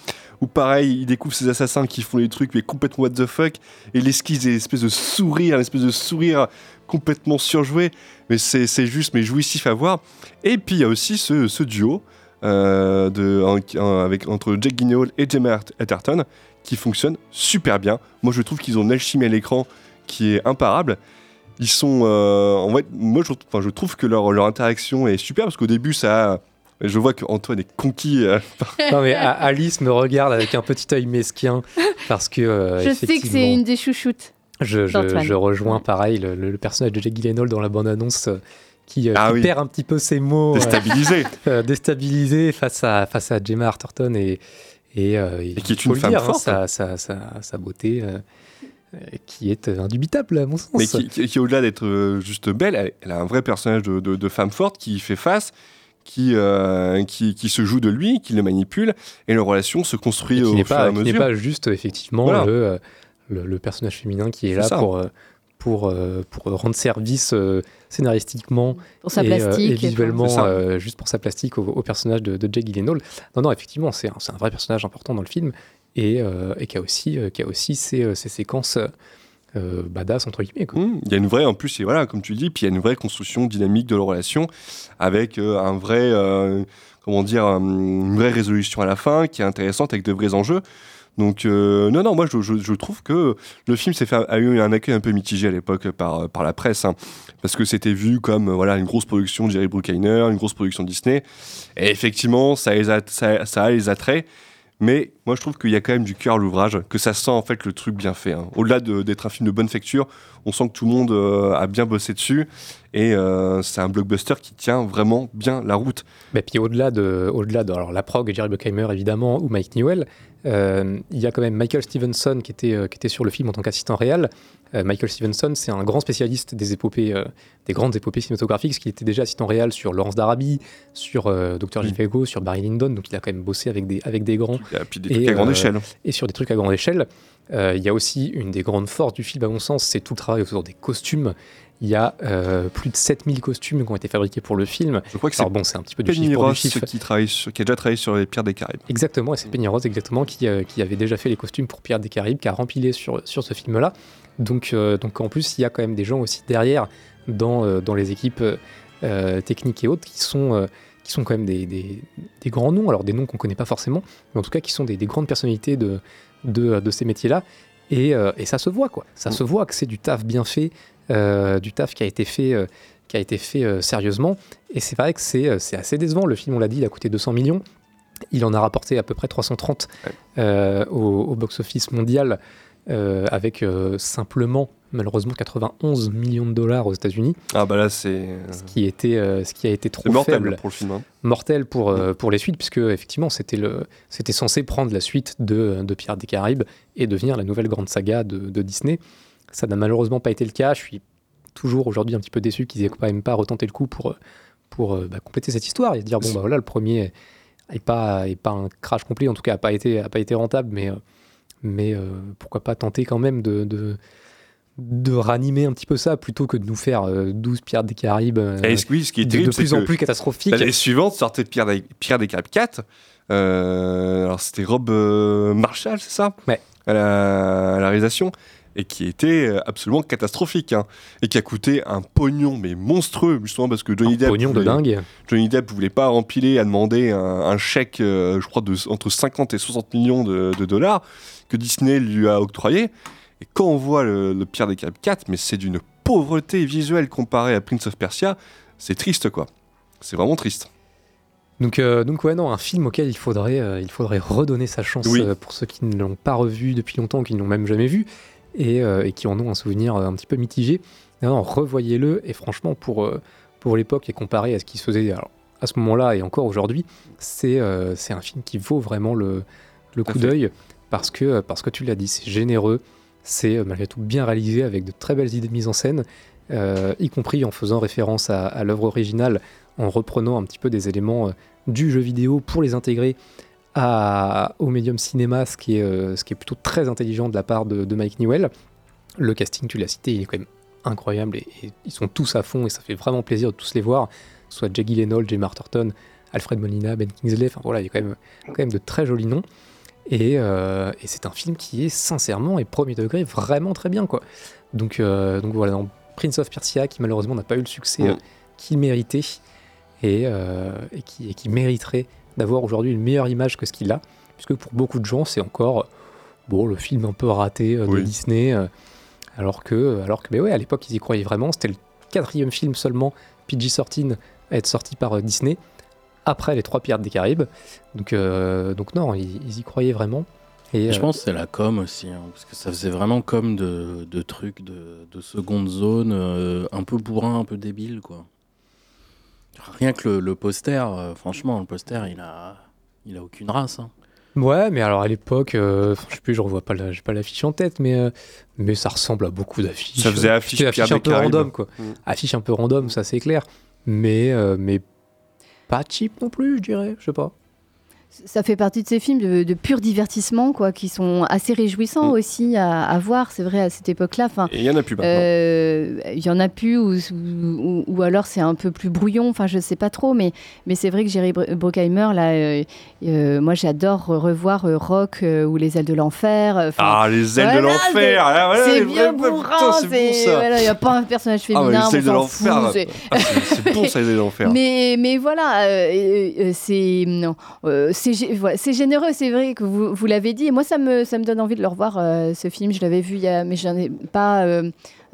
où pareil, il découvre ces assassins qui font les trucs, mais complètement what the fuck, et il esquisse des espèces de sourires, une espèce de sourire complètement surjoué, mais c'est juste mais jouissif à voir. Et puis il y a aussi ce, ce duo euh, de, en- en- avec, entre Jake Gyllenhaal et Gemma Atherton qui fonctionne super bien. Moi je trouve qu'ils ont une alchimie à l'écran qui est imparable. Ils sont euh, en fait, moi je, enfin, je trouve que leur, leur interaction est super parce qu'au début ça je vois qu'Antoine est conquis euh, par- <laughs> Non mais Alice me regarde avec un petit œil mesquin parce que euh, Je sais que c'est une des chouchoutes. Je, je- d'Antoine. je rejoins pareil le, personnage de Jake Gyllenhaal dans la bande-annonce euh, qui, euh, Ah qui oui. perd un petit peu ses mots. Déstabilisé. <laughs> euh, déstabilisé face à, face à Gemma Arterton et, et, euh, et qui est une femme dire, hein, forte. sa, sa- sa- sa beauté qui est euh, indubitable à mon sens. mais qui, qui- qui, au-delà d'être euh, juste belle, elle, elle a un vrai personnage de, de- de femme forte qui y fait face, qui, euh, qui, qui se joue de lui, qui le manipule, et leur relation se construit Et au qui fur et pas, à qui n'est mesure. pas juste effectivement Voilà. le, le, le personnage féminin qui est C'est là ça. pour, euh, pour, euh, pour rendre service euh, scénaristiquement Pour sa et, euh, et et visuellement euh, juste pour sa plastique au, au personnage de, de Jake Gyllenhaal. Non, non, effectivement, c'est un, c'est un vrai personnage important dans le film et, euh, et qui a aussi, euh, qui a aussi ses, euh, séquences badass entre guillemets. Mmh, Il y a une vraie, en plus, et voilà, comme tu dis, puis il y a une vraie construction dynamique de leur relation avec un vrai, comment dire, une vraie résolution à la fin qui est intéressante avec de vrais enjeux. Donc, non, non, moi je, trouve que le film fait, a eu un accueil un peu mitigé à l'époque par, la presse, hein, parce que c'était vu comme voilà, une grosse production de Jerry Bruckheimer, une grosse production Disney. Et effectivement, ça a les attraits. Mais moi, je trouve qu'il y a quand même du cœur à l'ouvrage, que ça sent en fait le truc bien fait. hein. Au-delà de- d'être un film de bonne facture, on sent que tout le monde euh, a bien bossé dessus et euh, c'est un blockbuster qui tient vraiment bien la route. Mais puis au-delà de, au-delà de alors, la prog, Jerry Bruckheimer évidemment, ou Mike Newell, euh, il y a quand même Michael Stevenson qui était, qui était sur le film en tant qu'assistant réel. Euh, Michael Stevenson, c'est un grand spécialiste des épopées, euh, des grandes épopées cinématographiques, parce qu'il était déjà assistant réel sur Laurence d'Arabie, sur euh, Dr. Givago, sur Barry Lyndon, donc il a quand même bossé avec des, avec des grands. Et puis des trucs à grande échelle. Et sur des trucs à grande échelle. Euh, Il y a aussi une des grandes forces du film, à mon sens, c'est tout le travail autour des costumes. Il y a euh, plus de 7000 costumes qui ont été fabriqués pour le film. Je crois que c'est bon, c'est un petit peu du Penny chiffre pour du Ross chiffre. qui, travaille sur- qui a déjà travaillé sur les Pierres des Caraïbes. Exactement, et c'est Penny Rose exactement qui, euh, qui avait déjà fait les costumes pour Pierre des Caraïbes, qui a rempilé sur, sur ce film-là. Donc, euh, donc en plus, il y a quand même des gens aussi derrière dans, euh, dans les équipes euh, techniques et autres qui sont, qui sont quand même des, des- des grands noms, alors des noms qu'on connaît pas forcément, mais en tout cas qui sont des, des grandes personnalités de, de, de ces métiers-là. Et, euh, et ça se voit, quoi. Ça se voit que c'est du taf bien fait, euh, du taf qui a été fait, euh, qui a été fait sérieusement. Et c'est vrai que c'est assez décevant. Le film, on l'a dit, il a coûté 200 millions. Il en a rapporté à peu près 330 euh, au, au box-office mondial, euh, avec euh, simplement, malheureusement, 91 millions de dollars aux États-Unis. Ah bah là, c'est. Ce qui, était, euh, ce qui a été trop mortel faible. pour le film. hein. Mortel pour, euh, pour les suites, puisque effectivement, c'était le- c'était censé prendre la suite de, de Pirates des Caraïbes et devenir la nouvelle grande saga de, de Disney. Ça n'a malheureusement pas été le cas. Je suis toujours aujourd'hui un petit peu déçu qu'ils aient quand même pas retenté le coup pour, euh, pour euh, bah, compléter cette histoire et dire bon bah voilà le premier est pas, est pas un crash complet, en tout cas a pas été, a pas été rentable, mais, euh, mais euh, pourquoi pas tenter quand même de, de, de ranimer un petit peu ça plutôt que de nous faire euh, 12 Pirates des Caraïbes euh, Et ce- oui, ce qui est de- terrible, de plus c'est en plus catastrophique. L'année suivante sortait Pierre des, Caraïbes 4. Euh, alors c'était Rob euh, Marshall, c'est ça? Ouais. À la, à la réalisation. Et qui était absolument catastrophique. hein. Et qui a coûté un pognon, mais monstrueux, justement parce que Johnny Un Depp. pognon de voulait- dingue. Johnny Depp voulait pas empiler, a demandé un, un chèque, euh, je crois, de, entre 50 et 60 millions de, de dollars que Disney lui a octroyé. Et quand on voit le, le Pierre des Caraïbes 4, mais c'est d'une pauvreté visuelle comparée à Prince of Persia, c'est triste quoi. C'est vraiment triste. Donc, euh, donc ouais, non, un film auquel il faudrait, euh, il faudrait redonner sa chance Oui. euh, pour ceux qui ne l'ont pas revu depuis longtemps, qui ne l'ont même jamais vu, et, et qui en ont un souvenir un petit peu mitigé. Non, revoyez-le, et franchement, pour, pour l'époque et comparé à ce qui se faisait alors, à ce moment-là et encore aujourd'hui, c'est c'est un film qui vaut vraiment le, le coup d'œil, parce que, parce que tu l'as dit, c'est généreux, c'est euh, malgré tout bien réalisé, avec de très belles idées de mise en scène, euh, y compris en faisant référence à, l'œuvre originale, en reprenant un petit peu des éléments euh, du jeu vidéo pour les intégrer au médium cinéma, ce qui, est, euh, plutôt très intelligent de la part de, Mike Newell. Le casting, tu l'as cité, il est quand même incroyable et, ils sont tous à fond et ça fait vraiment plaisir de tous les voir, soit Jake Gyllenhaal, Jamie Arterton, Alfred Molina, Ben Kingsley, enfin voilà, il y a quand même, quand même de très jolis noms. Et, euh, et c'est un film qui est sincèrement et premier degré vraiment très bien quoi. Donc, euh, donc voilà, Prince of Persia, qui malheureusement n'a pas eu le succès euh, qu'il méritait et, et qui, et qui mériterait d'avoir aujourd'hui une meilleure image que ce qu'il a, puisque pour beaucoup de gens, c'est encore bon, le film un peu raté de Oui. Disney, alors que, alors que mais ouais, à l'époque, ils y croyaient vraiment. C'était le quatrième film seulement PG-13 à être sorti par Disney, après les Trois Pirates des Caraïbes. Donc, euh, donc non, ils, ils y croyaient vraiment. Et, je euh, pense que c'est la com aussi, hein, parce que ça faisait vraiment comme de, de trucs de, de seconde zone, euh, un peu bourrin, un peu débile, quoi. Rien que le, le poster, euh, franchement, le poster, il a, il a aucune race. hein. Ouais, mais alors à l'époque, euh, je sais plus, je revois pas, la- j'ai pas l'affiche en tête, mais, euh, mais ça ressemble à beaucoup d'affiches. Ça faisait affiche un peu Caraïbes. random, quoi. Mm. Affiche un peu random, ça c'est clair. Mais, euh, mais pas cheap non plus, je dirais, je sais pas. Ça fait partie de ces films de, de pur divertissement, quoi, qui sont assez réjouissants aussi à, à voir. C'est vrai à cette époque-là. Enfin, il y en a plus maintenant. euh, Il y en a plus, ou, ou, ou alors c'est un peu plus brouillon. Enfin, je sais pas trop, mais mais c'est vrai que Jerry Br- Bruckheimer, là, euh, euh, moi j'adore revoir euh, Rock euh, ou Les ailes de l'enfer. euh, Ah, les ailes de l'enfer c'est- ah, voilà, C'est bien bourrin. bon, voilà, Il n'y a pas un personnage Ah, féminin. les ailes de l'enfer. c'est- ah, bon, ça, les ailes de l'enfer. <laughs> mais, mais voilà, euh, euh, euh, c'est non, euh, c'est généreux, c'est vrai que vous, l'avez dit. Et moi, ça me, donne envie de le revoir, euh, ce film. Je l'avais vu, mais j'en ai pas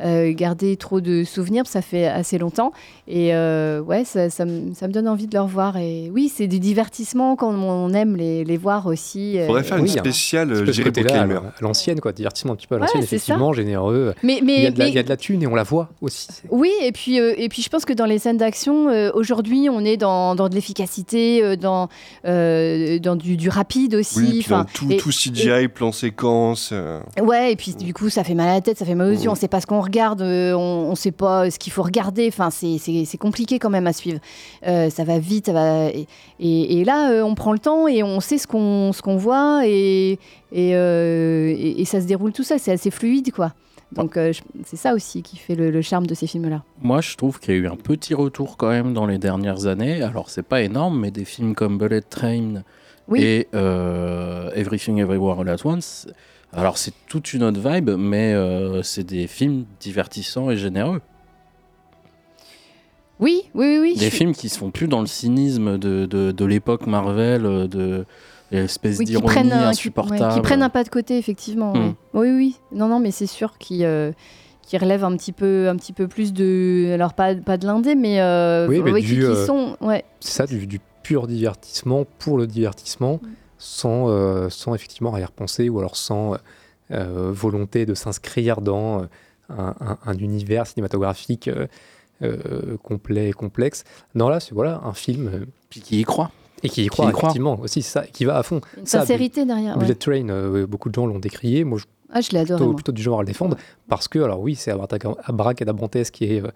euh, gardé trop de souvenirs, ça fait assez longtemps. Et euh, ouais, ça, ça, me, ça me donne envie de le revoir. Et oui, c'est du divertissement quand on aime les, les voir aussi. euh, Faudrait faire une Oui, il y a un spéciale ce Jerry Bruckheimer. à l'ancienne, quoi, divertissement un petit peu à Ouais, l'ancienne, ça. effectivement, généreux. Mais- mais- il, y a de la, mais- il y a de la thune et on la voit aussi. Oui, et puis, euh, et puis je pense que dans les scènes d'action, euh, aujourd'hui, on est dans, dans de l'efficacité, dans, euh, dans du, du rapide aussi. Oui, puis dans enfin, tout, et- tout CGI, plan séquence. euh, Ouais, et puis du coup, ça fait mal à la tête, ça fait mal aux yeux, on sait pas ce qu'on regarde, euh, on, on sait pas ce qu'il faut regarder, enfin, c'est- compliqué quand même à suivre. Euh, ça va vite, ça va... Et, et- et là, euh, on prend le temps et on sait ce qu'on voit et, et, euh, et- et ça se déroule tout ça, c'est assez fluide, quoi. Donc, euh, c'est ça aussi qui fait le, le charme de ces films-là. Moi, je trouve qu'il y a eu un petit retour quand même dans les dernières années. Alors, c'est pas énorme, mais des films comme Bullet Train Oui. et euh, Everything Everywhere All At Once. Alors, c'est toute une autre vibe, mais euh, c'est des films divertissants et généreux. Oui, oui, oui. oui Des films qui se font plus dans le cynisme de, de, de l'époque Marvel, euh, de l'espèce Oui, d'ironie qui, ouais, insupportable. qui prennent un pas de côté, effectivement. Mm. Oui, oui, oui. Non, non, mais c'est sûr qu'ils euh, qui relèvent un petit peu, un petit peu plus de, alors pas, pas de l'indé, mais, euh, Oui, mais ouais, du, qui euh, sont, ouais. Ça, du, du pur divertissement pour le divertissement, sans, euh, sans effectivement arrière-pensée ou alors sans euh, volonté de s'inscrire dans euh, un, un- un univers cinématographique euh, euh, complet et complexe. Non, là, c'est voilà, un film. euh, Puis qui y croit. Et qui y Qui croit, croit. effectivement, aussi, ça, qui va à fond. Une Ça, sincérité derrière, Bullet ouais. Train, euh, beaucoup de gens l'ont décrié. Moi, je Ah, je l'ai adoré, plutôt, moi. plutôt du genre à le défendre parce que alors oui c'est abraca- abracadabrantesque et, euh,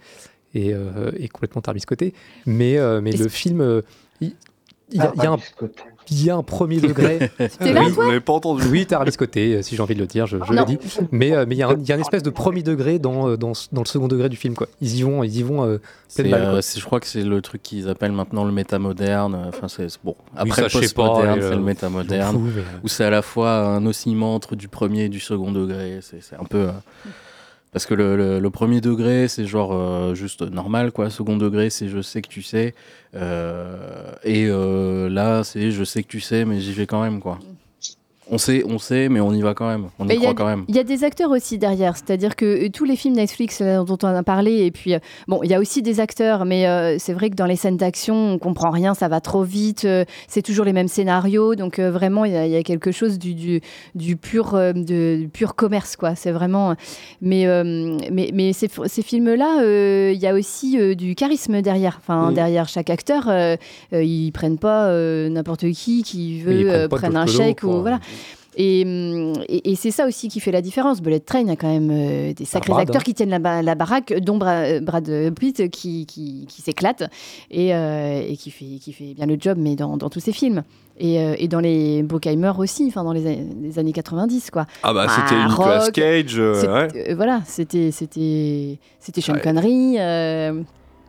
et, euh, et complètement tarbiscoté mais, euh, mais le film euh, il il y, y a un- il y a un premier degré <laughs> là, oui, toi Vous l'avez pas entendu oui tarbiscoté si j'ai envie de le dire je, le dis mais euh, mais il y, a y une espèce de premier degré dans, euh, dans, ce- dans le second degré du film quoi ils y vont ils y vont euh, C'est, pleine balle, euh, quoi. c'est- je crois que c'est le truc qu'ils appellent maintenant le métamoderne. Enfin, c'est c'est- bon. Oui, Après ça, je le sais pas, postmoderne, c'est euh, le métamoderne, fous, mais, euh. où c'est à la fois un oscillement entre du premier et du second degré. C'est c'est un peu. euh, parce que le, premier degré, c'est genre euh, juste normal, quoi. Second degré, c'est je sais que tu sais. Euh, et euh, là, c'est je sais que tu sais, mais j'y vais quand même, quoi. On sait, on sait, mais on y va quand même. On Mais y il y a- croit quand même. Il y a des acteurs aussi derrière, c'est-à-dire que euh, tous les films Netflix euh, dont on a parlé, et puis euh, bon, il y a aussi des acteurs, mais euh, c'est vrai que dans les scènes d'action, on comprend rien, ça va trop vite, euh, c'est toujours les mêmes scénarios, donc euh, vraiment il y, a- il y a quelque chose du, du, du pur, euh, de, du pur commerce, quoi. C'est vraiment. Mais, euh, mais, mais ces, ces films-là, euh, il y a aussi euh, du charisme derrière. Enfin, Oui. derrière chaque acteur, euh, euh, ils prennent pas euh, n'importe qui qui veut euh, prendre un chèque ou voilà. Et, hum, et, et c'est ça aussi qui fait la différence. Bullet Train, il y a quand même euh, des sacrés Brad, acteurs hein. qui tiennent la, ba- la baraque, dont Bra- Brad Pitt qui, qui, qui s'éclate et, euh, et qui, fait, qui fait bien le job, mais dans, dans tous ses films. Et, euh, et dans les Bruckheimer aussi, enfin dans les, les années 90, quoi. Ah bah, c'était Ah, Nicolas Rock, Cage, euh, ouais. euh, voilà, c'était c'était c'était Sean Ouais. Connery.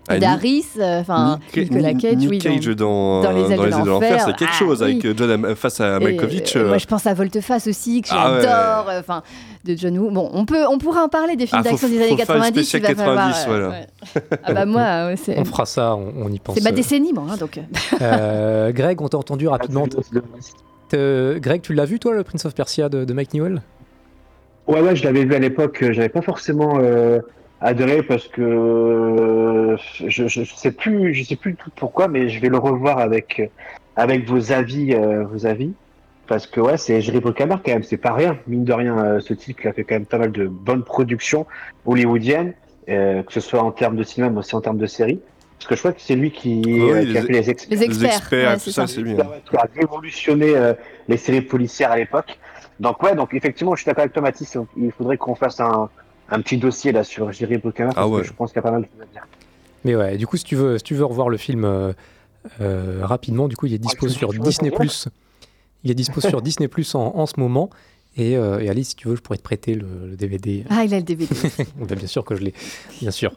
Euh, Ah, Daris, euh, enfin Nick- Nicolas Cage, Nick oui, Cage dans, dans Les Ailes de l'Enfer, c'est quelque ah, chose avec oui. euh, John face à Et, Malkovich. euh, euh, moi, je pense à Volteface aussi, que Ah ouais. j'adore. euh, Enfin, de John Woo. Bon, on peut, on pourra en parler des films Ah, d'action des années faire une 90. spéciale il va falloir, 90, euh, voilà. ouais. Ah bah moi, <laughs> ouais, c'est. On fera ça, on, on y pense. C'est ma décennie, moi, hein, donc. <laughs> Euh, Greg, on t'a entendu rapidement. Greg, tu l'as vu toi, le Prince of Persia de, de Mike Newell? Ouais, ouais, je l'avais vu à l'époque. euh, J'avais pas forcément euh, adoré parce que euh, je, je, sais plus, je sais plus du tout pourquoi, mais je vais le revoir avec euh, avec vos avis, euh, vos avis, parce que ouais, c'est Jerry Bruckheimer quand même, c'est pas rien, mine de rien. euh, ce type qui a fait quand même pas mal de bonnes productions hollywoodiennes, euh, que ce soit en termes de cinéma, mais aussi en termes de séries. Parce que je crois que c'est lui qui, Oui, euh, les qui a fait les experts. Les experts, Les experts, ouais, tout c'est ça, ça. c'est lui, Qui a- Qui a révolutionné euh, les séries policières à l'époque. Donc ouais, donc effectivement, je suis d'accord avec toi, Mathis. Il faudrait qu'on fasse un, un petit dossier là sur Jerry Bruckheimer parce Ah ouais. que je pense qu'il y a pas mal de choses à dire. Mais ouais, du coup, si tu veux, si tu veux revoir le film euh, euh, rapidement, du coup, il est dispo tu- sur Disney+. qu'on Il est dispo sur <laughs> Disney+, en, en ce moment. Et, euh, et Alice, si tu veux, je pourrais te prêter le, le DVD. Ah, il a le DVD. <laughs> Bah, bien sûr que je l'ai, bien sûr.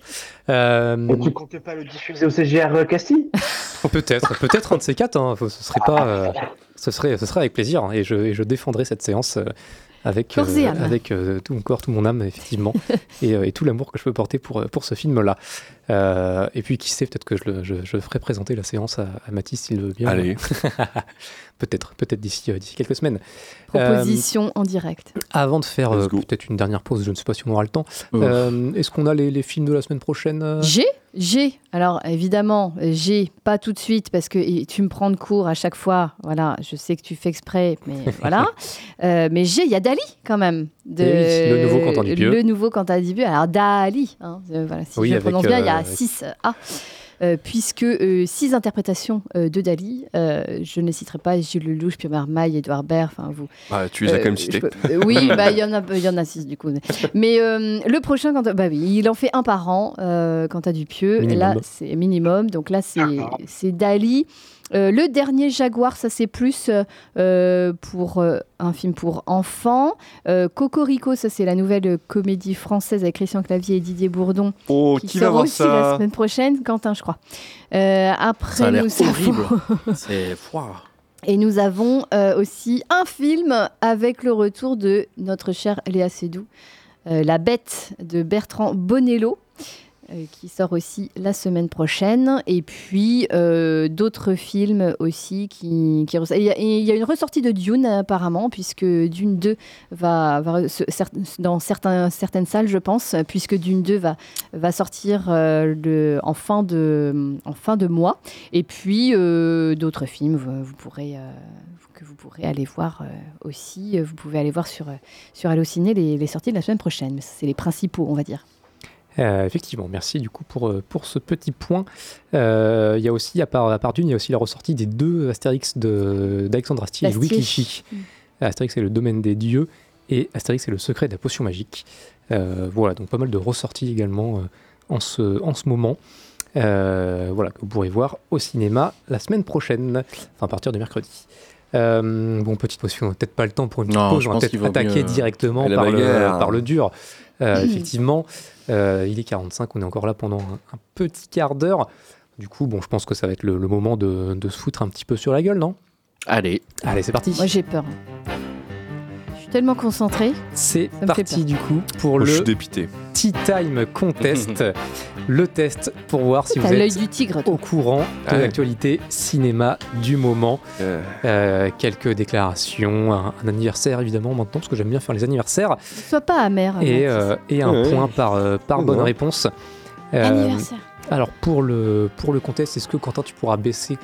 Euh, Et tu comptais pas le diffuser au CGR Casting <laughs> peut-être, peut-être un de ces quatre. hein, faut- ce serait pas, euh, ce serait, ce serait avec plaisir. hein, et je, et je défendrai cette séance. Euh, avec, Corps et âme. avec euh, tout mon corps, tout mon âme, effectivement, <laughs> et, euh, et tout l'amour que je peux porter pour, euh, pour ce film-là. Euh, et puis, qui sait, peut-être que je, le- je, je ferai présenter la séance à, à Mathis s'il veut bien. Allez. <laughs> peut-être, peut-être d'ici euh, d'ici quelques semaines. Euh, Proposition en direct. avant de faire euh, peut-être une dernière pause, je ne sais pas si on aura le temps. Euh, Est-ce qu'on a les, les films de la semaine prochaine euh? J'ai, j'ai. Alors évidemment, j'ai pas tout de suite parce que tu me prends de court à chaque fois. Voilà, je sais que tu fais exprès, mais <laughs> voilà. Euh, mais j'ai, il y a Dali quand même. De, Eh oui, le nouveau Quentin Dupieux. Le nouveau Quentin Dupieux. Alors Dali, hein, euh, voilà, si Oui, je le prononce bien, il y a euh, 6 A. euh, puisque euh, six interprétations euh, de Dali, euh, je ne citerai pas Gilles Lelouch, Pierre Marmaille, Edouard Baird, enfin vous, Ah, tu les as euh, quand même cités. peux- euh, oui, <laughs> bah, il y en a, y en a six du coup. Mais euh, le prochain, quand, bah oui, il en fait un par an. Euh, quant à Dupieux, Minimum. là c'est minimum. Donc là c'est c'est Dali. Euh, le dernier Jaguar, ça c'est plus euh, euh, pour euh, un film pour enfants. Euh, Cocorico, ça c'est la nouvelle comédie française avec Christian Clavier et Didier Bourdon Oh, qui, qui sort aussi la semaine prochaine, Quentin, je crois. Euh, après, Ça a l'air nous avons- horrible. <laughs> C'est froid. et nous avons euh, aussi un film avec le retour de notre chère Léa Seydoux, euh, La Bête de Bertrand Bonello, qui sort aussi la semaine prochaine. Et puis euh, d'autres films aussi qui, qui Il y, a, une ressortie de Dune apparemment, puisque Dune 2 va, dans certaines salles, je pense, puisque Dune 2 va, sortir euh, en, fin de, mois. Et puis euh, d'autres films, euh, que vous pourrez aller voir euh, aussi. Vous pouvez aller voir sur, euh, sur Allociné les, sorties de la semaine prochaine. C'est les principaux, on va dire. Euh, effectivement, merci du coup pour, euh, pour ce petit point. Euh, Il y a aussi, à part, à part d'une, il y a aussi la ressortie des deux Astérix de- d'Alexandre Astier et Louis. Clichy. Mm. Astérix est le domaine des dieux et Astérix est le secret de la potion magique. Euh, voilà, donc pas mal de ressorties également euh, en, ce, en ce moment. Euh, voilà, que vous pourrez voir au cinéma la semaine prochaine, enfin à partir de mercredi. Euh, bon, petite pause, on n'a peut-être pas le temps pour une petite Non, pause, on va peut-être attaquer mieux- directement par le, par le dur. Euh, effectivement, euh, il est 45, on est encore là pendant un, un petit quart d'heure. Du coup, bon, je pense que ça va être le, le moment de, de se foutre un petit peu sur la gueule, non? Allez. Allez, c'est parti. Moi, j'ai peur. Suis tellement concentrée. C'est parti du coup pour je le suis dépité. Tea Time Contest. <laughs> le test pour voir si vous l'œil êtes du tigre. au courant de Ouais. l'actualité cinéma du moment. Euh, Euh, quelques déclarations, un, un anniversaire évidemment maintenant, parce que j'aime bien faire les anniversaires, Sois pas amer. et, euh, et un Ouais. point par, euh, par Ouais, bonne ouais. réponse. Euh, Anniversaire. alors pour le, pour le contest, est-ce que Quentin tu pourras baisser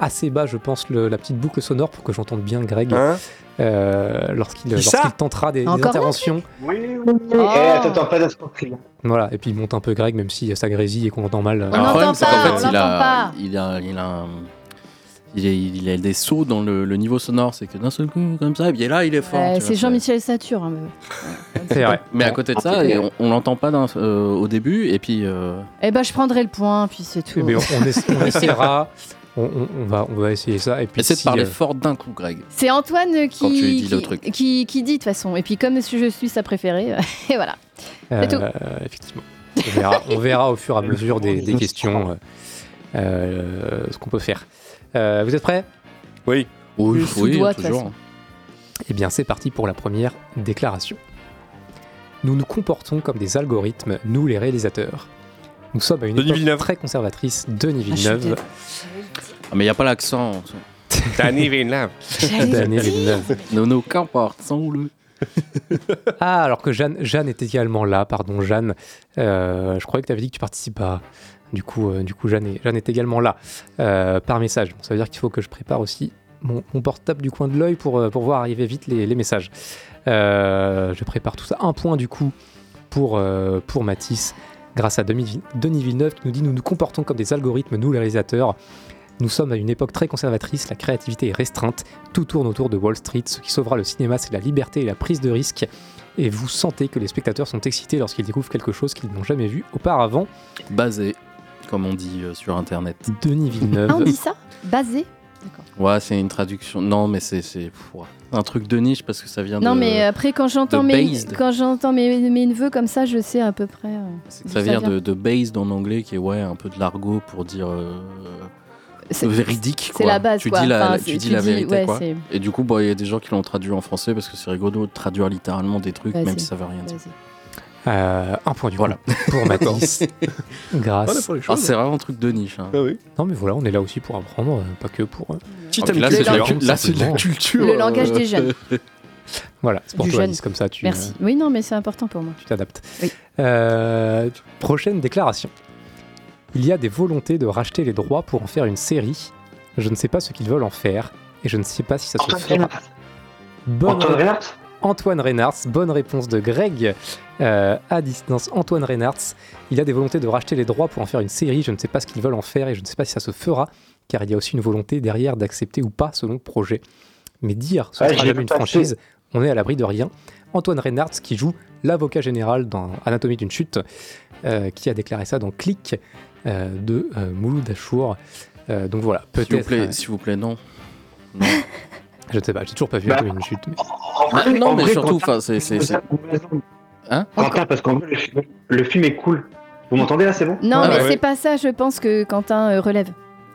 assez bas, je pense, le- la petite boucle sonore pour que j'entende bien Greg? Hein? Euh, lorsqu'il tentera des, interventions. Oui, oui, oui. Oh. Eh, attends, attends, pas d'escroquerie. Voilà, et puis il monte un peu Greg, même si ça grésille et qu'on entend mal. On le n'entend problème, c'est qu'en pas, fait, on il, a, pas. il a, il a, un- il, est- il a des sauts dans le, le niveau sonore. C'est que d'un seul coup, comme ça, et bien là, il est fort. Euh, c'est Jean-Michel Satur. hein, mais- <laughs> C'est vrai. Mais à côté de ça, et on, on l'entend pas euh, au début, et puis. euh, Eh ben, je prendrai le point, puis c'est tout. Eh bien, on, essa- on <laughs> essaiera, on, on- on va, on va essayer ça. Et puis Essaie de parler euh, fort d'un coup, Greg. C'est Antoine qui, Quand tu dis qui, le truc. qui, qui dit de toute façon. Et puis comme je suis sa préférée, <laughs> et voilà. C'est tout. euh, effectivement. On verra, on verra au fur et à mesure des, des questions euh, euh, ce qu'on peut faire. Euh, vous êtes prêts? Oui. Oui, toute façon. Eh bien, c'est parti pour la première déclaration. Nous nous comportons comme des algorithmes, nous les réalisateurs. Nous sommes à une Denis époque Villeneuve. très conservatrice. Denis Ah, Villeneuve. Ah, mais il n'y a pas l'accent. <laughs> Danny Villeneuve. Denis Villeneuve. Nous nous comportons-le. <laughs> Ah, alors que Jeanne, Jeanne était également là, pardon, Jeanne. Euh, je croyais que tu avais dit que tu participes pas. Du coup, euh, du coup Jeanne, est, Jeanne est également là, euh, par message. Bon, ça veut dire qu'il faut que je prépare aussi mon, mon portable du coin de l'œil pour, pour voir arriver vite les, les messages. Euh, je prépare tout ça. Un point, du coup, pour, euh, pour Matisse, grâce à Denis, Denis Villeneuve, qui nous dit Nous nous comportons comme des algorithmes, nous les réalisateurs. Nous sommes à une époque très conservatrice, la créativité est restreinte, tout tourne autour de Wall Street. Ce qui sauvera le cinéma, c'est la liberté et la prise de risque. Et vous sentez que les spectateurs sont excités lorsqu'ils découvrent quelque chose qu'ils n'ont jamais vu auparavant. Basé, comme on dit euh, sur Internet. Denis Villeneuve. Ah, on dit ça? Basé? Ouais, c'est une traduction. Non, mais c'est un truc de niche parce que ça vient Non, de. mais après, quand j'entends mes, quand j'entends mes, mes neveux comme ça, je sais à peu près. euh, Ça vient de, de based en anglais, qui est ouais, un peu de l'argot pour dire euh, véridique. c'est la base, Tu quoi. dis la, Enfin, tu c'est- dis tu la dis- vérité, ouais, quoi. Et du coup, bah, il y a des gens qui l'ont traduit en français parce que c'est rigolo de traduire littéralement des trucs, même si ça veut rien dire. Euh, un point du Voilà. coup pour <laughs> Mathis. Grâce. Ah, c'est vraiment un truc de niche. hein. Non, mais voilà, on est là aussi pour apprendre, euh, pas que pour. euh, Ah, là, c'est de la cu- là, c'est de la simplement. culture. Le langage des jeunes. <laughs> Voilà, c'est pour Du toi, jeune. Alice, comme ça, tu, Merci. euh, Oui, non, mais c'est important pour moi. tu t'adaptes. Oui. Euh, prochaine déclaration. Il y a des volontés de racheter les droits pour en faire une série. Je ne sais pas ce qu'ils veulent en faire et je ne sais pas si ça se fera. Bonne Antoine Reinhardt Antoine Reynards, bonne réponse de Greg euh, à distance. Antoine Reynards, il a des volontés de racheter les droits pour en faire une série. Je ne sais pas ce qu'ils veulent en faire et je ne sais pas si ça se fera, car il y a aussi une volonté derrière d'accepter ou pas selon le projet. Mais dire ce Ouais, sera jamais une franchise, on est à l'abri de rien. Antoine Reynards, qui joue l'avocat général dans Anatomie d'une chute, euh, qui a déclaré ça dans Click de euh, Mouloud Achour. Euh, donc voilà, S'il vous peut-être. plaît, euh, s'il vous plaît, non. Non, <laughs> je ne sais pas, j'ai toujours pas vu Bah, d'une chute. mais- En Ah, vrai- non, mais vrai, surtout, Quentin, c'est- c'est- Hein Quentin, parce qu'en le film, le film est cool. Vous m'entendez là, c'est bon? Non, Ah, mais ouais. c'est pas ça, je pense que Quentin euh, relève.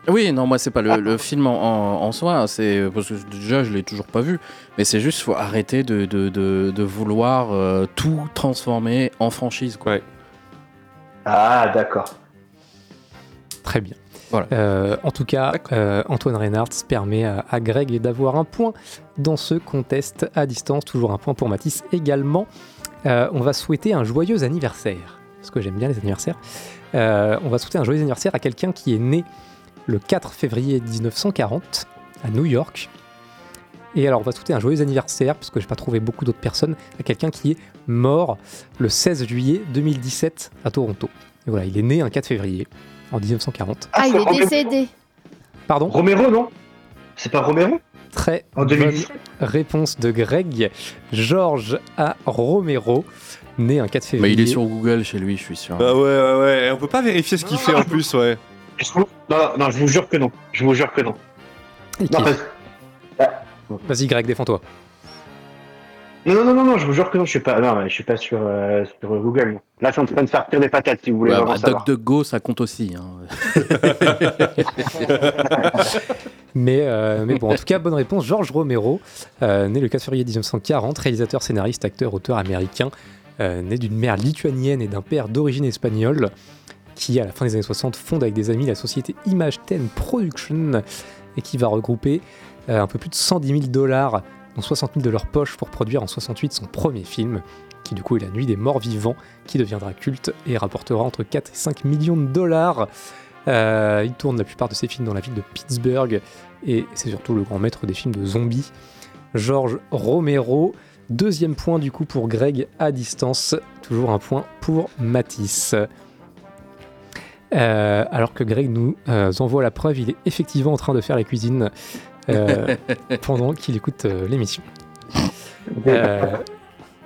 Oui, non, moi c'est pas le, le film en, en- en soi, c'est parce que déjà je l'ai toujours pas vu, mais c'est juste faut arrêter de, de, de, de vouloir euh, tout transformer en franchise, quoi. Ah, d'accord. Très bien. Voilà. Euh, en tout cas, euh, Antoine Reynards permet à, à Greg d'avoir un point dans ce contest à distance. Toujours un point pour Mathis également. Euh, on va souhaiter un joyeux anniversaire, parce que j'aime bien les anniversaires. On va souhaiter un joyeux anniversaire à quelqu'un qui est né le 4 février 1940 à New York. Et alors, on va souhaiter un joyeux anniversaire, parce que je n'ai pas trouvé beaucoup d'autres personnes, à quelqu'un qui est mort le 16 juillet 2017 à Toronto. Et voilà, il est né un 4 février en 1940. Ah, il est décédé. Pardon Romero, non? C'est pas Romero? Très En bonne 2017 réponse de Greg. Georges A. Romero, né un 4 Mais février. il est sur Google chez lui, je suis sûr. Ah ouais, ouais, ouais. On peut pas vérifier ce qu'il fait en plus, ouais. Non, non, je vous jure que non. Je vous jure que non. Non, Vas-y, Greg, défends-toi. Non, non, non, non, non, je vous jure que non, je suis pas, non, je suis pas sur, euh, sur Google. Là, je suis en train de faire tirer des patates si vous voulez Ouais, vraiment bah, savoir. DuckDuckGo, ça compte aussi. hein. <laughs> Mais, euh, mais bon, en tout cas, bonne réponse. Georges Romero, euh, né le 4 février 1940, réalisateur, scénariste, acteur, auteur américain, euh, né d'une mère lituanienne et d'un père d'origine espagnole, qui, à la fin des années 60, fonde avec des amis la société Image 10 Production et qui va regrouper euh, un peu plus de 110 000 dollars, dont 60 000 de leur poche, pour produire en 68 son premier film, qui du coup est La Nuit des Morts Vivants, qui deviendra culte et rapportera entre 4 et 5 millions de dollars. Euh, il tourne la plupart de ses films dans la ville de Pittsburgh et c'est surtout le grand maître des films de zombies. Georges Romero, deuxième point du coup pour Greg à distance, toujours un point pour Matisse. Euh, alors que Greg nous euh, envoie la preuve, il est effectivement en train de faire la cuisine euh, <laughs> pendant qu'il écoute euh, l'émission. Euh,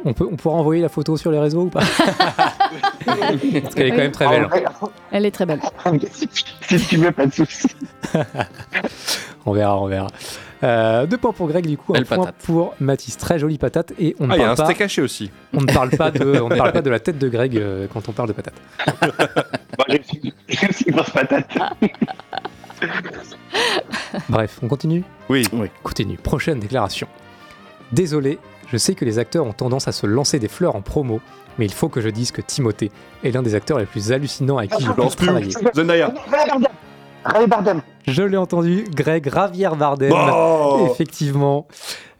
on, peut, on pourra envoyer la photo sur les réseaux ou pas? <laughs> Parce qu'elle est quand même très belle. Elle est très belle. <laughs> si tu veux, pas de soucis. on verra, on verra. Euh, deux points pour Greg, du coup, Belle un point patate. pour Mathis. Très jolie patate. Et on ne Ah, il y a parle un pas. steak haché aussi. On ne parle pas de, on ne parle pas de la tête de Greg euh, quand on parle de patate. Moi, j'ai une grosse patate. <laughs> Bref, on continue Oui. Continue. Prochaine déclaration. Désolé, je sais que les acteurs ont tendance à se lancer des fleurs en promo, mais il faut que je dise que Timothée est l'un des acteurs les plus hallucinants avec qui je Lance plus. travailler. Zendaya. Ray Bardem. Je l'ai entendu, Greg Ravier Bardem. Oh Effectivement.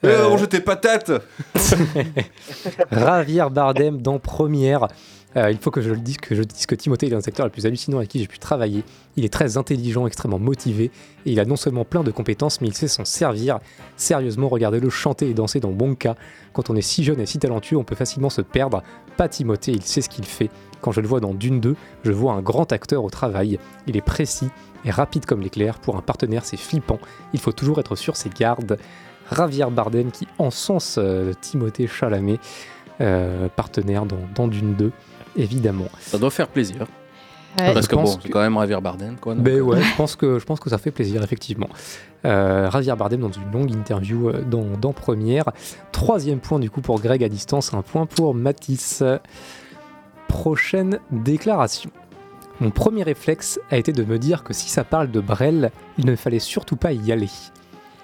Eh, Euh, on jetait patate <laughs> Javier Bardem dans Première. Euh, il faut que je le dise que je dise que Timothée est l'un des acteurs les plus hallucinants avec qui j'ai pu travailler. Il est très intelligent, extrêmement motivé, et il a non seulement plein de compétences, mais il sait s'en servir. Sérieusement, regardez-le chanter et danser dans Bonka. Quand on est si jeune et si talentueux, on peut facilement se perdre. Pas Timothée, il sait ce qu'il fait. Quand je le vois dans Dune 2, je vois un grand acteur au travail. Il est précis et rapide comme l'éclair. Pour un partenaire, c'est flippant. Il faut toujours être sur ses gardes. Javier Bardem qui encense euh, Timothée Chalamet, euh, partenaire dans Dune 2, évidemment. Ça doit faire plaisir. Ouais. Parce que bon, c'est quand même Javier Bardem, quoi. donc, Ben euh, ouais, <laughs> je pense, que, je pense que ça fait plaisir, effectivement. Euh, Javier Bardem dans une longue interview euh, dans, dans Première. Troisième point du coup pour Greg à distance, un point pour Matisse. Prochaine déclaration. Mon premier réflexe a été de me dire que si ça parle de Brel, il ne fallait surtout pas y aller.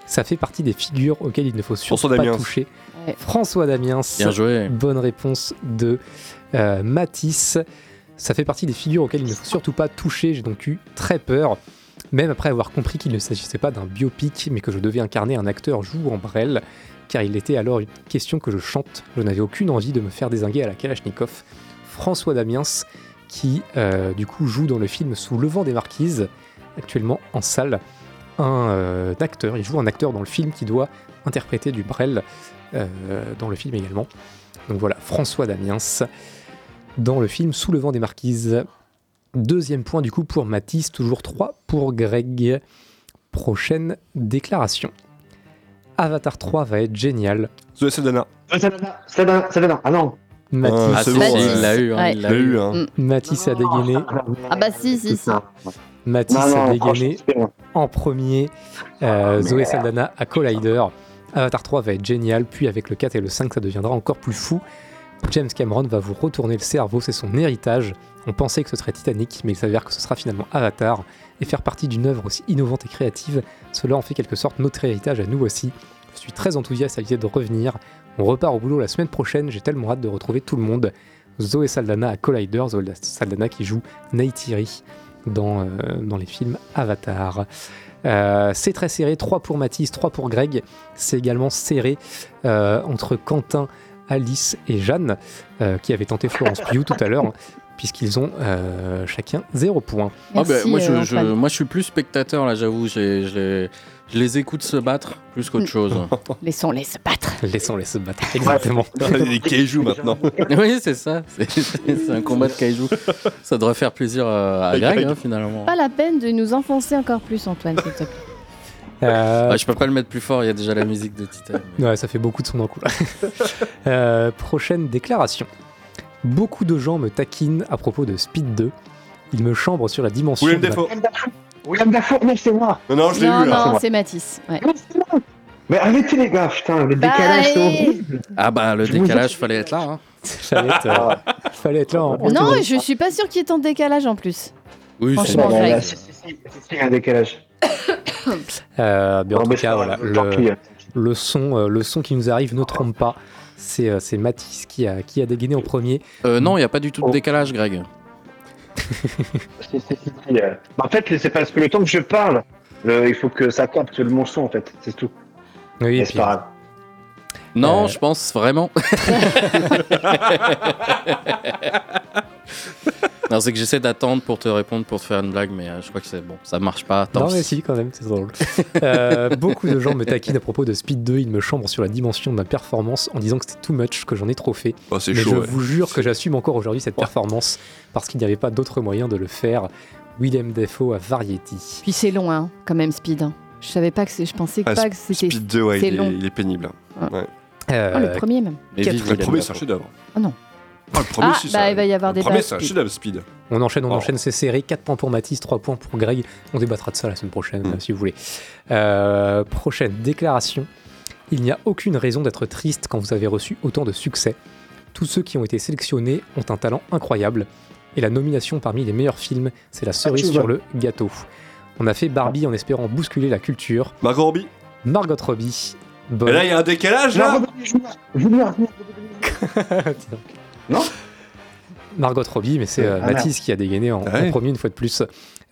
Ça fait partie des figures auxquelles il ne faut surtout François pas Damiens. toucher. François Damiens. Bien joué. Bonne réponse de Matisse. Ça fait partie des figures auxquelles il ne faut surtout pas toucher. J'ai donc eu très peur, même après avoir compris qu'il ne s'agissait pas d'un biopic, mais que je devais incarner un acteur jouant Brel, car il était alors une question que je chante. Je n'avais aucune envie de me faire désinguer à la Kalachnikov. François Damiens, qui euh, du coup joue dans le film Sous le vent des marquises, actuellement en salle. Un euh, acteur, il joue un acteur dans le film qui doit interpréter du Brel euh, dans le film également. Donc voilà, François Damiens dans le film Sous le vent des marquises. Deuxième point du coup pour Mathis, toujours 3 pour Greg. Prochaine déclaration. Avatar 3 va être génial. Zoé Saldana. Saldana, Saldana, Saldana. Ah non. Mathis, Ah, bon, Mathis. ouais. Il l'a eu, hein, Ouais. il Il l'a l'a eu. eu, hein. Mm. Mathis a dégainé. Ah bah si, si, si. Mathis Non, a dégainé en premier. Euh, Zoé Saldana à Collider. Avatar 3 va être génial, puis avec le 4 et le 5, ça deviendra encore plus fou. James Cameron va vous retourner le cerveau, c'est son héritage. On pensait que ce serait Titanic, mais il s'avère que ce sera finalement Avatar. Et faire partie d'une œuvre aussi innovante et créative, cela en fait quelque sorte notre héritage à nous aussi. Je suis très enthousiaste à l'idée de revenir. On repart au boulot la semaine prochaine, j'ai tellement hâte de retrouver tout le monde. Zoé Saldana à Collider, Zoé Saldana qui joue Neytiri dans, euh, dans les films Avatar. Euh, c'est très serré, 3 pour Mathis, 3 pour Greg. C'est également serré euh, entre Quentin, Alice et Jeanne, euh, qui avaient tenté Florence Pugh tout à l'heure, hein, puisqu'ils ont euh, chacun 0 point. Ah bah, Merci, moi, je, euh, je- moi, je suis plus spectateur, là, j'avoue. Je les, écoute se battre plus Mm. qu'autre chose. <laughs> Laissons-les se battre. Laissons-les se battre. Exactement. <laughs> Des kaiju maintenant. <laughs> oui, c'est ça. C'est un combat de kaiju. Ça devrait faire plaisir à Greg, hein, finalement. Pas la peine de nous enfoncer encore plus, Antoine, s'il te plaît. Euh, Ah, je peux pas le mettre plus fort, il y a déjà la musique de Titan. <laughs> Ouais, ça fait beaucoup de son d'un coup. <laughs> Euh, prochaine déclaration. Beaucoup de gens me taquinent à propos de Speed 2. Ils me chambrent sur la dimension. William Defoe. William Dafoe, non, c'est moi. Non, non, je l'ai eu. hein. non, c'est Matisse. Ouais. Mais arrêtez les gars, putain, le décalage, c'est horrible. Ah bah, le Je décalage, fallait être là. hein. Fallait être, euh, fallait être là en, en Non, je suis pas sûr qu'il y ait tant de décalage en plus. Oui, c'est Franchement, Non, non, Greg. là, si, si, si, si, si, il y a un décalage. <laughs> Euh, mais en Non, tout mais cas, voilà, le, son, euh, le son qui nous arrive ne trompe pas. C'est euh, Mathis qui a, qui a dégainé en premier. Euh, non, il n'y a pas du tout de Oh. décalage, Greg. Si, si, si, si, euh. En fait, c'est parce que le temps que je parle, le- il faut que ça capte le mon son, en fait, c'est tout. Oui, c'est pas grave. Non, Euh. je pense vraiment. <laughs> <laughs> non, c'est que j'essaie d'attendre pour te répondre, pour te faire une blague, mais euh, je crois que c'est bon, ça marche pas. Tant non, mais si, quand même, c'est drôle. <laughs> Euh, beaucoup de gens me taquinent à propos de Speed 2. Ils me chambrent sur la dimension de ma performance en disant que c'était too much, que j'en ai trop fait. Oh, c'est Mais chaud. je ouais. vous jure que j'assume encore aujourd'hui cette performance parce qu'il n'y avait pas d'autre moyen de le faire. William Defoe à Variety. Puis c'est long, hein, quand même, Speed. Je savais pas que c'est. Je pensais Ah, pas que c'était. Speed 2, ouais, c'est il, long. est, il est pénible. hein. Ouais. Ah, le premier même. Mais Quatre- le premier, c'est un Dafoe. chef-d'œuvre. Ah non. Ah, le premier, Ah, si, bah, ça- il va y avoir le des premier, c'est un speed. chef-d'œuvre speed. On enchaîne, on Oh. enchaîne ces séries. 4 points pour Mathis, 3 points pour Greg. On débattra de ça la semaine prochaine, Mm. euh, si vous voulez. Euh, prochaine déclaration. Il n'y a aucune raison d'être triste quand vous avez reçu autant de succès. Tous ceux qui ont été sélectionnés ont un talent incroyable. Et la nomination parmi les meilleurs films, c'est la cerise tu sur le gâteau. On a fait Barbie en espérant bousculer la culture. Margot Robbie. Margot Robbie. Et là, il y a un décalage, là <laughs> Non Margot Robbie, mais c'est euh, Ah, merde. Mathis qui a dégainé en, Ah ouais. en premier une fois de plus.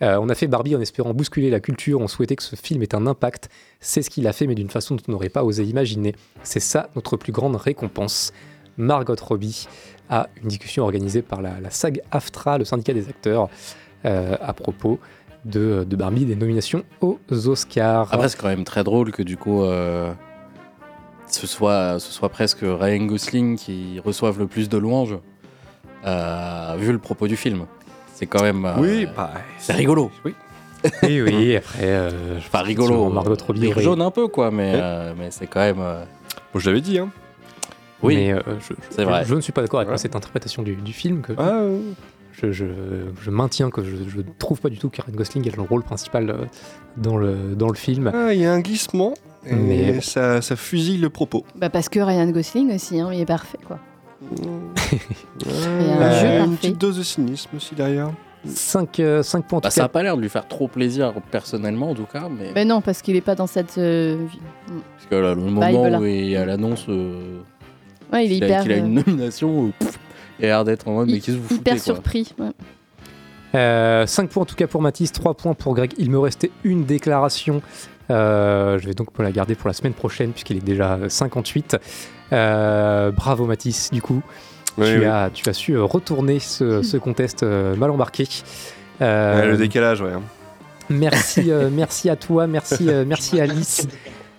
Euh, on a fait Barbie en espérant bousculer la culture, on souhaitait que ce film ait un impact. C'est ce qu'il a fait, mais d'une façon dont on n'aurait pas osé imaginer. C'est ça notre plus grande récompense. Margot Robbie a une discussion organisée par la, la SAG AFTRA, le syndicat des acteurs, euh, à propos de, de Barbie, des nominations aux Oscars. Après, c'est quand même très drôle que du coup, euh, ce, soit, ce soit presque Ryan Gosling qui reçoive le plus de louanges, euh, vu le propos du film. C'est quand même. euh, Oui, bah. c'est rigolo. Oui. oui, oui, après. euh, <laughs> Enfin, rigolo. Margot euh, Robbie jaune un peu, quoi, mais, Ouais. euh, mais c'est quand même. euh, Bon, je l'avais dit, hein. Oui, mais euh, je, c'est vrai. je ne suis pas d'accord avec cette interprétation du, du film. Que, Ah, euh, je, je, je maintiens que je ne trouve pas du tout que Ryan Gosling ait le rôle principal euh, dans le, dans le film. ah, il y a un glissement. Et Mais- ça, ça fusille le propos. Bah parce que Ryan Gosling aussi, hein, il est parfait quoi. Euh, un jeu une petite dose de cynisme aussi derrière. 5, points en Bah, ça cas. a pas l'air de lui faire trop plaisir personnellement, en tout cas, mais. Mais non, parce qu'il est pas dans cette. euh, vie. Parce que là, le moment où il y a l'annonce euh, Ouais, il est qu'il a, hyper, qu'il a une euh, nomination, euh, pff, il a l'air d'être en mode, mais qu'est-ce que vous hyper foutez, quoi surpris. ouais. 5 Euh, points en tout cas pour Mathis, 3 points pour Greg. Il me restait une déclaration. Euh, je vais donc me la garder pour la semaine prochaine puisqu'il est déjà euh, 58. Euh, bravo Mathis, du coup. Oui, tu, oui. As, tu as su euh, retourner ce, ce contest euh, mal embarqué. Euh, Ouais, le décalage, ouais. hein. merci, euh, <laughs> merci à toi, merci, euh, merci Alice.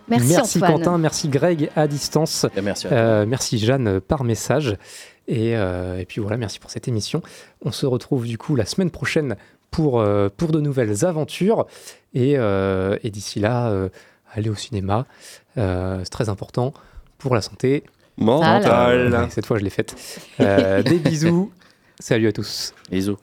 Merci. Quentin, merci Greg à distance. Et merci à toi. Euh, merci Jeanne par message. Et, euh, et puis voilà, merci pour cette émission. On se retrouve du coup la semaine prochaine pour, euh, pour de nouvelles aventures. Et, euh, et d'ici là, euh, allez au cinéma. Euh, c'est très important pour la santé. Mental. Ouais, cette fois, je l'ai faite. Des bisous. <laughs> Salut à tous. Bisous.